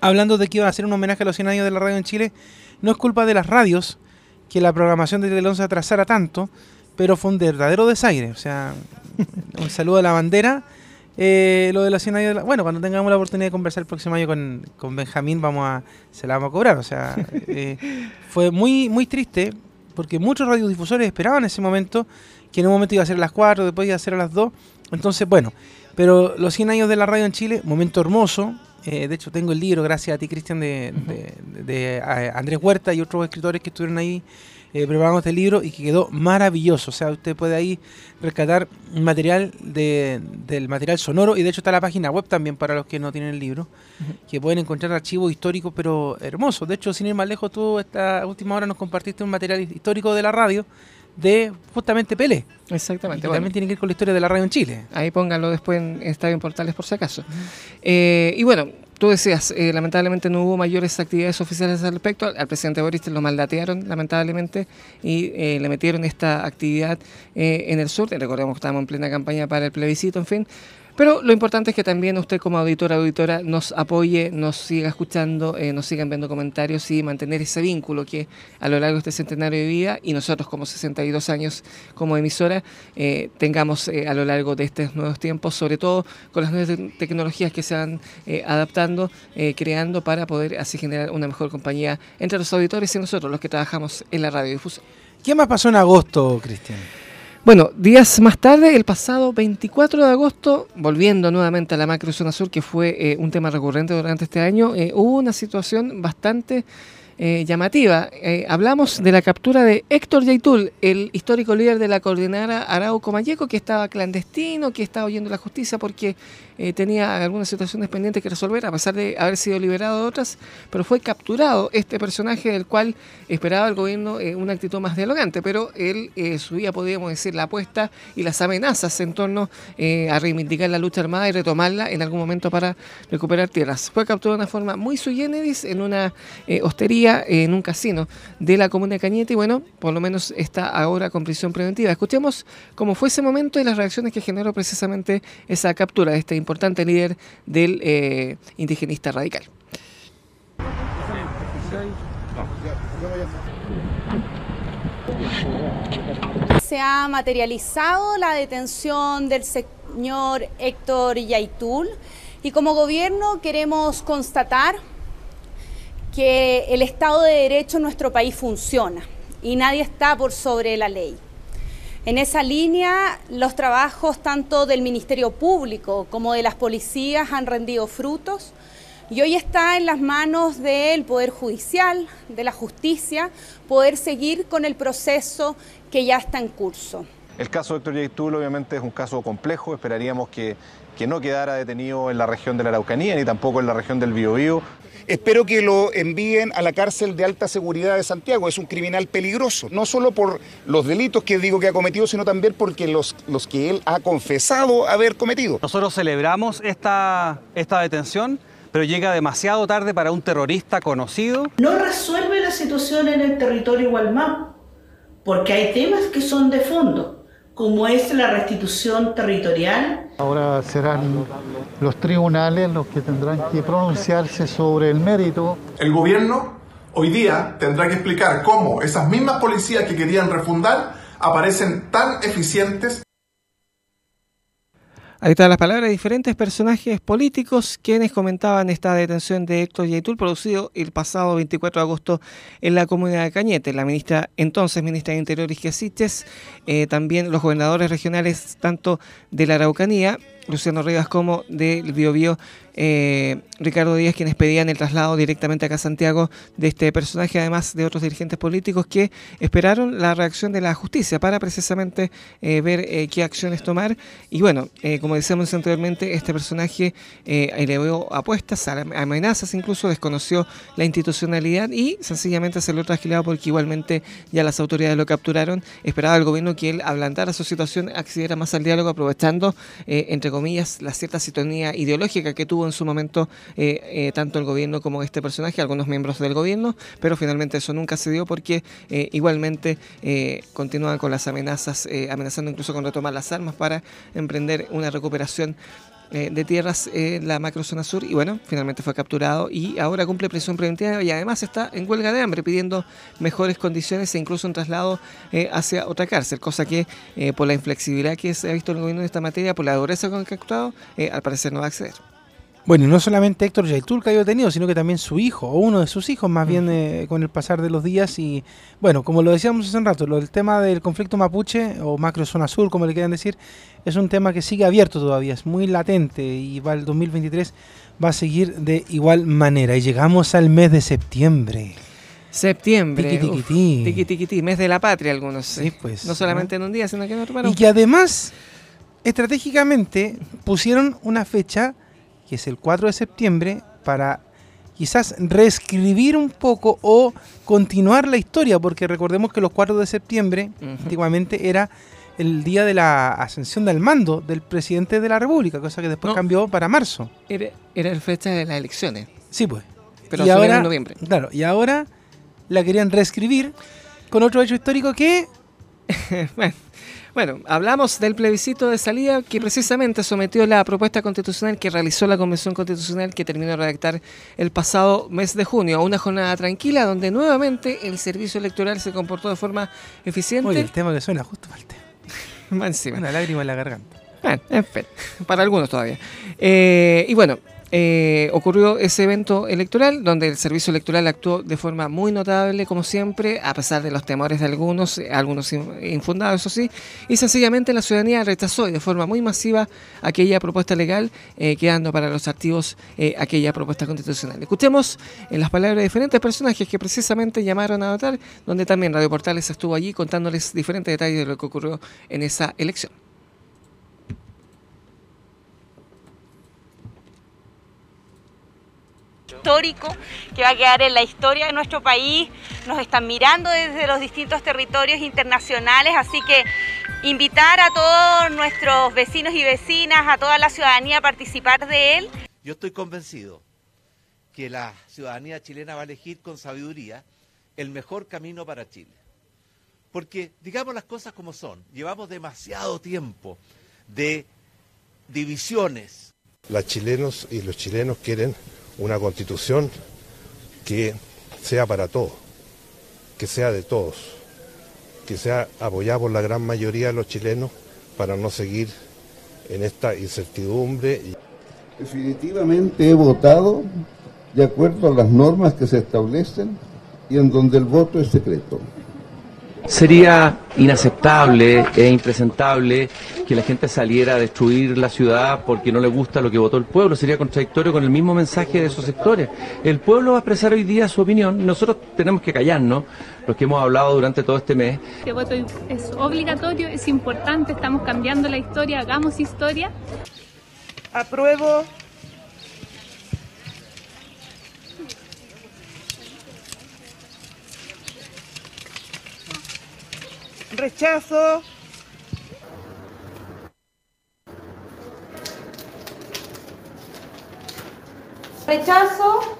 Hablando de que iba a hacer un homenaje a los 100 años de la radio en Chile, no es culpa de las radios que la programación de Teletón se atrasara tanto, pero fue un verdadero desaire. O sea, un saludo a la bandera. Eh, lo de los 100 años de la, Bueno, cuando tengamos la oportunidad de conversar el próximo año con, con Benjamín, vamos a, se la vamos a cobrar. O sea, eh, fue muy, muy triste porque muchos radiodifusores esperaban ese momento que en un momento iba a ser a las 4, después iba a ser a las 2. Entonces, bueno, pero los 100 años de la radio en Chile, momento hermoso. Eh, de hecho, tengo el libro, gracias a ti, Cristian, de, de, Andrés Huerta y otros escritores que estuvieron ahí eh, preparando este libro y que quedó maravilloso. O sea, usted puede ahí rescatar material del material sonoro y de hecho está la página web también para los que no tienen el libro, que pueden encontrar archivos históricos pero hermosos. De hecho, sin ir más lejos, tú esta última hora nos compartiste un material histórico de la radio de justamente Pelé. Exactamente. también tiene que ir con la historia de la radio en Chile. Ahí pónganlo después en Estadio Portales por si acaso. Eh, y bueno, tú decías, eh, lamentablemente no hubo mayores actividades oficiales al respecto. Al presidente Boris lo maldatearon, lamentablemente, y eh, le metieron esta actividad en el sur. Recordemos que estábamos en plena campaña para el plebiscito, en fin. Pero lo importante es que también usted como auditora, auditora, nos apoye, nos siga escuchando, eh, nos sigan viendo comentarios y mantener ese vínculo que a lo largo de este centenario de vida y nosotros como 62 años como emisora eh, tengamos eh, a lo largo de estos nuevos tiempos, sobre todo con las nuevas tecnologías que se van adaptando, creando para poder así generar una mejor compañía entre los auditores y nosotros, los que trabajamos en la radiodifusión. ¿Qué más pasó en agosto, Cristian? Bueno, días más tarde, el pasado 24 de agosto, volviendo nuevamente a la macro zona sur, que fue eh, un tema recurrente durante este año, eh, hubo una situación bastante eh, llamativa. hablamos de la captura de Héctor Yaitul, el histórico líder de la coordinadora Arauco Mayeco, que estaba clandestino, que estaba oyendo la justicia porque eh, tenía algunas situaciones pendientes que resolver, a pesar de haber sido liberado de otras, pero fue capturado este personaje del cual esperaba el gobierno eh, una actitud más dialogante, pero él eh, subía, podríamos decir, la apuesta y las amenazas en torno a reivindicar la lucha armada y retomarla en algún momento para recuperar tierras. Fue capturado de una forma muy sui generis en una hostería, en un casino de la comuna de Cañete, y bueno, por lo menos está ahora con prisión preventiva. Escuchemos cómo fue ese momento y las reacciones que generó precisamente esa captura de este importante líder del eh, indigenista radical. se ha materializado la detención del señor Héctor Yaitul y como gobierno queremos constatar que el Estado de Derecho en nuestro país funciona y nadie está por sobre la ley. En esa línea, los trabajos tanto del Ministerio Público como de las policías han rendido frutos y hoy está en las manos del Poder Judicial, de la justicia, poder seguir con el proceso que ya está en curso. El caso de Héctor Yaitul obviamente es un caso complejo, esperaríamos que, que no quedara detenido en la región de la Araucanía ni tampoco en la región del Biobío. Espero que lo envíen a la cárcel de alta seguridad de Santiago. Es un criminal peligroso, no solo por los delitos que digo que ha cometido, sino también porque los, los que él ha confesado haber cometido. Nosotros celebramos esta, esta detención pero llega demasiado tarde para un terrorista conocido. No resuelve la situación en el territorio Gualmán, porque hay temas que son de fondo, como es la restitución territorial. Ahora serán los tribunales los que tendrán que pronunciarse sobre el mérito. El gobierno hoy día tendrá que explicar cómo esas mismas policías que querían refundar aparecen tan eficientes Están las palabras de diferentes personajes políticos quienes comentaban esta detención de Héctor Yaitul producido el pasado 24 de agosto en la comunidad de Cañete. La ministra, entonces ministra de Interior Isquia eh, también los gobernadores regionales tanto de la Araucanía Luciano Rivas como del Biobío eh, Ricardo Díaz, quienes pedían el traslado directamente acá a Santiago de este personaje, además de otros dirigentes políticos que esperaron la reacción de la justicia para precisamente eh, ver eh, qué acciones tomar. Y bueno, como decíamos anteriormente, este personaje elevó apuestas, amenazas, incluso desconoció la institucionalidad y sencillamente se lo trasquilado porque igualmente ya las autoridades lo capturaron. Esperaba el gobierno que él ablandara su situación, accediera más al diálogo, aprovechando entre comillas, la cierta sintonía ideológica que tuvo en su momento eh, eh, tanto el gobierno como este personaje, algunos miembros del gobierno, pero finalmente eso nunca se dio porque eh, igualmente continúan con las amenazas, amenazando incluso con retomar las armas para emprender una recuperación eh, de tierras en la macrozona sur y bueno, finalmente fue capturado y ahora cumple prisión preventiva y además está en huelga de hambre pidiendo mejores condiciones e incluso un traslado eh, hacia otra cárcel, cosa que eh, por la inflexibilidad que se ha visto en el gobierno en esta materia, por la dureza con que ha actuado, al parecer no va a acceder. Bueno, y no solamente Héctor Yaitul que ha detenido, sino que también su hijo, o uno de sus hijos, más bien eh, con el pasar de los días. Y bueno, como lo decíamos hace un rato, el tema del conflicto mapuche, o macro zona sur, como le quieran decir, es un tema que sigue abierto todavía, es muy latente y va el 2023 va a seguir de igual manera. Y llegamos al mes de septiembre. Septiembre. Tiki, tiki, tiki. mes de la patria algunos. Sí, pues. No solamente en un día, sino que en otro. Y que además, estratégicamente, pusieron una fecha que es el 4 de septiembre, para quizás reescribir un poco o continuar la historia, porque recordemos que los 4 de septiembre antiguamente era el día de la ascensión del mando del presidente de la República, cosa que después cambió para marzo. Era, era el fecha de las elecciones. Sí, pues. Pero y ahora, en noviembre. Claro, y ahora la querían reescribir con otro hecho histórico que... bueno, bueno, hablamos del plebiscito de salida que precisamente sometió la propuesta constitucional que realizó la Convención Constitucional que terminó de redactar el pasado mes de junio. Una jornada tranquila donde nuevamente el servicio electoral se comportó de forma eficiente. Oye, el tema que suena justo para el tema. encima. Una lágrima en la garganta. Bueno, en fin, para algunos todavía. Eh, y bueno, eh, ocurrió ese evento electoral donde el servicio electoral actuó de forma muy notable, como siempre, a pesar de los temores de algunos, eh, algunos infundados, eso sí, y sencillamente la ciudadanía rechazó de forma muy masiva aquella propuesta legal, eh, quedando para los activos aquella propuesta constitucional. Escuchemos en las palabras de diferentes personajes que precisamente llamaron a votar, donde también Radio Portales estuvo allí contándoles diferentes detalles de lo que ocurrió en esa elección. Histórico que va a quedar en la historia de nuestro país. Nos están mirando desde los distintos territorios internacionales, así que invitar a todos nuestros vecinos y vecinas, a toda la ciudadanía a participar de él. Yo estoy convencido que la ciudadanía chilena va a elegir con sabiduría el mejor camino para Chile. Porque digamos las cosas como son, llevamos demasiado tiempo de divisiones. Las chilenos y los chilenos quieren una constitución que sea para todos, que sea de todos, que sea apoyada por la gran mayoría de los chilenos para no seguir en esta incertidumbre. Definitivamente he votado de acuerdo a las normas que se establecen y en donde el voto es secreto. Sería inaceptable e impresentable que la gente saliera a destruir la ciudad porque no le gusta lo que votó el pueblo. Sería contradictorio con el mismo mensaje de esos sectores. El pueblo va a expresar hoy día su opinión. Nosotros tenemos que callarnos, los que hemos hablado durante todo este mes. Este voto es obligatorio, es importante, estamos cambiando la historia, hagamos historia. Apruebo Rechazo. Rechazo.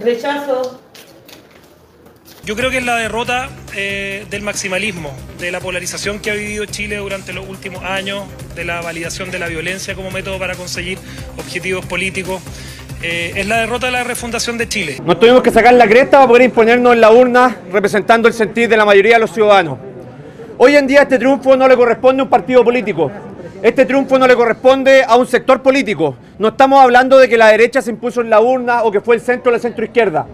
Rechazo. Yo creo que es la derrota eh, del maximalismo, de la polarización que ha vivido Chile durante los últimos años, de la validación de la violencia como método para conseguir objetivos políticos. Eh, es la derrota de la refundación de Chile. Nos tuvimos que sacar la cresta para poder imponernos en la urna representando el sentir de la mayoría de los ciudadanos. Hoy en día este triunfo no le corresponde a un partido político. Este triunfo no le corresponde a un sector político. No estamos hablando de que la derecha se impuso en la urna o que fue el centro o la centroizquierda.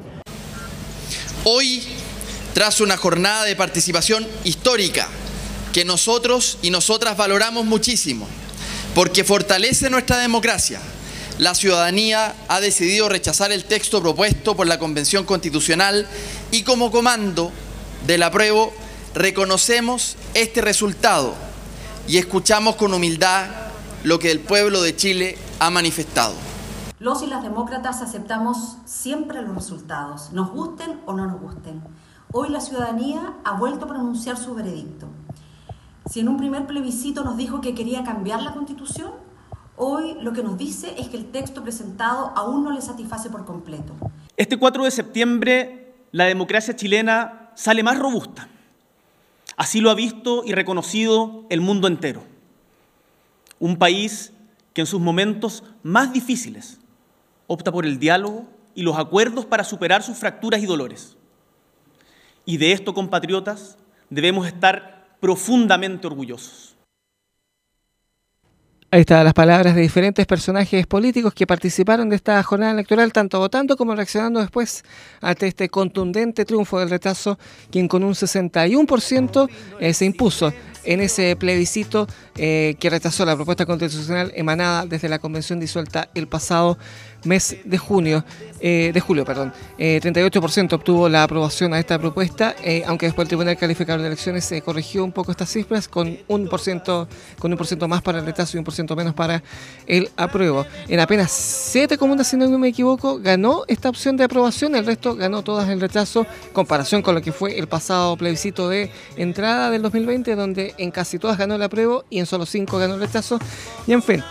Hoy, tras una jornada de participación histórica que nosotros y nosotras valoramos muchísimo, porque fortalece nuestra democracia, la ciudadanía ha decidido rechazar el texto propuesto por la Convención Constitucional y como comando del apruebo reconocemos este resultado y escuchamos con humildad lo que el pueblo de Chile ha manifestado. Los y las demócratas aceptamos siempre los resultados, nos gusten o no nos gusten. Hoy la ciudadanía ha vuelto a pronunciar su veredicto. Si en un primer plebiscito nos dijo que quería cambiar la constitución, Hoy lo que nos dice es que el texto presentado aún no le satisface por completo. Este 4 de septiembre la democracia chilena sale más robusta. Así lo ha visto y reconocido el mundo entero. Un país que en sus momentos más difíciles opta por el diálogo y los acuerdos para superar sus fracturas y dolores. Y de esto, compatriotas, debemos estar profundamente orgullosos. Ahí están las palabras de diferentes personajes políticos que participaron de esta jornada electoral, tanto votando como reaccionando después ante este contundente triunfo del rechazo, quien con un 61% eh, se impuso en ese plebiscito eh, que rechazó la propuesta constitucional emanada desde la convención disuelta el pasado mes de junio, eh, de julio, perdón. 38% eh, obtuvo la aprobación a esta propuesta, aunque después el Tribunal Calificador de Elecciones corrigió un poco estas cifras con un por ciento, con un por ciento más para el rechazo y un por ciento menos para el apruebo. En apenas siete comunas, si no me equivoco, ganó esta opción de aprobación, el resto ganó todas el rechazo, comparación con lo que fue el pasado plebiscito de entrada del 2020, donde en casi todas ganó el apruebo y en solo cinco ganó el rechazo. Y en fin,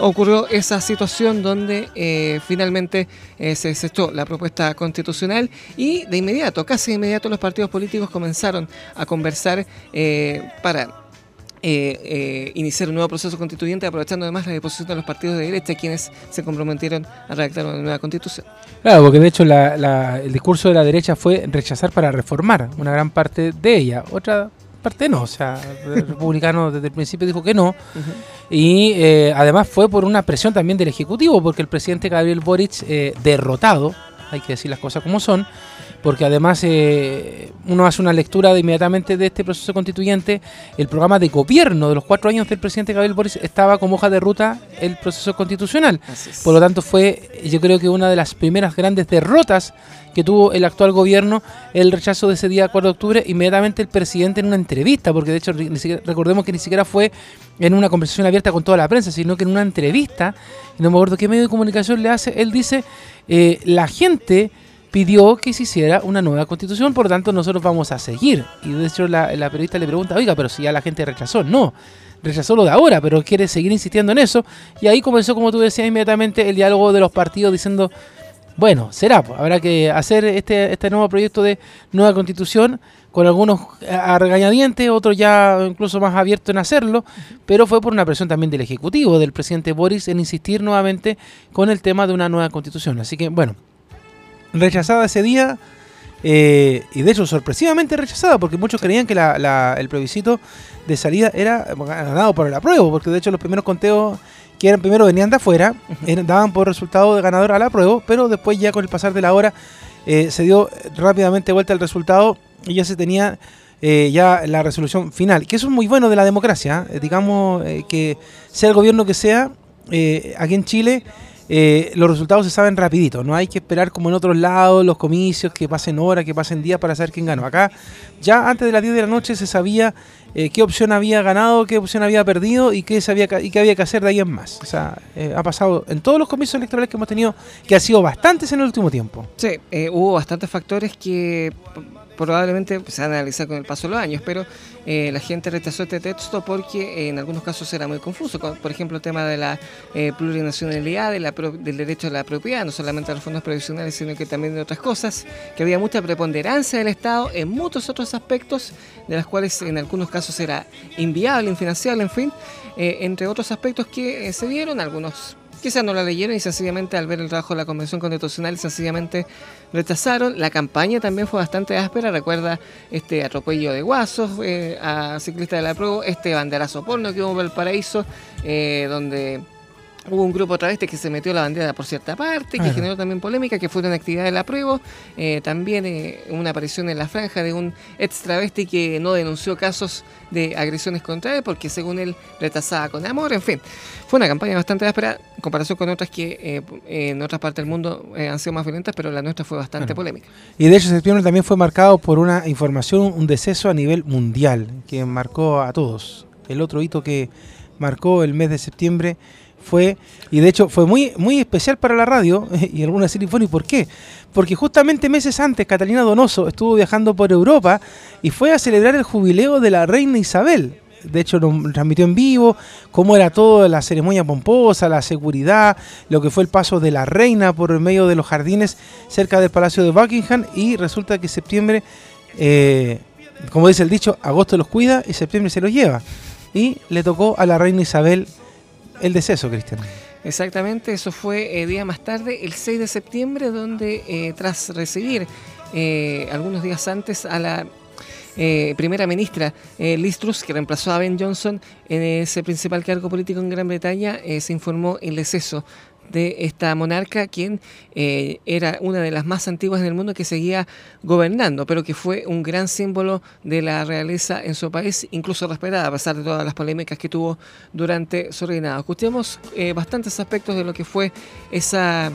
ocurrió esa situación donde eh, finalmente eh, se desechó la propuesta constitucional y de inmediato, casi de inmediato, los partidos políticos comenzaron a conversar eh, para iniciar un nuevo proceso constituyente, aprovechando además la disposición de los partidos de derecha, quienes se comprometieron a redactar una nueva constitución. Claro, porque de hecho el discurso de la derecha fue rechazar para reformar una gran parte de ella. Otra parte no, o sea, el republicano desde el principio dijo que no. Y eh, además fue por una presión también del Ejecutivo, porque el presidente Gabriel Boric, eh, derrotado, hay que decir las cosas como son, porque además eh, uno hace una lectura de inmediatamente de este proceso constituyente, el programa de gobierno de los cuatro años del presidente Gabriel Boric estaba como hoja de ruta el proceso constitucional. Por lo tanto fue yo creo que una de las primeras grandes derrotas que tuvo el actual gobierno el rechazo de ese día 4 de octubre, inmediatamente el presidente en una entrevista, porque de hecho recordemos que ni siquiera fue en una conversación abierta con toda la prensa, sino que en una entrevista, no me acuerdo qué medio de comunicación le hace, él dice, eh, la gente pidió que se hiciera una nueva constitución, por lo tanto nosotros vamos a seguir. Y de hecho la, la periodista le pregunta, oiga, pero si ya la gente rechazó, no rechazó lo de ahora, pero quiere seguir insistiendo en eso. Y ahí comenzó, como tú decías, inmediatamente el diálogo de los partidos diciendo, bueno, será, pues, habrá que hacer este, este nuevo proyecto de nueva constitución con algunos a regañadientes, otros ya incluso más abiertos en hacerlo, pero fue por una presión también del Ejecutivo, del presidente Boris, en insistir nuevamente con el tema de una nueva constitución. Así que, bueno, rechazada ese día, eh, y de hecho sorpresivamente rechazada, porque muchos creían que el plebiscito de salida era ganado por el apruebo, porque de hecho los primeros conteos que eran primero venían de afuera, daban por resultado de ganador al apruebo, pero después ya con el pasar de la hora eh, se dio rápidamente vuelta el resultado y ya se tenía eh, ya la resolución final, que eso es muy bueno de la democracia, digamos que sea el gobierno que sea, aquí en Chile eh, los resultados se saben rapidito, no hay que esperar como en otros lados los comicios, que pasen horas, que pasen días para saber quién ganó. Acá ya antes de las 10 de la noche se sabía eh, qué opción había ganado, qué opción había perdido y qué, sabía, y qué había que hacer de ahí en más. O sea, eh, ha pasado en todos los comicios electorales que hemos tenido, que ha sido bastantes en el último tiempo. Sí, hubo bastantes factores que probablemente se van a analizar con el paso de los años, pero eh, la gente rechazó este texto porque eh, en algunos casos era muy confuso. Por ejemplo, el tema de la eh, plurinacionalidad, del derecho a la propiedad, no solamente a los fondos previsionales, sino que también de otras cosas, que había mucha preponderancia del Estado en muchos otros aspectos, de las cuales en algunos casos era inviable, infinanciable, en fin, entre otros aspectos que se dieron, algunos Quizás no la leyeron y sencillamente al ver el trabajo de la Convención Constitucional sencillamente rechazaron. La campaña también fue bastante áspera. Recuerda este atropello de guasos eh, a ciclistas de la prueba, este banderazo porno que hubo en Valparaíso, eh, donde Hubo un grupo otra vez que se metió la bandera por cierta parte, que generó también polémica, que fue una actividad de la prueba. Eh, también eh, una aparición en la franja de un ex travesti que no denunció casos de agresiones contra él, porque según él retrasaba con amor. En fin, fue una campaña bastante áspera en comparación con otras que eh, en otras partes del mundo han sido más violentas, pero la nuestra fue bastante polémica. Y de hecho, septiembre también fue marcado por una información, un deceso a nivel mundial, que marcó a todos. El otro hito que marcó el mes de septiembre fue, y de hecho fue muy, muy especial para la radio y alguna ¿Y por qué? Porque justamente meses antes Catalina Donoso estuvo viajando por Europa y fue a celebrar el jubileo de la reina Isabel. De hecho, lo transmitió en vivo, cómo era toda la ceremonia pomposa, la seguridad, lo que fue el paso de la reina por el medio de los jardines cerca del Palacio de Buckingham. Y resulta que septiembre, eh, como dice el dicho, agosto los cuida y septiembre se los lleva. Y le tocó a la reina Isabel el deceso, Cristian. Exactamente, eso fue eh, día más tarde, el 6 de septiembre, donde eh, tras recibir eh, algunos días antes a la primera ministra Liz Truss, que reemplazó a Ben Johnson en ese principal cargo político en Gran Bretaña, se informó el deceso de esta monarca, quien eh, era una de las más antiguas en el mundo que seguía gobernando, pero que fue un gran símbolo de la realeza en su país, incluso respetada a pesar de todas las polémicas que tuvo durante su reinado. Escuchemos eh, bastantes aspectos de lo que fue esa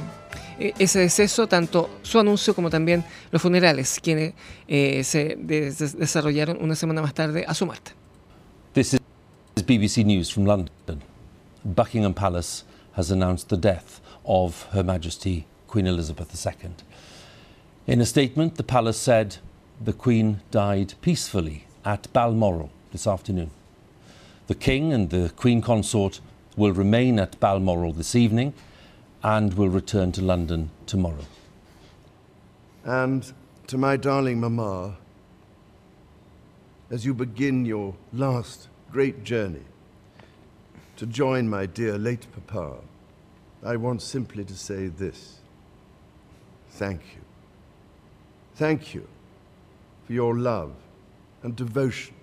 e, ese deceso, tanto su anuncio como también los funerales, quienes eh, se desarrollaron una semana más tarde a su muerte. This is BBC News from London. Buckingham Palace has announced the death of Her Majesty Queen Elizabeth II. In a statement, the palace said the Queen died peacefully at Balmoral this afternoon. The King and the Queen Consort will remain at Balmoral this evening and will return to London tomorrow. And to my darling Mamma, as you begin your last great journey, to join my dear late papa, I want simply to say this. Thank you. Thank you for your love and devotion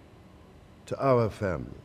to our family.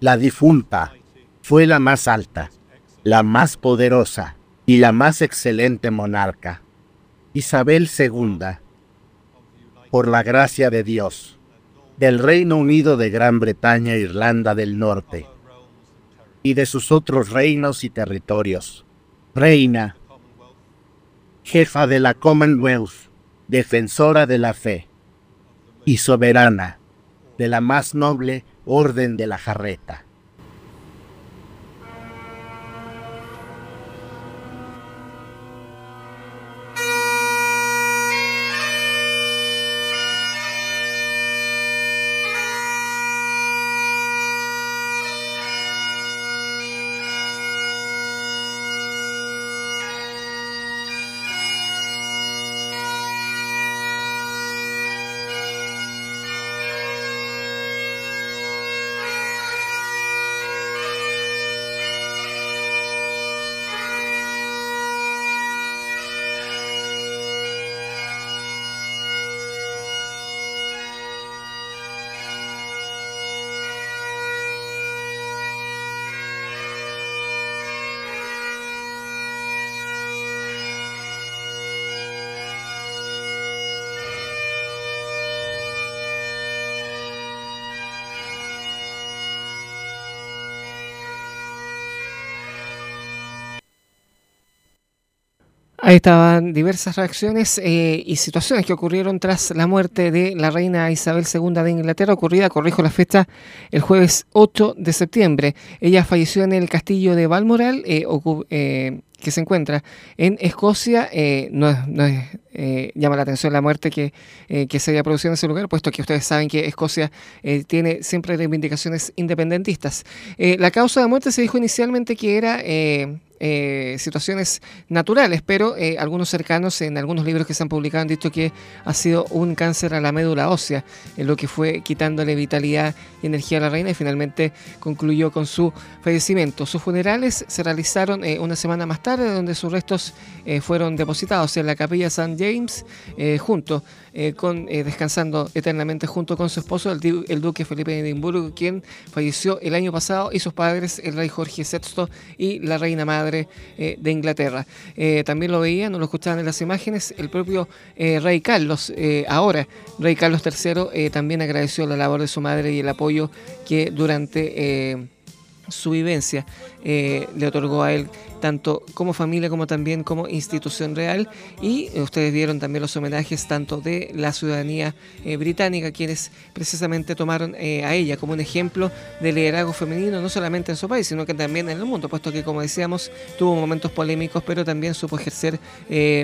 La difunta fue la más alta, la más poderosa y la más excelente monarca, Isabel II, por la gracia de Dios, del Reino Unido de Gran Bretaña e Irlanda del Norte, y de sus otros reinos y territorios, reina, jefa de la Commonwealth, defensora de la fe, y soberana de la más noble orden de la jarreta. Ahí estaban diversas reacciones eh, y situaciones que ocurrieron tras la muerte de la reina Isabel II de Inglaterra, ocurrida, corrijo la fecha, el jueves 8 de septiembre. Ella falleció en el castillo de Balmoral, eh, eh, que se encuentra en Escocia. no, llama la atención la muerte que, que, se haya producido en ese lugar, puesto que ustedes saben que Escocia tiene siempre reivindicaciones independentistas. la causa de muerte se dijo inicialmente que era eh, situaciones naturales, pero eh, algunos cercanos en algunos libros que se han publicado han dicho que ha sido un cáncer a la médula ósea, en lo que fue quitándole vitalidad y energía a la reina y finalmente concluyó con su fallecimiento. Sus funerales se realizaron eh, una semana más tarde, donde sus restos fueron depositados en la capilla St. James, junto con descansando eternamente junto con su esposo, el, duque Felipe de Edimburgo, quien falleció el año pasado, y sus padres, el rey Jorge VI y la reina madre eh, de Inglaterra. Eh, también lo veían, no lo escuchaban en las imágenes, el propio eh, rey Carlos, ahora rey Carlos III, también agradeció la labor de su madre y el apoyo que durante su vivencia le otorgó a él tanto como familia como también como institución real. Y eh, ustedes vieron también los homenajes tanto de la ciudadanía eh, británica, quienes precisamente tomaron eh, a ella como un ejemplo de liderazgo femenino, no solamente en su país, sino que también en el mundo, puesto que, como decíamos, tuvo momentos polémicos, pero también supo ejercer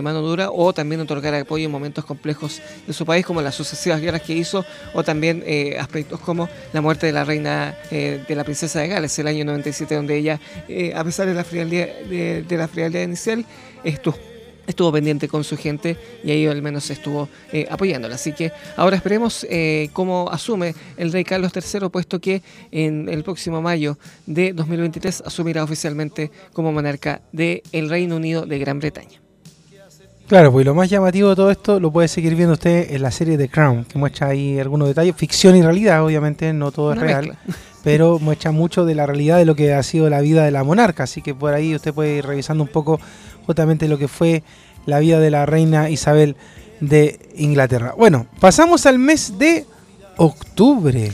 mano dura o también otorgar apoyo en momentos complejos de su país, como las sucesivas guerras que hizo, o también aspectos como la muerte de la reina, de la princesa de Gales, el año 97, donde ella, a pesar de la frialdad de, la frialdad inicial, estuvo, estuvo pendiente con su gente y ahí al menos estuvo eh, apoyándola. Así que ahora esperemos eh, cómo asume el rey Carlos III, puesto que en el próximo mayo de 2023 asumirá oficialmente como monarca del Reino Unido de Gran Bretaña. Claro, pues lo más llamativo de todo esto lo puede seguir viendo usted en la serie The Crown, que muestra ahí algunos detalles, ficción y realidad, obviamente, no todo es real. Pero muestra mucho de la realidad de lo que ha sido la vida de la monarca. Así que por ahí usted puede ir revisando un poco justamente lo que fue la vida de la reina Isabel de Inglaterra. Bueno, pasamos al mes de octubre.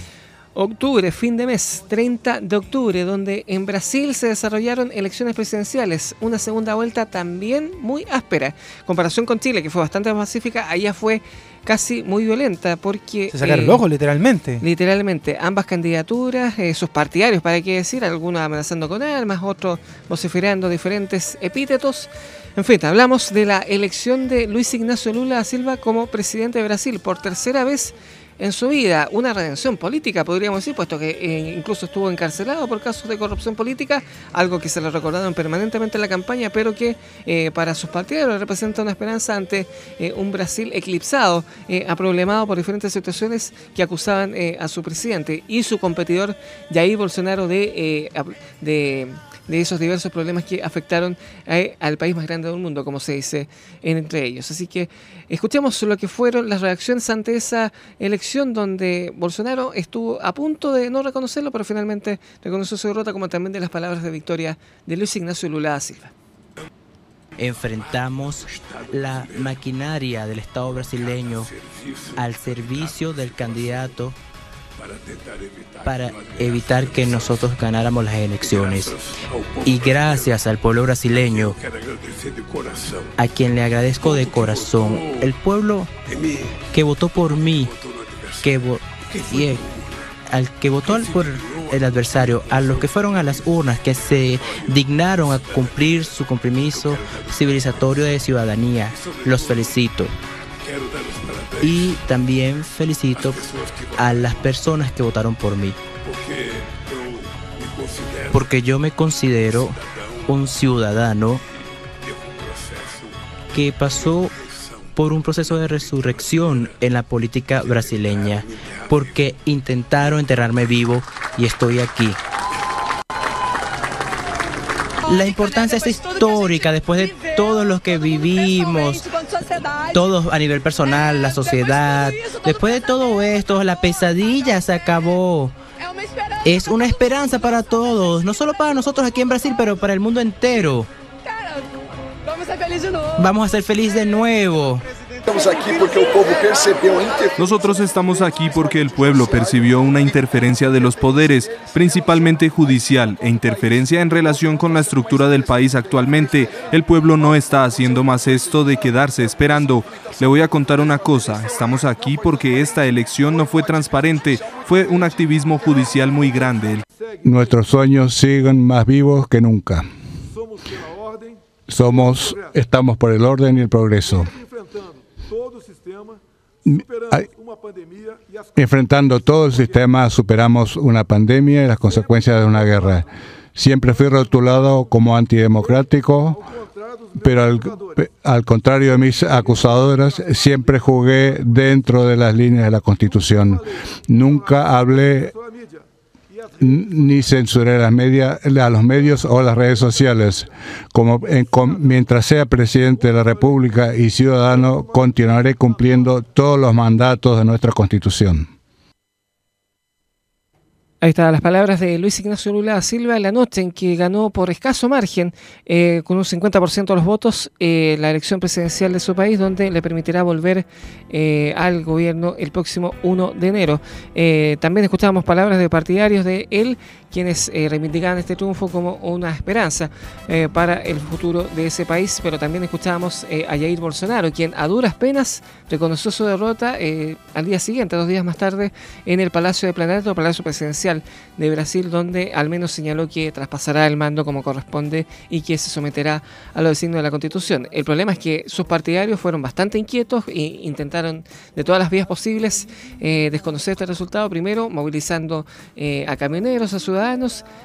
Octubre, fin de mes, 30 de octubre, donde en Brasil se desarrollaron elecciones presidenciales, una segunda vuelta también muy áspera. comparación con Chile, que fue bastante pacífica, allá fue casi muy violenta porque... Se sacaron eh, ojo, literalmente. Literalmente, ambas candidaturas, eh, sus partidarios, para qué decir, algunos amenazando con armas, otros vociferando diferentes epítetos. En fin, hablamos de la elección de Luis Ignacio Lula da Silva como presidente de Brasil por tercera vez en su vida una redención política, podríamos decir, puesto que eh, incluso estuvo encarcelado por casos de corrupción política, algo que se le recordaron permanentemente en la campaña, pero que eh, para sus partidarios representa una esperanza ante eh, un Brasil eclipsado, aproblemado por diferentes situaciones que acusaban a su presidente y su competidor Jair Bolsonaro de, de de esos diversos problemas que afectaron al país más grande del mundo, como se dice entre ellos. Así que escuchemos lo que fueron las reacciones ante esa elección donde Bolsonaro estuvo a punto de no reconocerlo, pero finalmente reconoció su derrota, como también de las palabras de victoria de Luis Ignacio Lula da Silva enfrentamos la maquinaria del Estado brasileño al servicio del candidato para evitar que nosotros ganáramos las elecciones. Y gracias al pueblo brasileño, a quien le agradezco de corazón, el pueblo que votó por mí, que al que votó por el adversario, a los que fueron a las urnas, que se dignaron a cumplir su compromiso civilizatorio de ciudadanía, los felicito. Y también felicito a las personas que votaron por mí. Porque yo me considero un ciudadano que pasó por un proceso de resurrección en la política brasileña, porque intentaron enterrarme vivo y estoy aquí. La importancia es histórica después de todo lo que vivimos, todos a nivel personal, la sociedad. Después de todo esto, la pesadilla se acabó. Es una esperanza para todos, no solo para nosotros aquí en Brasil, pero para el mundo entero. Vamos a ser felices de nuevo. Nosotros estamos aquí porque el pueblo percibió una interferencia de los poderes, principalmente judicial, e interferencia en relación con la estructura del país actualmente. El pueblo no está haciendo más esto de quedarse esperando. Le voy a contar una cosa, estamos aquí porque esta elección no fue transparente, fue un activismo judicial muy grande. Nuestros sueños siguen más vivos que nunca. Somos, estamos por el orden y el progreso. Enfrentando todo el sistema, superamos una pandemia y las consecuencias de una guerra. Siempre fui rotulado como antidemocrático, pero al, al, contrario de mis acusadoras, siempre jugué dentro de las líneas de la Constitución. Nunca hablé ni censuré las media, a los medios o las redes sociales. Como, mientras sea presidente de la República y ciudadano, continuaré cumpliendo todos los mandatos de nuestra Constitución. Ahí están las palabras de Luis Ignacio Lula Silva en la noche en que ganó por escaso margen, eh, con un 50% de los votos, eh, la elección presidencial de su país, donde le permitirá volver eh, al gobierno el próximo 1 de enero. también escuchábamos palabras de partidarios de él quienes eh, este triunfo como una esperanza eh, para el futuro de ese país, pero también escuchábamos eh, a Jair Bolsonaro, quien a duras penas reconoció su derrota al día siguiente, dos días más tarde, en el Palacio de el Palacio Presidencial de Brasil, donde al menos señaló que traspasará el mando como corresponde y que se someterá a los designios de la Constitución. El problema es que sus partidarios fueron bastante inquietos e intentaron de todas las vías posibles desconocer este resultado, primero movilizando a camioneros, a ciudadanos,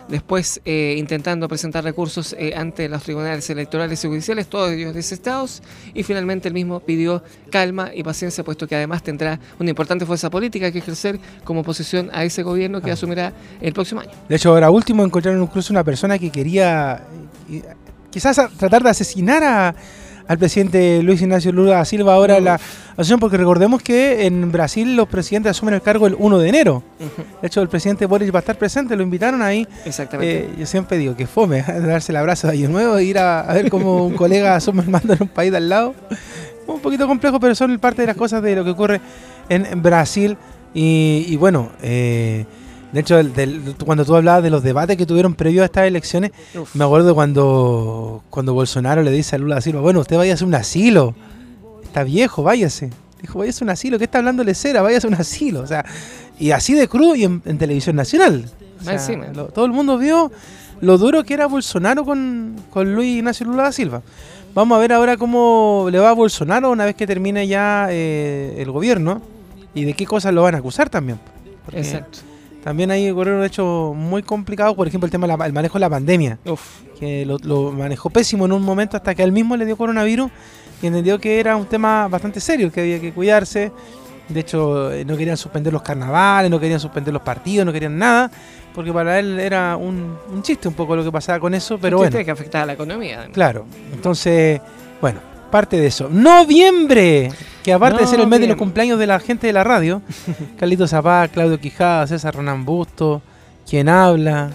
después eh, intentando presentar recursos eh, ante los tribunales electorales y judiciales, todos ellos desestados, y finalmente el mismo pidió calma y paciencia, puesto que además tendrá una importante fuerza política que ejercer como oposición a ese gobierno que ah. asumirá el próximo año. De hecho, ahora último encontraron incluso una persona que quería eh, quizás tratar de asesinar a al presidente Luis Ignacio Lula da Silva ahora la asociación, porque recordemos que en Brasil los presidentes asumen el cargo el 1 de enero. De hecho, el presidente Boris va a estar presente, lo invitaron ahí. Exactamente. Eh, yo siempre digo que fome, darse el abrazo de año nuevo e ir a, ver cómo un colega asume el mando en un país de al lado. Un poquito complejo, pero son parte de las cosas de lo que ocurre en Brasil. Y, bueno, eh, de hecho, cuando tú hablabas de los debates que tuvieron previo a estas elecciones, me acuerdo cuando, cuando Bolsonaro le dice a Lula da Silva, bueno, usted vaya a un asilo, está viejo, váyase. Dijo, váyase a un asilo, ¿qué está hablando Lecera? Váyase a un asilo. O sea, y así de cruz y en, televisión nacional. todo el mundo vio lo duro que era Bolsonaro con, Luis Ignacio Lula da Silva. Vamos a ver ahora cómo le va a Bolsonaro una vez que termine ya eh, el gobierno y de qué cosas lo van a acusar también. Exacto. También hay un hecho muy complicado, por ejemplo, el tema del manejo de la pandemia. Que lo, manejó pésimo en un momento hasta que él mismo le dio coronavirus y entendió que era un tema bastante serio, que había que cuidarse. De hecho, eh, no querían suspender los carnavales, no querían suspender los partidos, no querían nada, porque para él era un, chiste un poco lo que pasaba con eso, pero bueno. que afectaba a la economía. Claro, entonces, bueno, parte de eso. Noviembre, que aparte de ser el mes de los cumpleaños de la gente de la radio, Carlito Zapá, Claudio Quijada, César Ronan Busto, quien habla.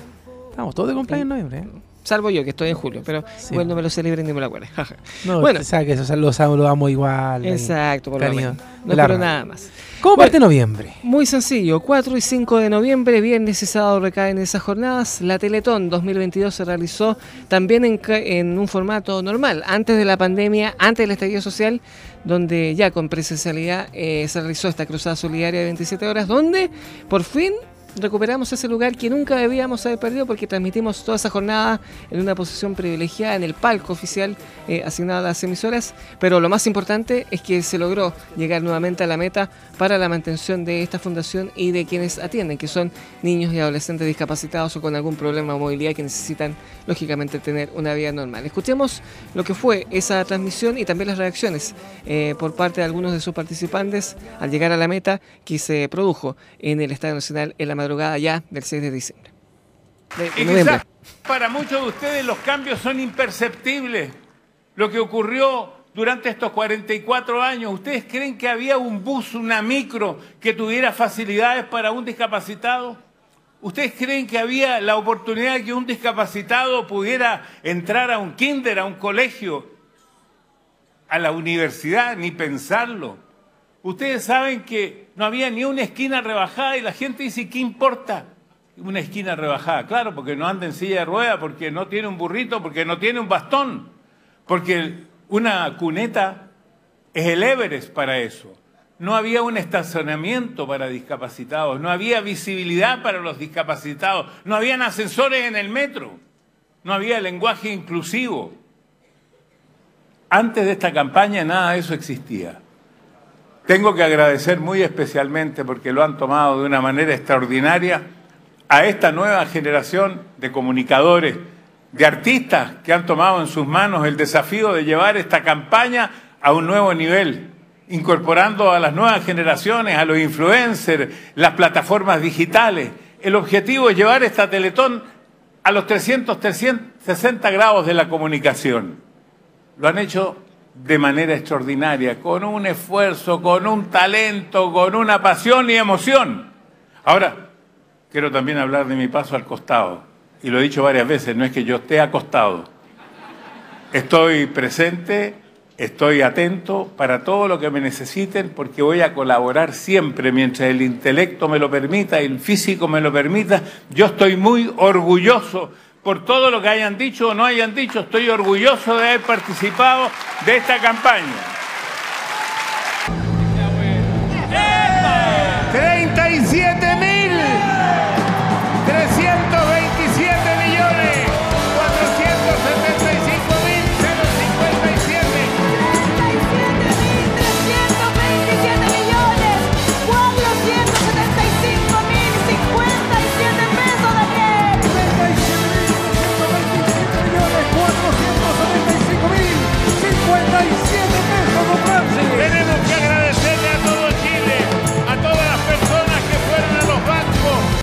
Estamos todos de cumpleaños en noviembre. ¿eh? Salvo yo, que estoy en julio, pero bueno, no me lo celebren ni me lo acuerden. no, bueno, que eso lo saludamos igual. Exacto, por lo menos. No espero nada más. ¿Cómo parte noviembre? Muy sencillo, 4 y 5 de noviembre, viernes y sábado recaen esas jornadas. La Teletón 2022 se realizó también en, en un formato normal, antes de la pandemia, antes del estallido social, donde ya con presencialidad eh, se realizó esta cruzada solidaria de 27 horas, donde por fin recuperamos ese lugar que nunca debíamos haber perdido porque transmitimos toda esa jornada en una posición privilegiada en el palco oficial eh, asignado a las emisoras, pero lo más importante es que se logró llegar nuevamente a la meta para la mantención de esta fundación y de quienes atienden, que son niños y adolescentes discapacitados o con algún problema de movilidad que necesitan, lógicamente, tener una vida normal. Escuchemos lo que fue esa transmisión y también las reacciones eh, por parte de algunos de sus participantes al llegar a la meta que se produjo en el Estadio Nacional en la madrugada ya del 6 de diciembre. y quizás para muchos de ustedes los cambios son imperceptibles. Lo que ocurrió durante estos 44 años, ¿ustedes creen que había un bus, una micro que tuviera facilidades para un discapacitado? ¿Ustedes creen que había la oportunidad de que un discapacitado pudiera entrar a un kinder, a un colegio, a la universidad, ni pensarlo? Ustedes saben que no había ni una esquina rebajada y la gente dice, ¿qué importa? Una esquina rebajada, claro, porque no anda en silla de rueda, porque no tiene un burrito, porque no tiene un bastón, porque una cuneta es el Everest para eso. No había un estacionamiento para discapacitados, no había visibilidad para los discapacitados, no habían ascensores en el metro, no había lenguaje inclusivo. Antes de esta campaña nada de eso existía. Tengo que agradecer muy especialmente, porque lo han tomado de una manera extraordinaria, a esta nueva generación de comunicadores, de artistas que han tomado en sus manos el desafío de llevar esta campaña a un nuevo nivel, incorporando a las nuevas generaciones, a los influencers, las plataformas digitales. El objetivo es llevar esta Teletón a los 300, 360 grados de la comunicación. Lo han hecho de manera extraordinaria, con un esfuerzo, con un talento, con una pasión y emoción. Ahora, quiero también hablar de mi paso al costado. Y lo he dicho varias veces, no es que yo esté acostado. Estoy presente, estoy atento para todo lo que me necesiten porque voy a colaborar siempre mientras el intelecto me lo permita el físico me lo permita. Yo estoy muy orgulloso por todo lo que hayan dicho o no hayan dicho. Estoy orgulloso de haber participado de esta campaña.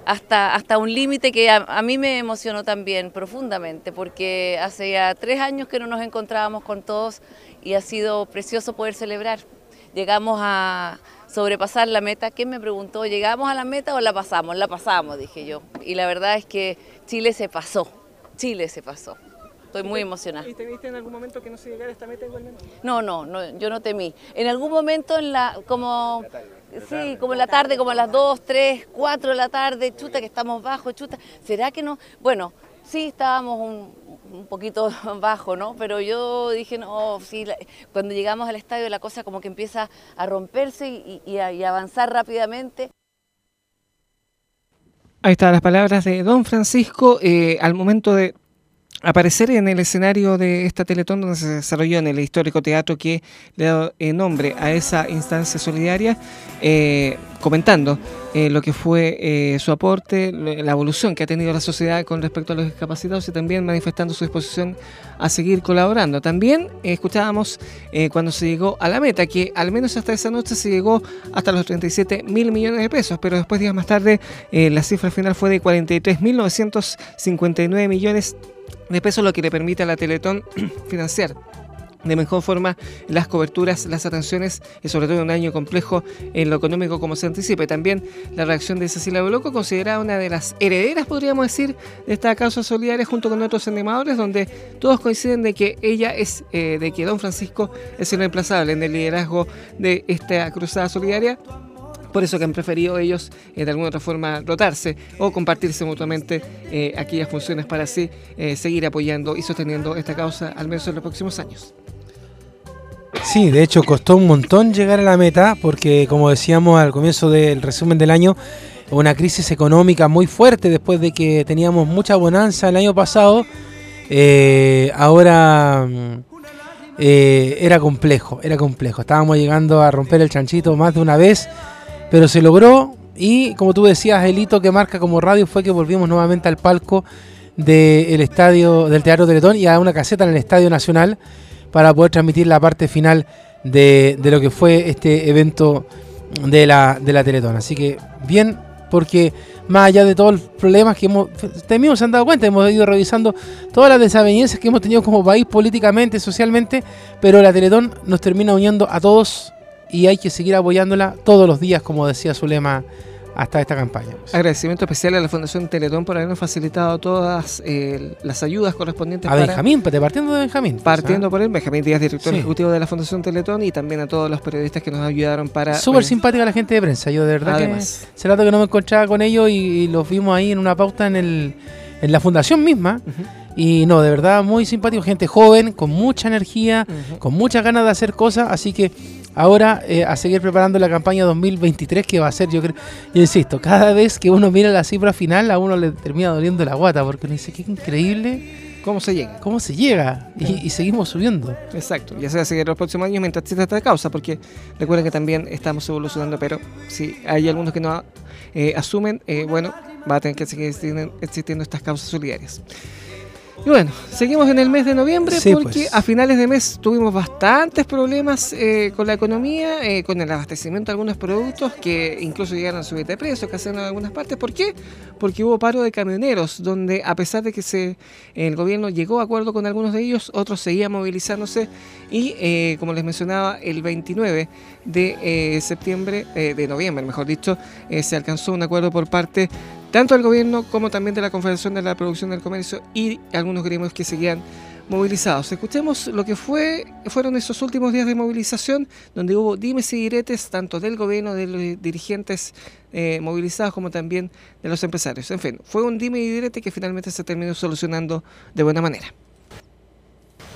Hasta, hasta un límite que a, mí me emocionó también profundamente, porque hace ya tres años que no nos encontrábamos con todos y ha sido precioso poder celebrar. Llegamos a sobrepasar la meta. ¿Quién me preguntó? ¿Llegamos a la meta o la pasamos? La pasamos, dije yo. Y la verdad es que Chile se pasó. Chile se pasó. Estoy muy emocionada. ¿Y temiste en algún momento que no se llegara a esta meta igualmente? No, no, no, yo no temí. En algún momento en la, como Sí, como en la tarde, como a las 2, 3, 4 de la tarde, chuta que estamos bajos, chuta. ¿Será que no? Bueno, sí estábamos un, poquito bajo, ¿no? Pero yo dije, no, sí, cuando llegamos al estadio la cosa como que empieza a romperse y, a, y avanzar rápidamente. Ahí están las palabras de don Francisco eh, al momento de aparecer en el escenario de esta Teletón donde se desarrolló en el histórico teatro que le da eh, nombre a esa instancia solidaria, eh, comentando eh, lo que fue su aporte, la evolución que ha tenido la sociedad con respecto a los discapacitados y también manifestando su disposición a seguir colaborando. También escuchábamos cuando se llegó a la meta, que al menos hasta esa noche se llegó hasta los 37 mil millones de pesos, pero después días más tarde la cifra final fue de 43 mil 959 millones de pesos, lo que le permite a la Teletón financiar de mejor forma las coberturas, las atenciones y sobre todo en un año complejo en lo económico como se anticipa. También la reacción de Cecilia Boloco, considerada una de las herederas, podríamos decir, de esta causa solidaria junto con otros animadores, donde todos coinciden de que ella es, eh, de que don Francisco es irreemplazable en el liderazgo de esta cruzada solidaria por eso que han preferido ellos eh, de alguna otra forma rotarse o compartirse mutuamente eh, aquellas funciones para así eh, seguir apoyando y sosteniendo esta causa al menos en los próximos años. Sí, de hecho costó un montón llegar a la meta porque como decíamos al comienzo del resumen del año, una crisis económica muy fuerte después de que teníamos mucha bonanza el año pasado. Eh, ahora mm, era complejo, era complejo. Estábamos llegando a romper el chanchito más de una vez, pero se logró. Y como tú decías, el hito que marca como radio fue que volvimos nuevamente al palco del estadio del Teatro Teletón y a una caseta en el Estadio Nacional para poder transmitir la parte final de, lo que fue este evento de la, de la Teletón. Así que bien, porque más allá de todos los problemas que hemos, ustedes mismos se han dado cuenta, hemos ido revisando todas las desavenencias que hemos tenido como país políticamente, socialmente, pero la Teletón nos termina uniendo a todos y hay que seguir apoyándola todos los días, como decía su lema hasta esta campaña. Agradecimiento especial a la Fundación Teletón por habernos facilitado todas eh, las ayudas correspondientes. A Benjamín, partiendo de Benjamín. Pues, partiendo ¿ah? por él, Benjamín Díaz, director ejecutivo de la Fundación Teletón, y también a todos los periodistas que nos ayudaron para... Súper simpática la gente de prensa, yo de verdad Además. que... rato que no me encontraba con ellos y, los vimos ahí en una pauta en, el, en la fundación misma. Y no, de verdad, muy simpático, gente joven, con mucha energía, con muchas ganas de hacer cosas, así que ahora eh, a seguir preparando la campaña 2023 que va a ser, yo creo, yo insisto, cada vez que uno mira la cifra final a uno le termina doliendo la guata porque uno dice, qué increíble. ¿Cómo se llega? ¿Cómo se llega? Y, seguimos subiendo. Exacto, ya se va a seguir los próximos años mientras exista esta causa, porque recuerden que también estamos evolucionando, pero si hay algunos que no eh, asumen, eh, bueno, va a tener que seguir existiendo estas causas solidarias. Y bueno, seguimos en el mes de noviembre porque pues. a finales de mes tuvimos bastantes problemas eh, con la economía, eh, con el abastecimiento de algunos productos que incluso llegaron a subir de precio, que hacen en algunas partes. ¿Por qué? Porque hubo paro de camioneros, donde a pesar de que se, el gobierno llegó a acuerdo con algunos de ellos, otros seguían movilizándose y, eh, como les mencionaba, el 29 de septiembre, de noviembre, mejor dicho, se alcanzó un acuerdo por parte tanto del gobierno como también de la Confederación de la Producción del Comercio y algunos gremios que seguían movilizados. Escuchemos lo que fue, fueron esos últimos días de movilización, donde hubo dimes y diretes tanto del gobierno, de los dirigentes eh, movilizados, como también de los empresarios. En fin, fue un dime y direte que finalmente se terminó solucionando de buena manera.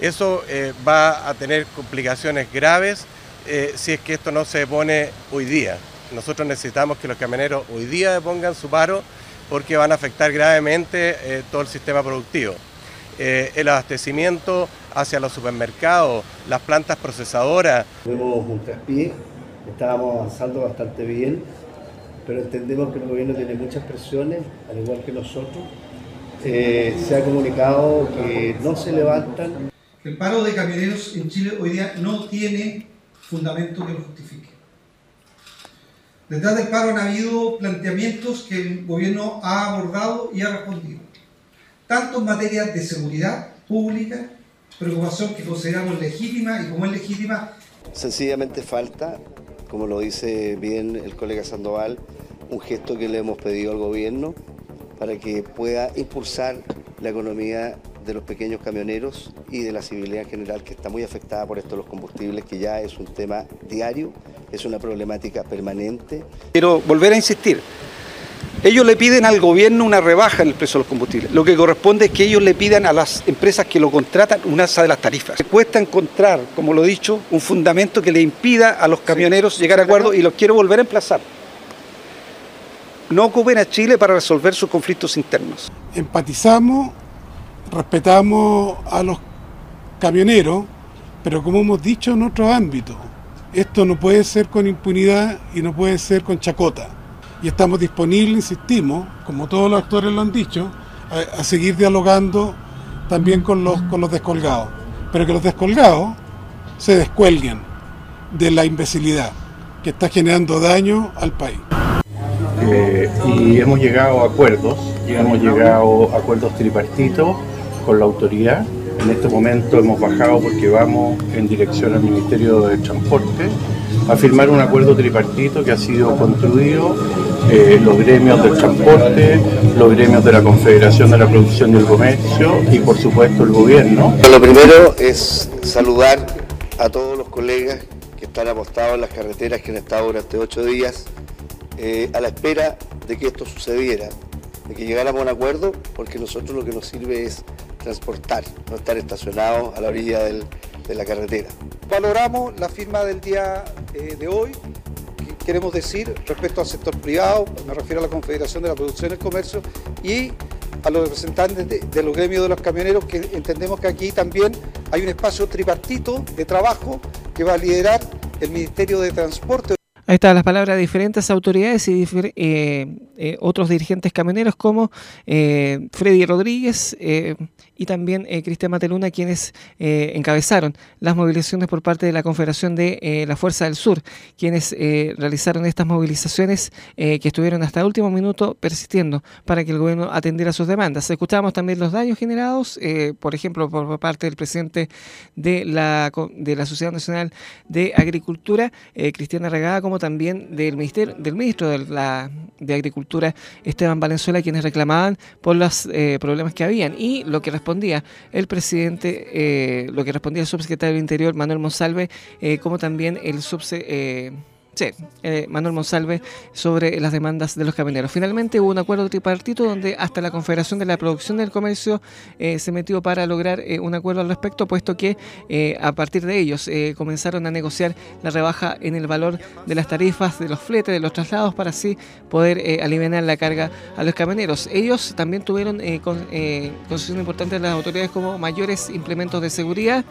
Eso eh, va a tener complicaciones graves eh, si es que esto no se pone hoy día. Nosotros necesitamos que los camioneros hoy día pongan su paro porque van a afectar gravemente eh, todo el sistema productivo. Eh, el abastecimiento hacia los supermercados, las plantas procesadoras. Tuvimos un traspié, estábamos avanzando bastante bien, pero entendemos que el gobierno tiene muchas presiones, al igual que nosotros. Eh, se ha comunicado que no se levantan. El paro de camioneros en Chile hoy día no tiene fundamento que lo justifique. Detrás del paro han habido planteamientos que el gobierno ha abordado y ha respondido, tanto en materia de seguridad pública, preocupación que consideramos legítima y como es legítima. Sencillamente falta, como lo dice bien el colega Sandoval, un gesto que le hemos pedido al gobierno para que pueda impulsar la economía de los pequeños camioneros y de la civilidad en general que está muy afectada por esto de los combustibles, que ya es un tema diario, es una problemática permanente. Quiero volver a insistir, ellos le piden al gobierno una rebaja en el precio de los combustibles. Lo que corresponde es que ellos le pidan a las empresas que lo contratan una alza de las tarifas. Cuesta encontrar, como lo he dicho, un fundamento que le impida a los camioneros llegar a acuerdo y los quiero volver a emplazar. No ocupen a Chile para resolver sus conflictos internos. Empatizamos respetamos a los camioneros, pero como hemos dicho en otros ámbitos, esto no puede ser con impunidad y no puede ser con chacota. Y estamos disponibles, insistimos, como todos los actores lo han dicho, a, seguir dialogando también con los, con los descolgados. Pero que los descolgados se descuelguen de la imbecilidad que está generando daño al país. Eh, y hemos llegado a acuerdos, hemos llegado a acuerdos tripartitos con la autoridad. En este momento hemos bajado porque vamos en dirección al Ministerio de Transporte a firmar un acuerdo tripartito que ha sido construido eh, los gremios del transporte, los gremios de la Confederación de la Producción y el Comercio y por supuesto el gobierno. Lo primero es saludar a todos los colegas que están apostados en las carreteras que han estado durante ocho días eh, a la espera de que esto sucediera, de que llegáramos a un acuerdo, porque nosotros lo que nos sirve es transportar, no estar estacionados a la orilla de la carretera. Valoramos la firma del día eh, de hoy, queremos decir respecto al sector privado, me refiero a la Confederación de la Producción y el Comercio y a los representantes de, los gremios de los camioneros que entendemos que aquí también hay un espacio tripartito de trabajo que va a liderar el Ministerio de Transporte. Ahí están las palabras de diferentes autoridades y eh, eh, otros dirigentes camioneros como Freddy Rodríguez y también Cristian Mateluna, quienes encabezaron las movilizaciones por parte de la Confederación de la Fuerza del Sur, quienes realizaron estas movilizaciones que estuvieron hasta el último minuto persistiendo para que el gobierno atendiera sus demandas. Escuchamos también los daños generados, por ejemplo, por parte del presidente de la, de la Sociedad Nacional de Agricultura, Cristiana Regada, como también del, ministerio, del ministro de, la, de Agricultura, Esteban Valenzuela, quienes reclamaban por los eh, problemas que habían. Y lo que respondía el presidente, eh, lo que respondía el subsecretario del Interior, Manuel Monsalve, eh, como también el subsecretario Sí, eh, Manuel Monsalve sobre las demandas de los camioneros. Finalmente hubo un acuerdo tripartito donde hasta la Confederación de la Producción del Comercio eh, se metió para lograr eh, un acuerdo al respecto, puesto que a partir de ellos comenzaron a negociar la rebaja en el valor de las tarifas de los fletes, de los traslados, para así poder aliviar la carga a los camioneros. Ellos también tuvieron con, concesiones importantes de las autoridades como mayores implementos de seguridad,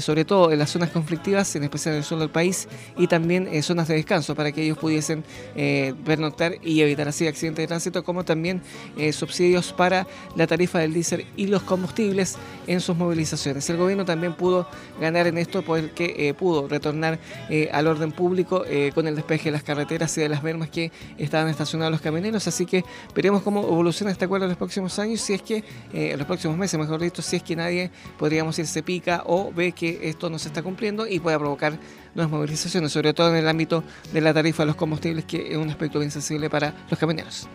sobre todo en las zonas conflictivas, en especial en el sur del país, y también zonas de descanso para que ellos pudiesen eh, pernoctar y evitar así accidentes de tránsito, como también eh, subsidios para la tarifa del diésel y los combustibles en sus movilizaciones. El gobierno también pudo ganar en esto porque eh, pudo retornar eh, al orden público con el despeje de las carreteras y de las vermas que estaban estacionados los camioneros, así que veremos cómo evoluciona este acuerdo en los próximos años, si es que, en los próximos meses, mejor dicho, si es que nadie, podríamos ir, se pica o ve que esto no se está cumpliendo y pueda provocar nuevas movilizaciones, sobre todo en el ámbito de la tarifa de los combustibles, que es un aspecto bien sensible para los camioneros.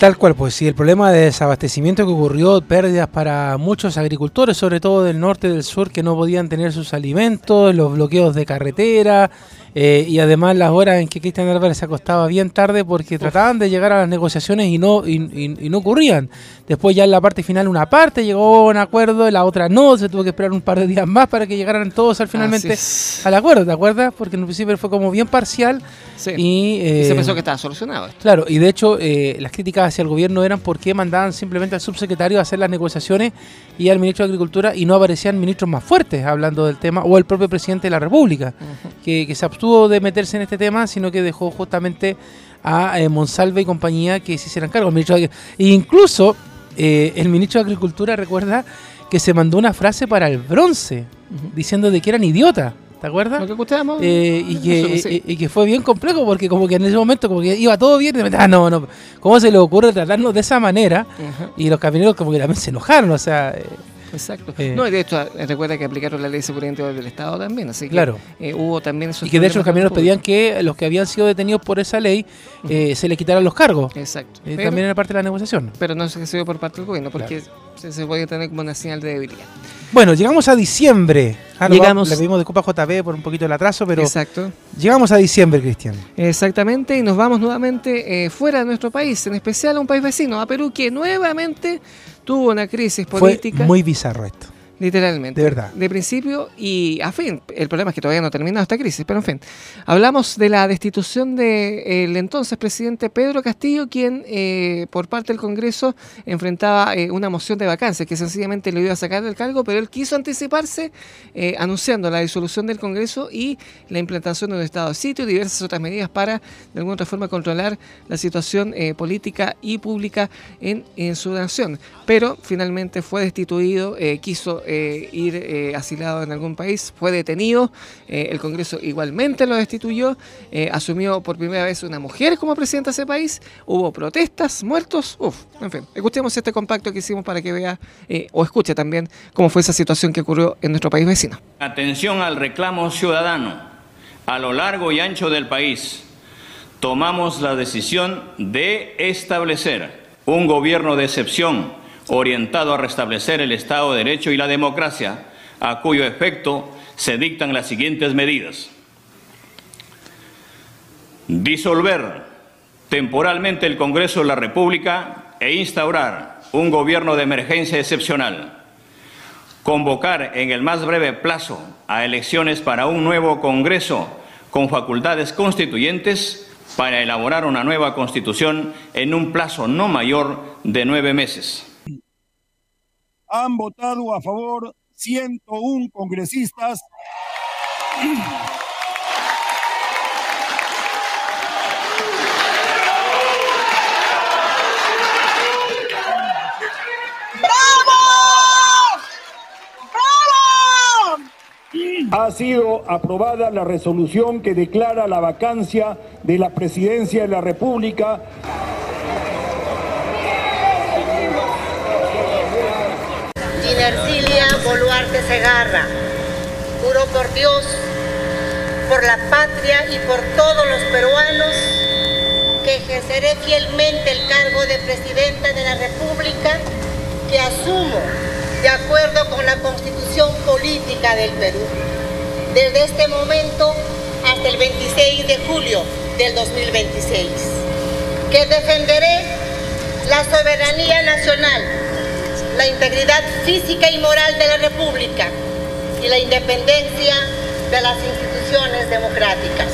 Tal cual, pues sí, el problema de desabastecimiento que ocurrió, pérdidas para muchos agricultores, sobre todo del norte y del sur, que no podían tener sus alimentos, los bloqueos de carretera, eh, y además las horas en que Cristian Álvarez se acostaba bien tarde porque trataban de llegar a las negociaciones y no, y, no ocurrían. Después ya en la parte final una parte llegó a un acuerdo y la otra no, se tuvo que esperar un par de días más para que llegaran todos al finalmente al acuerdo, ¿te acuerdas? Porque en principio fue como bien parcial y, se pensó eh, que estaba solucionado. Claro, y de hecho eh, las críticas hacia el gobierno eran porque mandaban simplemente al subsecretario a hacer las negociaciones y al ministro de Agricultura y no aparecían ministros más fuertes hablando del tema o el propio presidente de la República, que, que se tuvo de meterse en este tema, sino que dejó justamente a eh, Monsalve y compañía que se hicieran cargo. e incluso eh, el ministro de Agricultura recuerda que se mandó una frase para el bronce, diciendo de que eran idiotas. ¿Te acuerdas? Lo que eh, y, que, y, que fue bien complejo porque como que en ese momento como que iba todo bien y ah, no, no, ¿cómo se le ocurre tratarnos de esa manera? Y los camioneros como que también se enojaron, o sea... Exacto. Eh, no, y de hecho, eh, recuerda que aplicaron la ley de seguridad interior del Estado también, así que claro. Eh, hubo también esos Y que de hecho los camioneros pedían que los que habían sido detenidos por esa ley se les quitaran los cargos. Exacto. también era parte de la negociación. Pero no se dio por parte del gobierno, porque se, puede tener como una señal de debilidad. Bueno, llegamos a diciembre. Ah, llegamos. Le pedimos de Copa JB por un poquito el atraso, pero. Exacto. Llegamos a diciembre, Cristian. Exactamente, y nos vamos nuevamente fuera de nuestro país, en especial a un país vecino, a Perú, que nuevamente tuvo una crisis política. Fue muy bizarro esto. Literalmente. De verdad. De principio y a fin. El problema es que todavía no ha terminado esta crisis, pero en fin. Hablamos de la destitución del entonces presidente Pedro Castillo, quien eh, por parte del Congreso enfrentaba eh, una moción de vacancia que sencillamente le iba a sacar del cargo, pero él quiso anticiparse eh, anunciando la disolución del Congreso y la implantación de un estado de sitio y diversas otras medidas para de alguna otra forma controlar la situación política y pública en, en, su nación. Pero finalmente fue destituido, quiso eh, ir eh, asilado en algún país, fue detenido, eh, el Congreso igualmente lo destituyó, asumió por primera vez una mujer como presidenta de ese país, hubo protestas, muertos, uff, en fin, escuchemos este compacto que hicimos para que vea o escuche también cómo fue esa situación que ocurrió en nuestro país vecino. Atención al reclamo ciudadano a lo largo y ancho del país. Tomamos la decisión de establecer un gobierno de excepción orientado a restablecer el Estado de Derecho y la democracia, a cuyo efecto se dictan las siguientes medidas. Disolver temporalmente el Congreso de la República e instaurar un gobierno de emergencia excepcional. Convocar en el más breve plazo a elecciones para un nuevo Congreso con facultades constituyentes para elaborar una nueva constitución en un plazo no mayor de nueve meses. Han votado a favor 101 congresistas. ha sido aprobada la resolución que declara la vacancia de la presidencia de la República. Ginercilia Boluarte Segarra, juro por Dios, por la patria y por todos los peruanos que ejerceré fielmente el cargo de Presidenta de la República que asumo de acuerdo con la Constitución Política del Perú. Desde este momento hasta el 26 de julio del 2026, que defenderé la soberanía nacional, la integridad física y moral de la República y la independencia de las instituciones democráticas.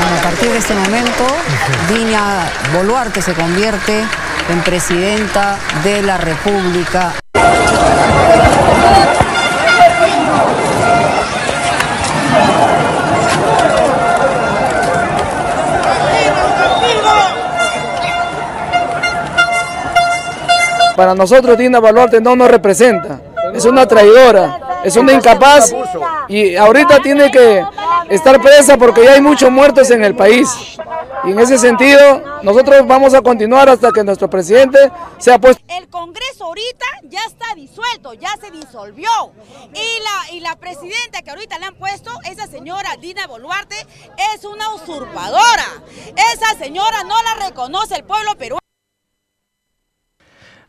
A partir de este momento, Dina Boluarte se convierte en presidenta de la República. Para nosotros Dina Baluarte no nos representa, es una traidora, es una incapaz y ahorita tiene que estar presa porque ya hay muchos muertos en el país. Y en ese sentido, nosotros vamos a continuar hasta que nuestro presidente sea puesto. El Congreso ahorita ya está disuelto, ya se disolvió. Y la, y la presidenta que ahorita le han puesto, esa señora Dina Boluarte, es una usurpadora. Esa señora no la reconoce el pueblo peruano.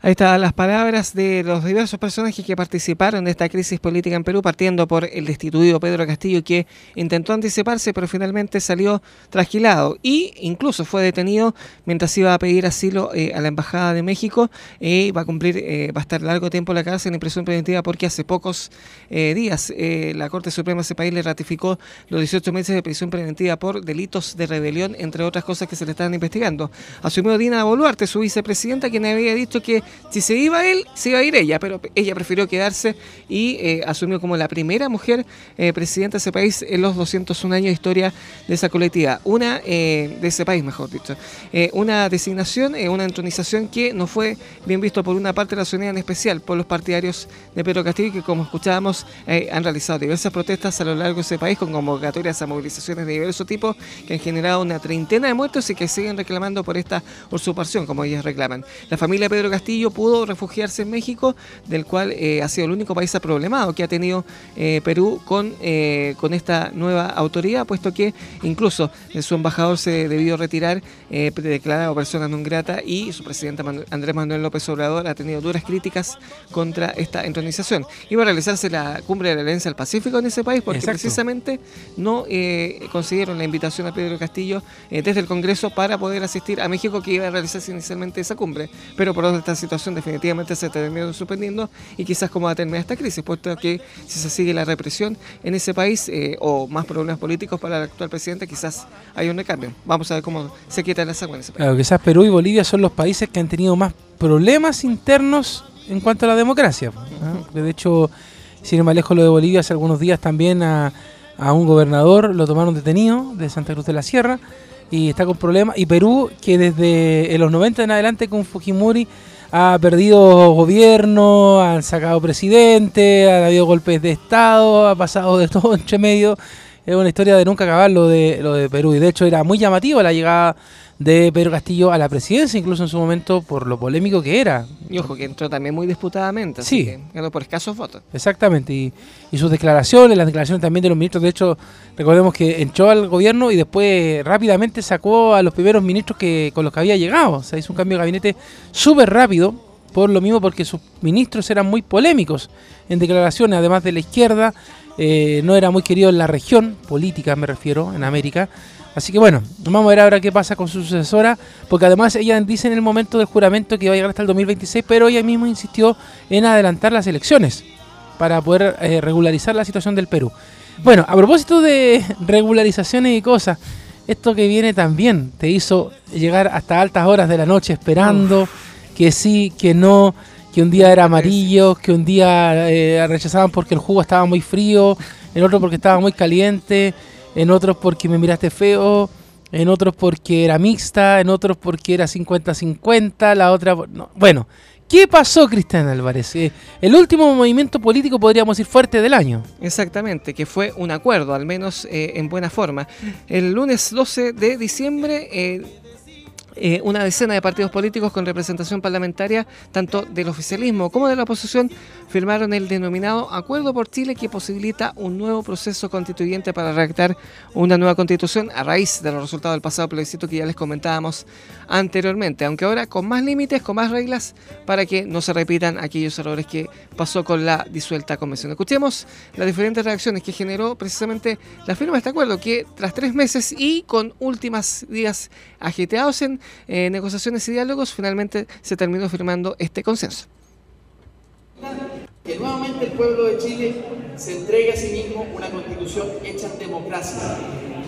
Ahí están las palabras de los diversos personajes que participaron de esta crisis política en Perú, partiendo por el destituido Pedro Castillo, que intentó anticiparse, pero finalmente salió trasquilado y incluso fue detenido mientras iba a pedir asilo eh, a la Embajada de México y va a cumplir, eh, va a estar largo tiempo en la cárcel en prisión preventiva porque hace pocos eh, días la Corte Suprema de ese país le ratificó los 18 meses de prisión preventiva por delitos de rebelión, entre otras cosas que se le están investigando. Asumió Dina Boluarte, su vicepresidenta, quien había dicho que si se iba él, se iba a ir ella, pero ella prefirió quedarse y eh, asumió como la primera mujer eh, presidenta de ese país en los 201 años de historia de esa colectiva. Una, eh, de ese país, mejor dicho. una designación, una entronización que no fue bien visto por una parte de la sociedad en especial, por los partidarios de Pedro Castillo, que como escuchábamos, han realizado diversas protestas a lo largo de ese país con convocatorias a movilizaciones de diversos tipos que han generado una treintena de muertos y que siguen reclamando por esta usurpación, como ellas reclaman. La familia Pedro Castillo pudo refugiarse en México, del cual eh, ha sido el único país problemado que ha tenido eh, Perú con, eh, con esta nueva autoridad, puesto que incluso su embajador se debió retirar, declarado persona non grata, y su presidente Andrés Manuel López Obrador ha tenido duras críticas contra esta entronización. Iba a realizarse la cumbre de la Alianza del Pacífico en ese país porque precisamente no consiguieron la invitación a Pedro Castillo desde el Congreso para poder asistir a México, que iba a realizarse inicialmente esa cumbre, pero por esta situación definitivamente se terminó suspendiendo y quizás cómo va a terminar esta crisis, puesto que si se sigue la represión en ese país eh, o más problemas políticos para el actual presidente, quizás hay un recambio. Vamos a ver cómo se quita la agua en ese país. Claro, quizás Perú y Bolivia son los países que han tenido más problemas internos en cuanto a la democracia. De hecho, sin ir más lejos lo de Bolivia, hace algunos días también a, a un gobernador lo tomaron detenido de Santa Cruz de la Sierra y está con problemas. Y Perú, que desde los 90 en adelante con Fujimori ha perdido gobierno, han sacado presidente, ha habido golpes de Estado, ha pasado de todo entre medio. Es una historia de nunca acabar lo de, lo de Perú. Y de hecho era muy llamativo la llegada de Pedro Castillo a la presidencia, incluso en su momento por lo polémico que era. Y ojo, que entró también muy disputadamente, sí. que por escasos votos. Exactamente, y, y, sus declaraciones, las declaraciones también de los ministros, de hecho, recordemos que entró al gobierno y después rápidamente sacó a los primeros ministros que con los que había llegado, o sea, hizo un cambio de gabinete súper rápido, por lo mismo porque sus ministros eran muy polémicos en declaraciones, además de la izquierda, eh, no era muy querido en la región, política me refiero, en América. Así que bueno, vamos a ver ahora qué pasa con su sucesora, porque además ella dice en el momento del juramento que va a llegar hasta el 2026, pero ella misma insistió en adelantar las elecciones para poder eh, regularizar la situación del Perú. Bueno, a propósito de regularizaciones y cosas, esto que viene también te hizo llegar hasta altas horas de la noche esperando que sí, que no, que un día era amarillo, que un día eh, rechazaban porque el jugo estaba muy frío, el otro porque estaba muy caliente en otros porque me miraste feo, en otros porque era mixta, en otros porque era 50-50, la otra... Bueno, ¿qué pasó, Cristian Álvarez? Eh, el último movimiento político, podríamos decir, fuerte del año. Exactamente, que fue un acuerdo, al menos eh, en buena forma. El lunes 12 de diciembre... Eh, eh, una decena de partidos políticos con representación parlamentaria, tanto del oficialismo como de la oposición, firmaron el denominado Acuerdo por Chile que posibilita un nuevo proceso constituyente para redactar una nueva constitución a raíz de los resultados del pasado plebiscito que ya les comentábamos anteriormente, aunque ahora con más límites, con más reglas, para que no se repitan aquellos errores que pasó con la disuelta convención. Escuchemos las diferentes reacciones que generó precisamente la firma de este acuerdo, que tras tres meses y con últimas días agiteados en eh, negociaciones y diálogos, finalmente se terminó firmando este consenso. Que nuevamente el pueblo de Chile se entregue a sí mismo una constitución hecha en democracia.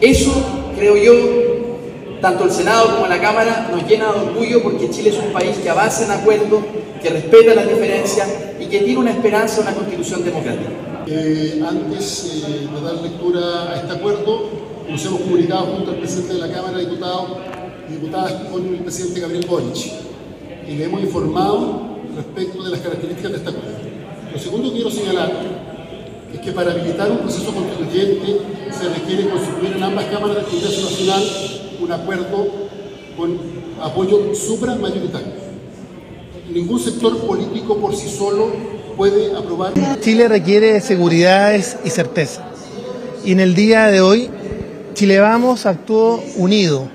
Eso, creo yo, tanto el Senado como la Cámara nos llena de orgullo porque Chile es un país que avanza en acuerdo, que respeta las diferencias y que tiene una esperanza de una constitución democrática. Eh, antes eh, de dar lectura a este acuerdo, nos hemos comunicado junto al presidente de la Cámara de Diputados diputadas con el presidente Gabriel Boric y le hemos informado respecto de las características de esta acuerdo. Lo segundo que quiero señalar es que para habilitar un proceso constituyente se requiere constituir en ambas cámaras del Congreso Nacional un acuerdo con apoyo supramayoritario. Ningún sector político por sí solo puede aprobar. Chile requiere seguridades y certeza. Y en el día de hoy, Chile Vamos actuó unido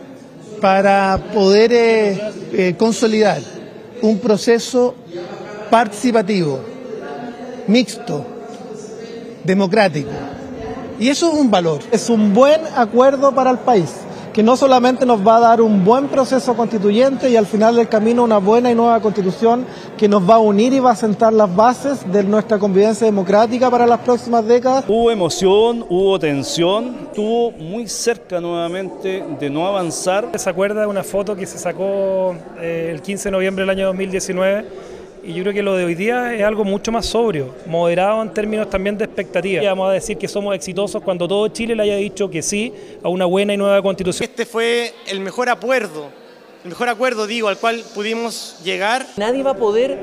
para poder eh, eh, consolidar un proceso participativo, mixto, democrático. Y eso es un valor, es un buen acuerdo para el país que no solamente nos va a dar un buen proceso constituyente y al final del camino una buena y nueva constitución que nos va a unir y va a sentar las bases de nuestra convivencia democrática para las próximas décadas. Hubo emoción, hubo tensión, estuvo muy cerca nuevamente de no avanzar. ¿Se acuerda de una foto que se sacó eh, el 15 de noviembre del año 2019? Y yo creo que lo de hoy día es algo mucho más sobrio, moderado en términos también de expectativas. Vamos a decir que somos exitosos cuando todo Chile le haya dicho que sí a una buena y nueva constitución. Este fue el mejor acuerdo, el mejor acuerdo, digo, al cual pudimos llegar. Nadie va a poder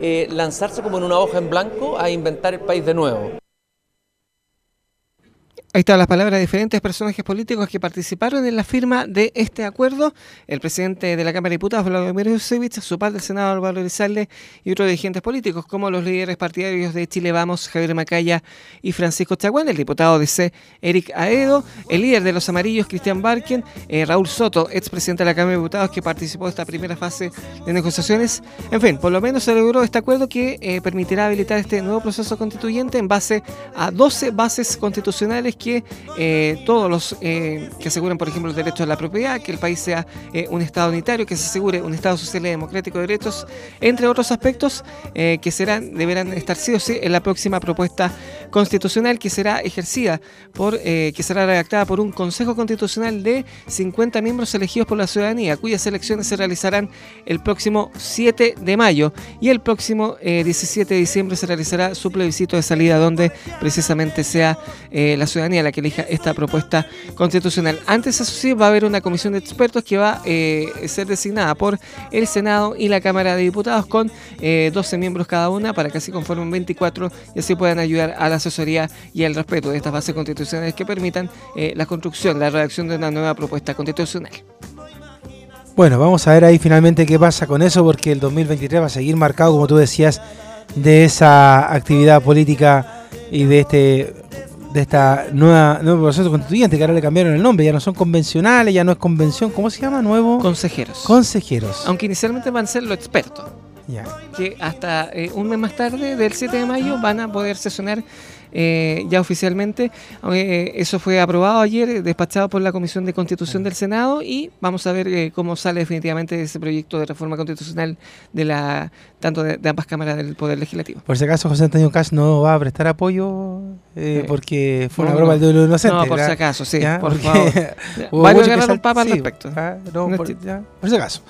eh, lanzarse como en una hoja en blanco a inventar el país de nuevo. Ahí están las palabras de diferentes personajes políticos que participaron en la firma de este acuerdo. El presidente de la Cámara de Diputados, Vladimir Yusevich, su par del Senado, Álvaro Elizalde, y otros dirigentes políticos, como los líderes partidarios de Chile Vamos, Javier Macaya y Francisco Chaguán, el diputado de C, Eric Aedo, el líder de los amarillos, Cristian Barken, eh, Raúl Soto, expresidente de la Cámara de Diputados, que participó de esta primera fase de negociaciones. En fin, por lo menos se logró este acuerdo que eh, permitirá habilitar este nuevo proceso constituyente en base a 12 bases constitucionales que eh, todos los eh, que aseguren, por ejemplo, el derecho a la propiedad, que el país sea eh, un Estado unitario, que se asegure un Estado social y democrático de derechos, entre otros aspectos que serán, deberán estar sí o sí en la próxima propuesta constitucional que será ejercida por, que será redactada por un Consejo Constitucional de 50 miembros elegidos por la ciudadanía, cuyas elecciones se realizarán el próximo 7 de mayo y el próximo 17 de diciembre se realizará su plebiscito de salida donde precisamente sea la ciudadanía la que elija esta propuesta constitucional. Antes, eso sí, va a haber una comisión de expertos que va a eh, ser designada por el Senado y la Cámara de Diputados con 12 eh, miembros cada una para que así conformen 24 y así puedan ayudar a la asesoría y al respeto de estas bases constitucionales que permitan eh, la construcción, la redacción de una nueva propuesta constitucional. Bueno, vamos a ver ahí finalmente qué pasa con eso, porque el 2023 va a seguir marcado, como tú decías, de esa actividad política y de este de esta nueva nuevo proceso constituyente, que ahora le cambiaron el nombre, ya no son convencionales, ya no es convención, ¿cómo se llama? Nuevo consejeros. Consejeros. Aunque inicialmente van a ser los expertos. que hasta un mes más tarde, del 7 de mayo, van a poder sesionar eh, ya oficialmente. Eh, eso fue aprobado ayer, eh, despachado por la Comisión de Constitución del Senado y vamos a ver cómo sale definitivamente ese proyecto de reforma constitucional de la tanto de, ambas cámaras del Poder Legislativo. Por si acaso José Antonio Cas no va a prestar apoyo porque fue una broma del inocente. No, por si acaso, sí, por favor. Varios agarraron papa al respecto. Ah, por, si acaso.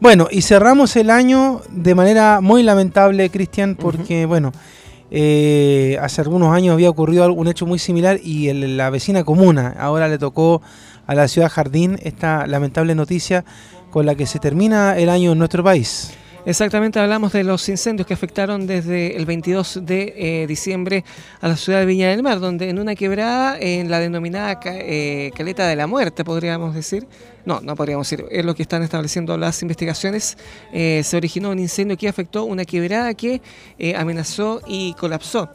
Bueno, y cerramos el año de manera muy lamentable, Cristian, porque, bueno, eh, hace algunos años había ocurrido un hecho muy similar y la vecina comuna ahora le tocó a la ciudad Jardín esta lamentable noticia con la que se termina el año en nuestro país. Exactamente, hablamos de los incendios que afectaron desde el 22 de eh, diciembre a la ciudad de Viña del Mar, donde en una quebrada, en la denominada eh, Caleta de la Muerte, podríamos decir, no, no podríamos decir, es lo que están estableciendo las investigaciones, eh, se originó un incendio que afectó una quebrada que amenazó y colapsó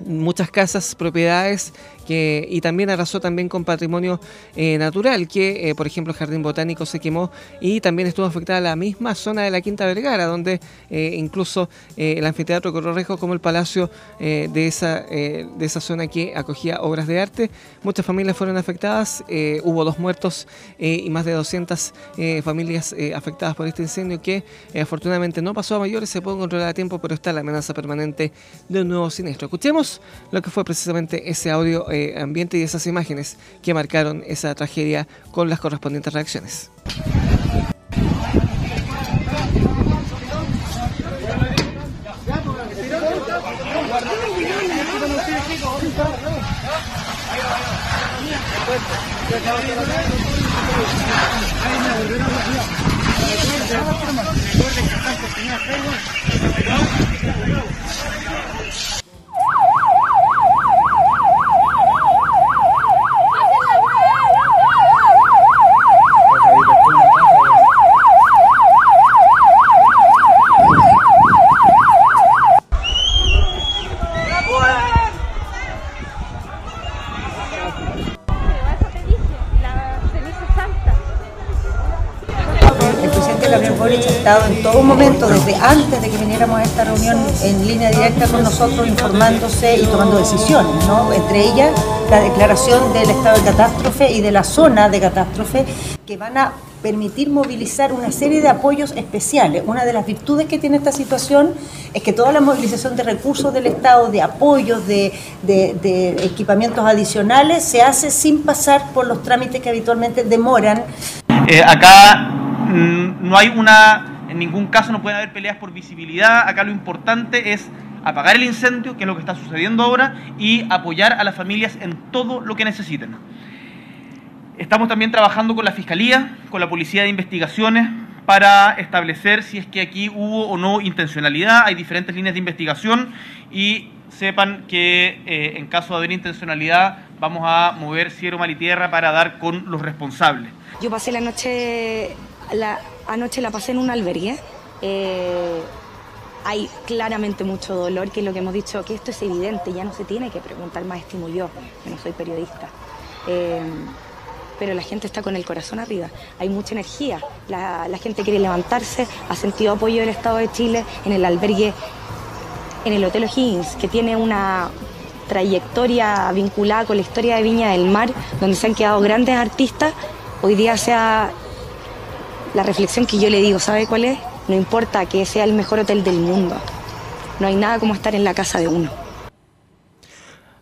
muchas casas, propiedades y también arrasó también con patrimonio eh, natural, que eh, por ejemplo el Jardín Botánico se quemó y también estuvo afectada la misma zona de la Quinta Vergara, donde eh, incluso el anfiteatro Corrorejo como el palacio de, esa, de esa zona que acogía obras de arte. Muchas familias fueron afectadas, hubo dos muertos y más de 200 familias afectadas por este incendio que afortunadamente no pasó a mayores, se puede controlar a tiempo, pero está la amenaza permanente de un nuevo siniestro. Escuchemos lo que fue precisamente ese audio eh, ambiente y esas imágenes que marcaron esa tragedia con las correspondientes reacciones. En todo momento, desde antes de que viniéramos a esta reunión, en línea directa con nosotros, informándose y tomando decisiones, ¿no? entre ellas la declaración del estado de catástrofe y de la zona de catástrofe, que van a permitir movilizar una serie de apoyos especiales. Una de las virtudes que tiene esta situación es que toda la movilización de recursos del Estado, de apoyos, de, equipamientos adicionales, se hace sin pasar por los trámites que habitualmente demoran. Eh, acá mm, no hay una en ningún caso no pueden haber peleas por visibilidad. Acá lo importante es apagar el incendio, que es lo que está sucediendo ahora, y apoyar a las familias en todo lo que necesiten. Estamos también trabajando con la Fiscalía, con la Policía de Investigaciones, para establecer si es que aquí hubo o no intencionalidad. Hay diferentes líneas de investigación y sepan que eh, en caso de haber intencionalidad vamos a mover cielo, mal y tierra para dar con los responsables. Yo pasé la noche la, anoche la pasé en un albergue. Eh, hay claramente mucho dolor, que es lo que hemos dicho, que esto es evidente, ya no se tiene que preguntar más estimo yo, no soy periodista. Eh, pero la gente está con el corazón arriba, hay mucha energía, la, gente quiere levantarse, ha sentido apoyo del Estado de Chile en el albergue, en el Hotel O'Higgins, que tiene una trayectoria vinculada con la historia de Viña del Mar, donde se han quedado grandes artistas, hoy día se ha la reflexión que yo le digo, ¿sabe cuál es? No importa que sea el mejor hotel del mundo. No hay nada como estar en la casa de uno.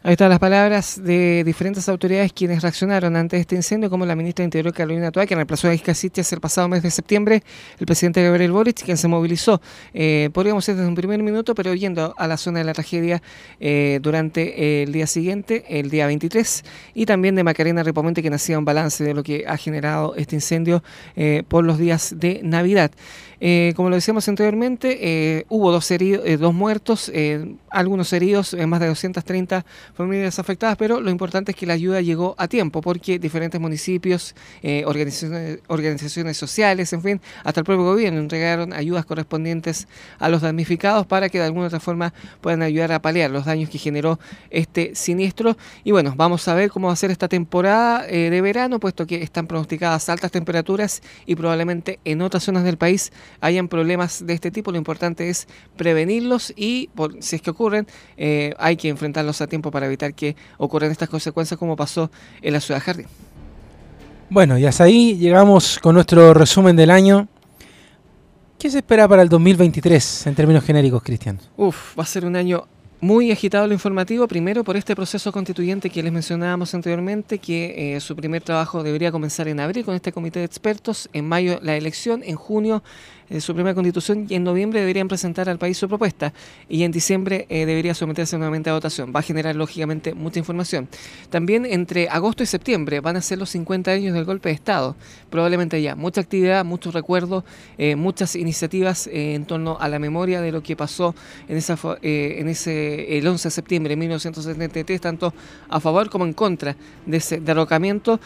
Ahí están las palabras de diferentes autoridades quienes reaccionaron ante este incendio, como la ministra de Interior Carolina Toa, que reemplazó a Isca el pasado mes de septiembre, el presidente Gabriel Boric, quien se movilizó, eh, podríamos decir desde un primer minuto, pero yendo a la zona de la tragedia eh, durante el día siguiente, el día 23, y también de Macarena Ripomente, quien hacía un balance de lo que ha generado este incendio eh, por los días de Navidad. Eh, como lo decíamos anteriormente, eh, hubo dos, heridos, eh, dos muertos, algunos heridos, más de 230 familias afectadas, pero lo importante es que la ayuda llegó a tiempo porque diferentes municipios, organizaciones, sociales, en fin, hasta el propio gobierno entregaron ayudas correspondientes a los damnificados para que de alguna otra forma puedan ayudar a paliar los daños que generó este siniestro. Y bueno, vamos a ver cómo va a ser esta temporada de verano, puesto que están pronosticadas altas temperaturas y probablemente en otras zonas del país hayan problemas de este tipo. Lo importante es prevenirlos y si es que ocurren, eh, hay que enfrentarlos a tiempo para evitar que ocurran estas consecuencias como pasó en la ciudad de Jardín. Bueno, y hasta ahí llegamos con nuestro resumen del año. ¿Qué se espera para el 2023 en términos genéricos, Cristian? Uf, va a ser un año muy agitado lo informativo, primero por este proceso constituyente que les mencionábamos anteriormente, que eh, su primer trabajo debería comenzar en abril con este comité de expertos, en mayo la elección, en junio eh, su primera constitución y en noviembre deberían presentar al país su propuesta y en diciembre eh, debería someterse nuevamente a votación. Va a generar lógicamente mucha información. También entre agosto y septiembre van a ser los 50 años del golpe de Estado. Probablemente ya mucha actividad, muchos recuerdos, eh, muchas iniciativas en torno a la memoria de lo que pasó en, ese el 11 de septiembre de 1973, tanto a favor como en contra de ese derrocamiento.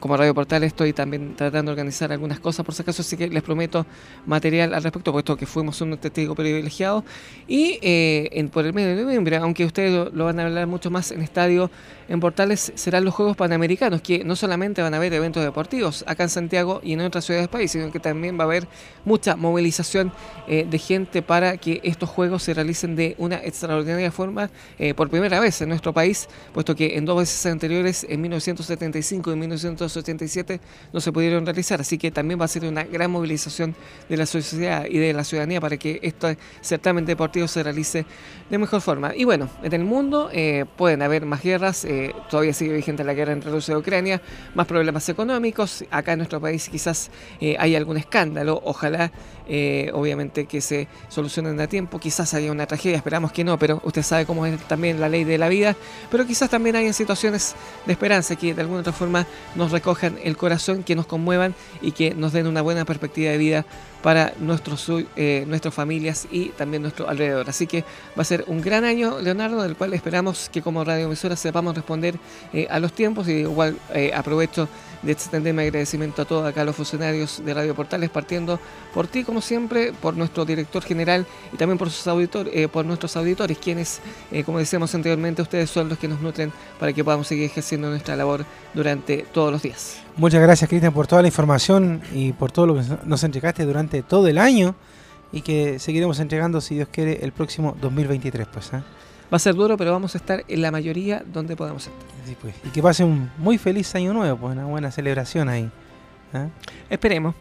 como Radio Portal estoy también tratando de organizar algunas cosas por si acaso, así que les prometo material al respecto, puesto que fuimos un testigo privilegiado. Y eh, en, por el mes de noviembre, aunque ustedes lo, van a hablar mucho más en estadio, en Portales, serán los Juegos Panamericanos, que no solamente van a haber eventos deportivos acá en Santiago y en otras ciudades del país, sino que también va a haber mucha movilización eh, de gente para que estos Juegos se realicen de una extraordinaria forma eh, por primera vez en nuestro país, puesto que en dos veces anteriores, en 1975 y 1987, no se pudieron realizar. Así que también va a ser una gran movilización de la sociedad y de la ciudadanía para que este certamen deportivo se realice de mejor forma. Y bueno, en el mundo eh, pueden haber más guerras, eh, todavía sigue vigente la guerra entre Rusia y Ucrania, más problemas económicos, acá en nuestro país quizás eh, hay algún escándalo, ojalá obviamente que se solucionen a tiempo, quizás haya una tragedia, esperamos que no, pero usted sabe cómo es también la ley de la vida, pero quizás también hay situaciones de esperanza que de alguna otra forma nos recojan el corazón, que nos conmuevan y que nos den una buena perspectiva de vida para nuestros, eh, nuestras familias y también nuestro alrededor. Así que va a ser un gran año, Leonardo, del cual esperamos que como radioemisora sepamos responder eh, a los tiempos y igual eh, aprovecho de extenderme agradecimiento a todos acá los funcionarios de Radio Portales, partiendo por ti, como siempre, por nuestro director general y también por, por nuestros auditores, quienes, como decíamos anteriormente, ustedes son los que nos nutren para que podamos seguir ejerciendo nuestra labor durante todos los días. Muchas gracias, Cristian, por toda la información y por todo lo que nos entregaste durante todo el año y que seguiremos entregando, si Dios quiere, el próximo 2023. Pues, ¿eh? Va a ser duro, pero vamos a estar en la mayoría donde podamos estar. pues. Y que pase un muy feliz año nuevo, pues una buena celebración ahí. ¿eh? Esperemos.